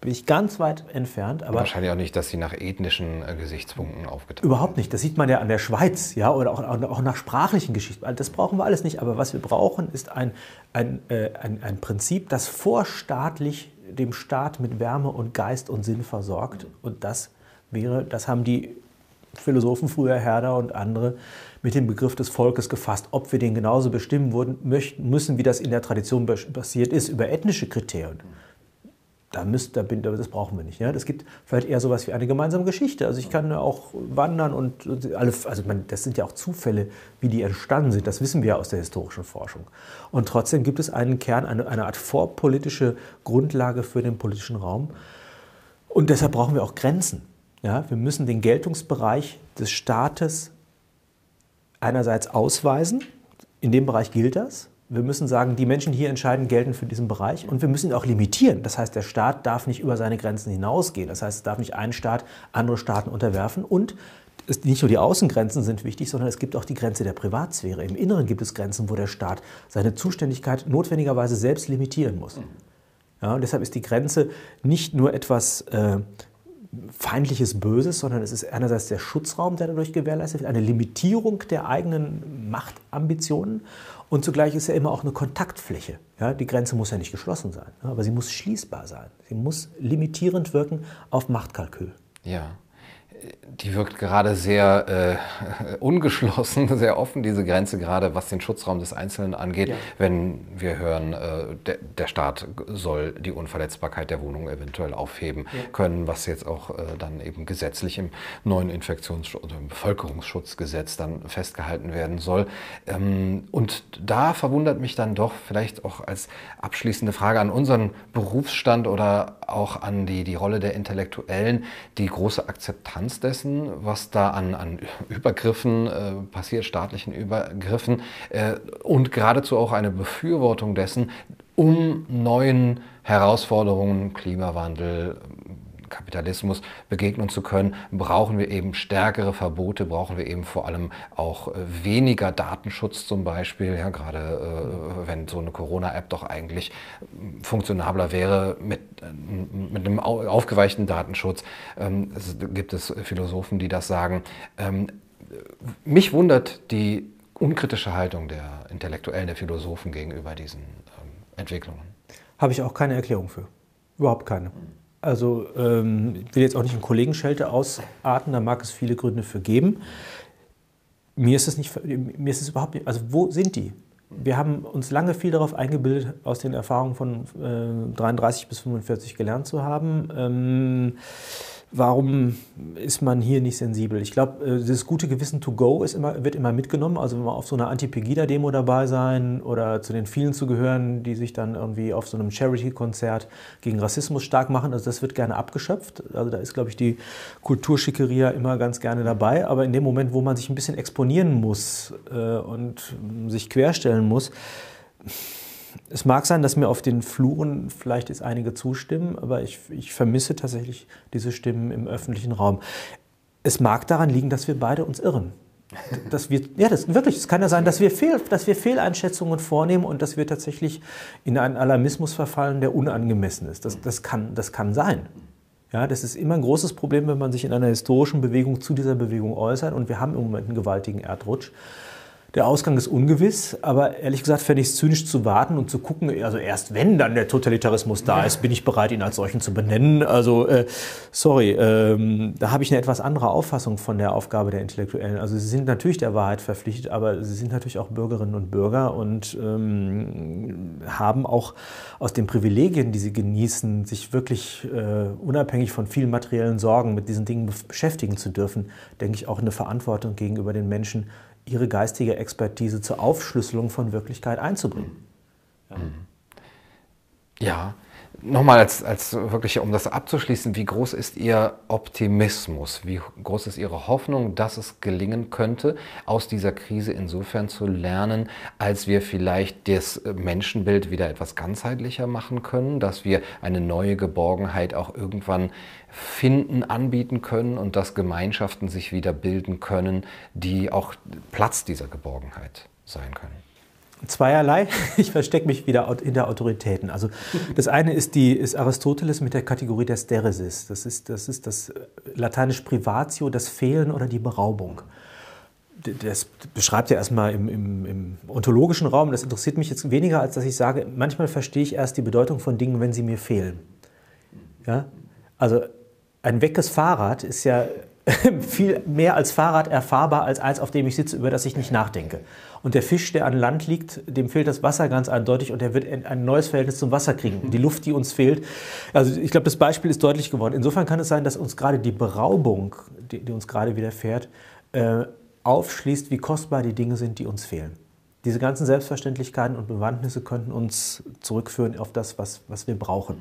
bin ich ganz weit entfernt. Aber Wahrscheinlich auch nicht, dass sie nach ethnischen äh, Gesichtspunkten aufgeteilt Überhaupt nicht. Das sieht man ja an der Schweiz, ja, oder auch, auch nach sprachlichen Geschichten. Das brauchen wir alles nicht. Aber was wir brauchen, ist ein, ein, äh, ein, ein Prinzip, das vorstaatlich dem Staat mit Wärme und Geist und Sinn versorgt. Und das wäre, das haben die Philosophen früher, Herder und andere, mit dem Begriff des Volkes gefasst. Ob wir den genauso bestimmen würden, möchten, müssen, wie das in der Tradition passiert ist, über ethnische Kriterien da müsst, da bin, das brauchen wir nicht. Ja? Das gibt vielleicht eher sowas wie eine gemeinsame Geschichte. Also ich kann auch wandern und, alle, also man, das sind ja auch Zufälle, wie die entstanden sind. Das wissen wir aus der historischen Forschung. Und trotzdem gibt es einen Kern, eine, eine Art vorpolitische Grundlage für den politischen Raum. Und deshalb brauchen wir auch Grenzen. Ja? Wir müssen den Geltungsbereich des Staates einerseits ausweisen. In dem Bereich gilt das. Wir müssen sagen, die Menschen, die hier entscheiden, gelten für diesen Bereich. Und wir müssen ihn auch limitieren. Das heißt, der Staat darf nicht über seine Grenzen hinausgehen. Das heißt, es darf nicht ein Staat andere Staaten unterwerfen. Und es, nicht nur die Außengrenzen sind wichtig, sondern es gibt auch die Grenze der Privatsphäre. Im Inneren gibt es Grenzen, wo der Staat seine Zuständigkeit notwendigerweise selbst limitieren muss. Ja, und deshalb ist die Grenze nicht nur etwas äh, feindliches Böses, sondern es ist einerseits der Schutzraum, der dadurch gewährleistet wird, eine Limitierung der eigenen Machtambitionen und zugleich ist ja immer auch eine Kontaktfläche. Ja, die Grenze muss ja nicht geschlossen sein, aber sie muss schließbar sein. Sie muss limitierend wirken auf Machtkalkül. Ja die wirkt gerade sehr äh, *laughs* ungeschlossen, *laughs* sehr offen, diese Grenze, gerade was den Schutzraum des Einzelnen angeht. Ja. Wenn wir hören, äh, der, der, Staat soll die Unverletzbarkeit der Wohnung eventuell aufheben ja. können, was jetzt auch äh, dann eben gesetzlich im neuen Infektionsschutz oder im Bevölkerungsschutzgesetz dann festgehalten werden soll. Ähm, und da verwundert mich dann doch vielleicht auch als abschließende Frage an unseren Berufsstand oder auch an die, die Rolle der Intellektuellen, die große Akzeptanz dessen, was da an, an *laughs* Übergriffen äh, passiert, staatlichen Übergriffen äh, und geradezu auch eine Befürwortung dessen, um neuen Herausforderungen, Klimawandel, Kapitalismus begegnen zu können, brauchen wir eben stärkere Verbote, brauchen wir eben vor allem auch äh, weniger Datenschutz zum Beispiel. Ja, gerade äh, wenn so eine Corona-App doch eigentlich funktionabler wäre mit, mit einem aufgeweichten Datenschutz. Ähm, es gibt es Philosophen, die das sagen. Ähm, mich wundert die unkritische Haltung der Intellektuellen, der Philosophen gegenüber diesen ähm, Entwicklungen. Habe ich auch keine Erklärung für. Überhaupt keine. Also ähm, ich will jetzt auch nicht in Kollegenschelte ausarten, da mag es viele Gründe für geben. Mir ist es nicht, mir ist es überhaupt nicht, also wo sind die? Wir haben uns lange viel darauf eingebildet, aus den Erfahrungen von äh, 33 bis 45 gelernt zu haben. Ähm, Warum ist man hier nicht sensibel? Ich glaube, äh, das gute Gewissen to go ist immer, wird immer mitgenommen. Also wenn man auf so einer Anti-Pegida-Demo dabei sein oder zu den vielen zu gehören, die sich dann irgendwie auf so einem Charity-Konzert gegen Rassismus stark machen, also das wird gerne abgeschöpft. Also da ist, glaube ich, die Kulturschickeria immer ganz gerne dabei. Aber in dem Moment, wo man sich ein bisschen exponieren muss äh, und sich querstellen muss, es mag sein, dass mir auf den Fluren vielleicht jetzt einige zustimmen, aber ich, ich vermisse tatsächlich diese Stimmen im öffentlichen Raum. Es mag daran liegen, dass wir beide uns irren. Dass wir, ja, das, wirklich, es kann ja sein, dass wir, Fehl, dass wir Fehleinschätzungen vornehmen und dass wir tatsächlich in einen Alarmismus verfallen, der unangemessen ist. Das, das, kann, das kann sein. Ja, das ist immer ein großes Problem, wenn man sich in einer historischen Bewegung zu dieser Bewegung äußert. Und wir haben im Moment einen gewaltigen Erdrutsch. Der Ausgang ist ungewiss, aber ehrlich gesagt fände ich es zynisch zu warten und zu gucken, also erst wenn dann der Totalitarismus da ist, bin ich bereit, ihn als solchen zu benennen. Also, äh, sorry, ähm, da habe ich eine etwas andere Auffassung von der Aufgabe der Intellektuellen. Also sie sind natürlich der Wahrheit verpflichtet, aber sie sind natürlich auch Bürgerinnen und Bürger und ähm, haben auch aus den Privilegien, die sie genießen, sich wirklich äh, unabhängig von vielen materiellen Sorgen mit diesen Dingen beschäftigen zu dürfen, denke ich auch eine Verantwortung gegenüber den Menschen, ihre geistige Expertise zur Aufschlüsselung von Wirklichkeit einzubringen. Ja. Nochmal als, als wirklich, um das abzuschließen, wie groß ist Ihr Optimismus? Wie groß ist Ihre Hoffnung, dass es gelingen könnte, aus dieser Krise insofern zu lernen, als wir vielleicht das Menschenbild wieder etwas ganzheitlicher machen können, dass wir eine neue Geborgenheit auch irgendwann finden, anbieten können und dass Gemeinschaften sich wieder bilden können, die auch Platz dieser Geborgenheit sein können? Zweierlei. *laughs* Ich verstecke mich wieder hinter Autoritäten. Also das eine ist, die, ist Aristoteles mit der Kategorie der Steresis. Das ist, das ist das lateinisch Privatio, das Fehlen oder die Beraubung. Das beschreibt ja erstmal im, im, im ontologischen Raum. Das interessiert mich jetzt weniger, als dass ich sage, manchmal verstehe ich erst die Bedeutung von Dingen, wenn sie mir fehlen. Ja? Also ein weckes Fahrrad ist ja *laughs* viel mehr als Fahrrad erfahrbar als eins, auf dem ich sitze, über das ich nicht nachdenke. Und der Fisch, der an Land liegt, dem fehlt das Wasser ganz eindeutig und er wird ein neues Verhältnis zum Wasser kriegen. Die Luft, die uns fehlt. Also ich glaube, das Beispiel ist deutlich geworden. Insofern kann es sein, dass uns gerade die Beraubung, die, die uns gerade widerfährt, äh, aufschließt, wie kostbar die Dinge sind, die uns fehlen. Diese ganzen Selbstverständlichkeiten und Bewandtnisse könnten uns zurückführen auf das, was, was wir brauchen.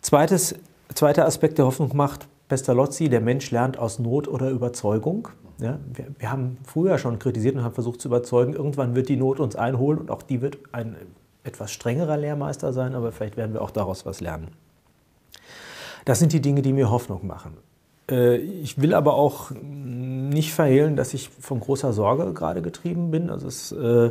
Zweites Zweiter Aspekt, der Hoffnung macht, Pestalozzi, der Mensch lernt aus Not oder Überzeugung. Ja, wir, wir, haben früher schon kritisiert und haben versucht zu überzeugen, irgendwann wird die Not uns einholen und auch die wird ein etwas strengerer Lehrmeister sein, aber vielleicht werden wir auch daraus was lernen. Das sind die Dinge, die mir Hoffnung machen. Äh, ich will aber auch nicht verhehlen, dass ich von großer Sorge gerade getrieben bin. Also es äh,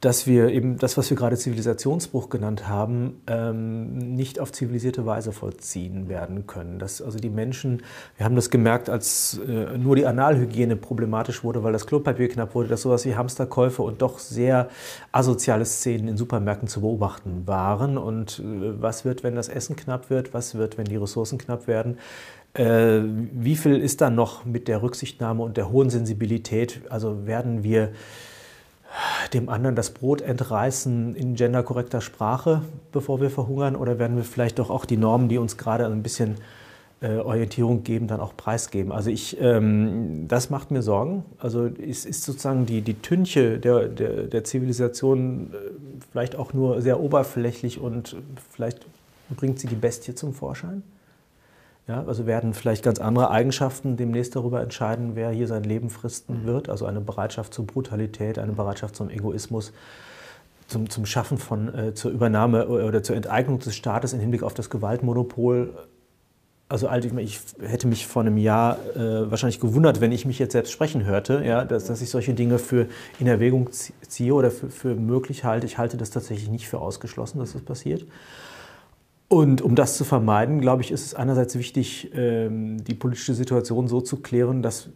dass wir eben das, was wir gerade Zivilisationsbruch genannt haben, ähm, nicht auf zivilisierte Weise vollziehen werden können. Dass also die Menschen, wir haben das gemerkt, als äh, nur die Analhygiene problematisch wurde, weil das Klopapier knapp wurde, dass sowas wie Hamsterkäufe und doch sehr asoziale Szenen in Supermärkten zu beobachten waren. Und äh, was wird, wenn das Essen knapp wird? Was wird, wenn die Ressourcen knapp werden? Äh, wie viel ist dann noch mit der Rücksichtnahme und der hohen Sensibilität? Also werden wir dem anderen das Brot entreißen in genderkorrekter Sprache, bevor wir verhungern? Oder werden wir vielleicht doch auch die Normen, die uns gerade ein bisschen äh, Orientierung geben, dann auch preisgeben? Also ich, ähm, das macht mir Sorgen. Also es ist sozusagen die, die Tünche der, der, der Zivilisation äh, vielleicht auch nur sehr oberflächlich und vielleicht bringt sie die Bestie zum Vorschein? Ja, also werden vielleicht ganz andere Eigenschaften demnächst darüber entscheiden, wer hier sein Leben fristen wird. Also eine Bereitschaft zur Brutalität, eine Bereitschaft zum Egoismus, zum, zum Schaffen von, äh, zur Übernahme oder zur Enteignung des Staates im Hinblick auf das Gewaltmonopol. also ich hätte mich vor einem Jahr äh, wahrscheinlich gewundert, wenn ich mich jetzt selbst sprechen hörte, ja, dass, dass ich solche Dinge für in Erwägung ziehe oder für, für möglich halte. Ich halte das tatsächlich nicht für ausgeschlossen, dass das passiert. Und um das zu vermeiden, glaube ich, ist es einerseits wichtig, ähm, die politische Situation so zu klären, dass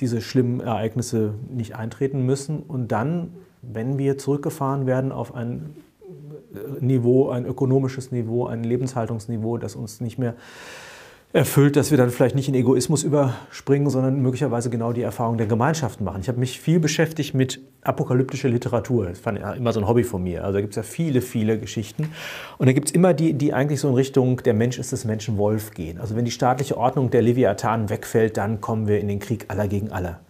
diese schlimmen Ereignisse nicht eintreten müssen. Und dann, wenn wir zurückgefahren werden auf ein Niveau, ein ökonomisches Niveau, ein Lebenshaltungsniveau, das uns nicht mehr erfüllt, dass wir dann vielleicht nicht in Egoismus überspringen, sondern möglicherweise genau die Erfahrung der Gemeinschaften machen. Ich habe mich viel beschäftigt mit apokalyptischer Literatur. Das fand ich immer so ein Hobby von mir. Also da gibt es ja viele, viele Geschichten. Und da gibt es immer die, die eigentlich so in Richtung, der Mensch ist des Menschen Wolf gehen. Also wenn die staatliche Ordnung der Leviathan wegfällt, dann kommen wir in den Krieg aller gegen alle.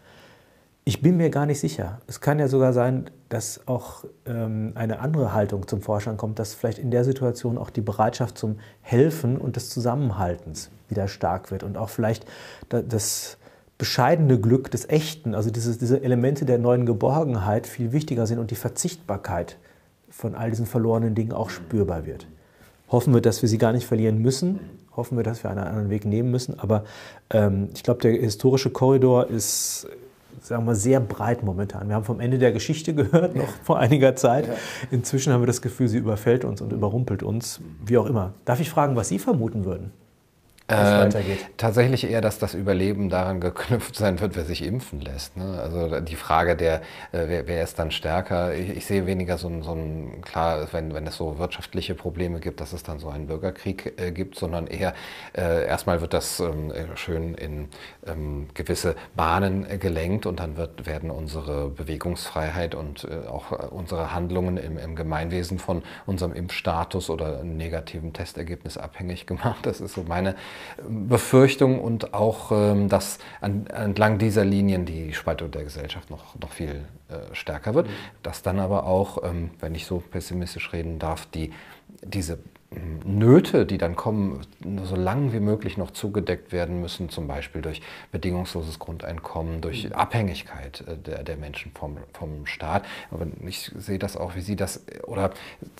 Ich bin mir gar nicht sicher. Es kann ja sogar sein, dass auch ähm, eine andere Haltung zum Vorschein kommt, dass vielleicht in der Situation auch die Bereitschaft zum Helfen und des Zusammenhaltens wieder stark wird und auch vielleicht das bescheidene Glück des Echten, also diese, diese Elemente der neuen Geborgenheit viel wichtiger sind und die Verzichtbarkeit von all diesen verlorenen Dingen auch spürbar wird. Hoffen wir, dass wir sie gar nicht verlieren müssen, hoffen wir, dass wir einen anderen Weg nehmen müssen, aber ähm, ich glaube, der historische Korridor ist sagen wir, sehr breit momentan. Wir haben vom Ende der Geschichte gehört, noch vor einiger Zeit. Inzwischen haben wir das Gefühl, sie überfällt uns und überrumpelt uns, wie auch immer. Darf ich fragen, was Sie vermuten würden? Äh, tatsächlich eher, dass das Überleben daran geknüpft sein wird, wer sich impfen lässt. Ne? Also die Frage der, äh, wer, wer, ist dann stärker? Ich, ich sehe weniger so ein, so ein, klar, wenn, wenn es so wirtschaftliche Probleme gibt, dass es dann so einen Bürgerkrieg äh, gibt, sondern eher, äh, erstmal wird das ähm, schön in ähm, gewisse Bahnen äh, gelenkt und dann wird, werden unsere Bewegungsfreiheit und auch unsere Handlungen im, im Gemeinwesen von unserem Impfstatus oder einem negativen Testergebnis abhängig gemacht. Das ist so meine Befürchtung und auch, ähm, dass entlang dieser Linien die Spaltung der Gesellschaft noch, noch viel äh, stärker wird. Dass dann aber auch, ähm, wenn ich so pessimistisch reden darf, die, diese Nöte, die dann kommen, so lange wie möglich noch zugedeckt werden müssen, zum Beispiel durch bedingungsloses Grundeinkommen, durch mhm. Abhängigkeit äh, der, der Menschen vom, vom Staat. Aber ich sehe das auch, wie Sie das, oder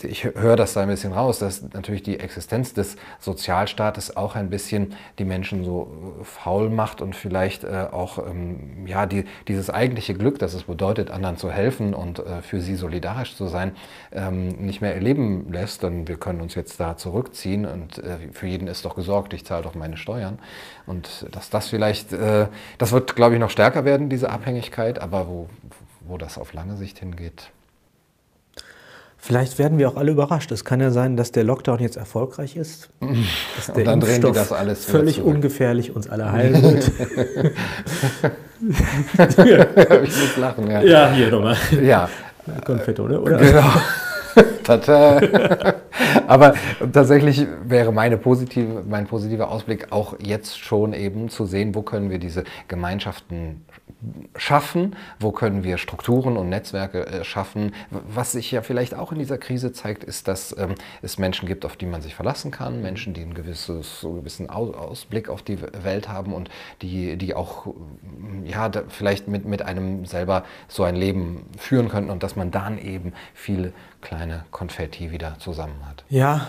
ich höre das da ein bisschen raus, dass natürlich die Existenz des Sozialstaates auch ein bisschen die Menschen so äh, faul macht und vielleicht äh, auch ähm, ja, die, dieses eigentliche Glück, das es bedeutet, anderen zu helfen und für sie solidarisch zu sein, ähm, nicht mehr erleben lässt. Denn wir können uns jetzt da zurückziehen und äh, für jeden ist doch gesorgt, ich zahle doch meine Steuern. Und dass das vielleicht, äh, das wird, glaube ich, noch stärker werden, diese Abhängigkeit, aber wo, wo das auf lange Sicht hingeht. Vielleicht werden wir auch alle überrascht. Es kann ja sein, dass der Lockdown jetzt erfolgreich ist. *laughs* Dass der und dann drehen die das alles völlig ungefährlich uns alle heilen wird. *laughs* *laughs* ich muss lachen, ja. Ja, hier nochmal. Ja. Konfetto, ne? oder? Genau. Tata. *laughs* Aber tatsächlich wäre meine positive, mein positiver Ausblick auch jetzt schon eben zu sehen, wo können wir diese Gemeinschaften schaffen, wo können wir Strukturen und Netzwerke äh, schaffen. Was sich ja vielleicht auch in dieser Krise zeigt, ist, dass ähm, es Menschen gibt, auf die man sich verlassen kann, Menschen, die einen, gewisses, so einen gewissen Ausblick auf die Welt haben und die, die auch ja, vielleicht mit, mit einem selber so ein Leben führen könnten und dass man dann eben viele kleine Konfetti wieder zusammen hat. Ja,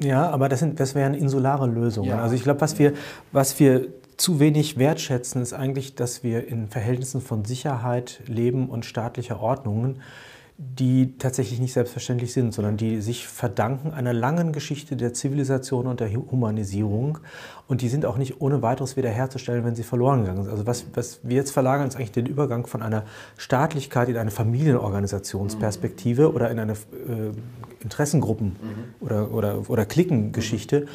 ja, aber das, sind, das wären insulare Lösungen. Ja. Also ich glaube, was wir, was wir zu wenig wertschätzen, ist eigentlich, dass wir in Verhältnissen von Sicherheit leben und staatlicher Ordnungen, die tatsächlich nicht selbstverständlich sind, sondern die sich verdanken einer langen Geschichte der Zivilisation und der Humanisierung. Und die sind auch nicht ohne weiteres wiederherzustellen, wenn sie verloren gegangen sind. Also was, was wir jetzt verlagern, ist eigentlich den Übergang von einer Staatlichkeit in eine Familienorganisationsperspektive mhm. oder in eine äh, Interessengruppen- mhm. oder, oder, oder Klickengeschichte. Mhm.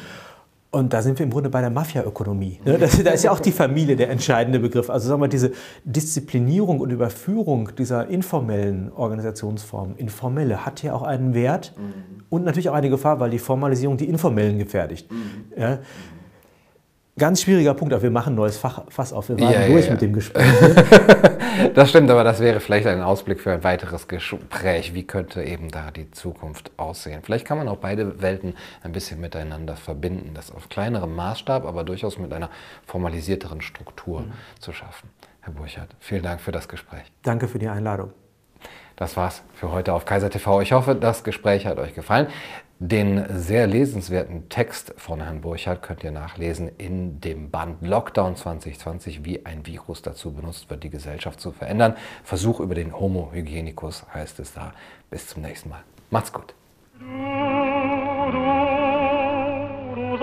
Und da sind wir im Grunde bei der Mafia-Ökonomie. Ne? da ist ja auch die Familie der entscheidende Begriff. Also sagen wir, diese Disziplinierung und Überführung dieser informellen Organisationsformen, informelle, hat ja auch einen Wert mhm. und natürlich auch eine Gefahr, weil die Formalisierung die informellen gefährdigt. Mhm. Ja? Ganz schwieriger Punkt, aber wir machen ein neues Fach, Fass auf. Wir waren ja, durch ja, ja. mit dem Gespräch. *laughs* das stimmt, aber das wäre vielleicht ein Ausblick für ein weiteres Gespräch. Wie könnte eben da die Zukunft aussehen? Vielleicht kann man auch beide Welten ein bisschen miteinander verbinden, das auf kleinerem Maßstab, aber durchaus mit einer formalisierteren Struktur mhm. zu schaffen. Herr Burchardt, vielen Dank für das Gespräch. Danke für die Einladung. Das war's für heute auf Kaiser TV. Ich hoffe, das Gespräch hat euch gefallen. Den sehr lesenswerten Text von Herrn Burchardt könnt ihr nachlesen in dem Band Lockdown 2020, wie ein Virus dazu benutzt wird, die Gesellschaft zu verändern. Versuch über den Homo Hygienicus heißt es da. Bis zum nächsten Mal. Macht's gut. Du, du, du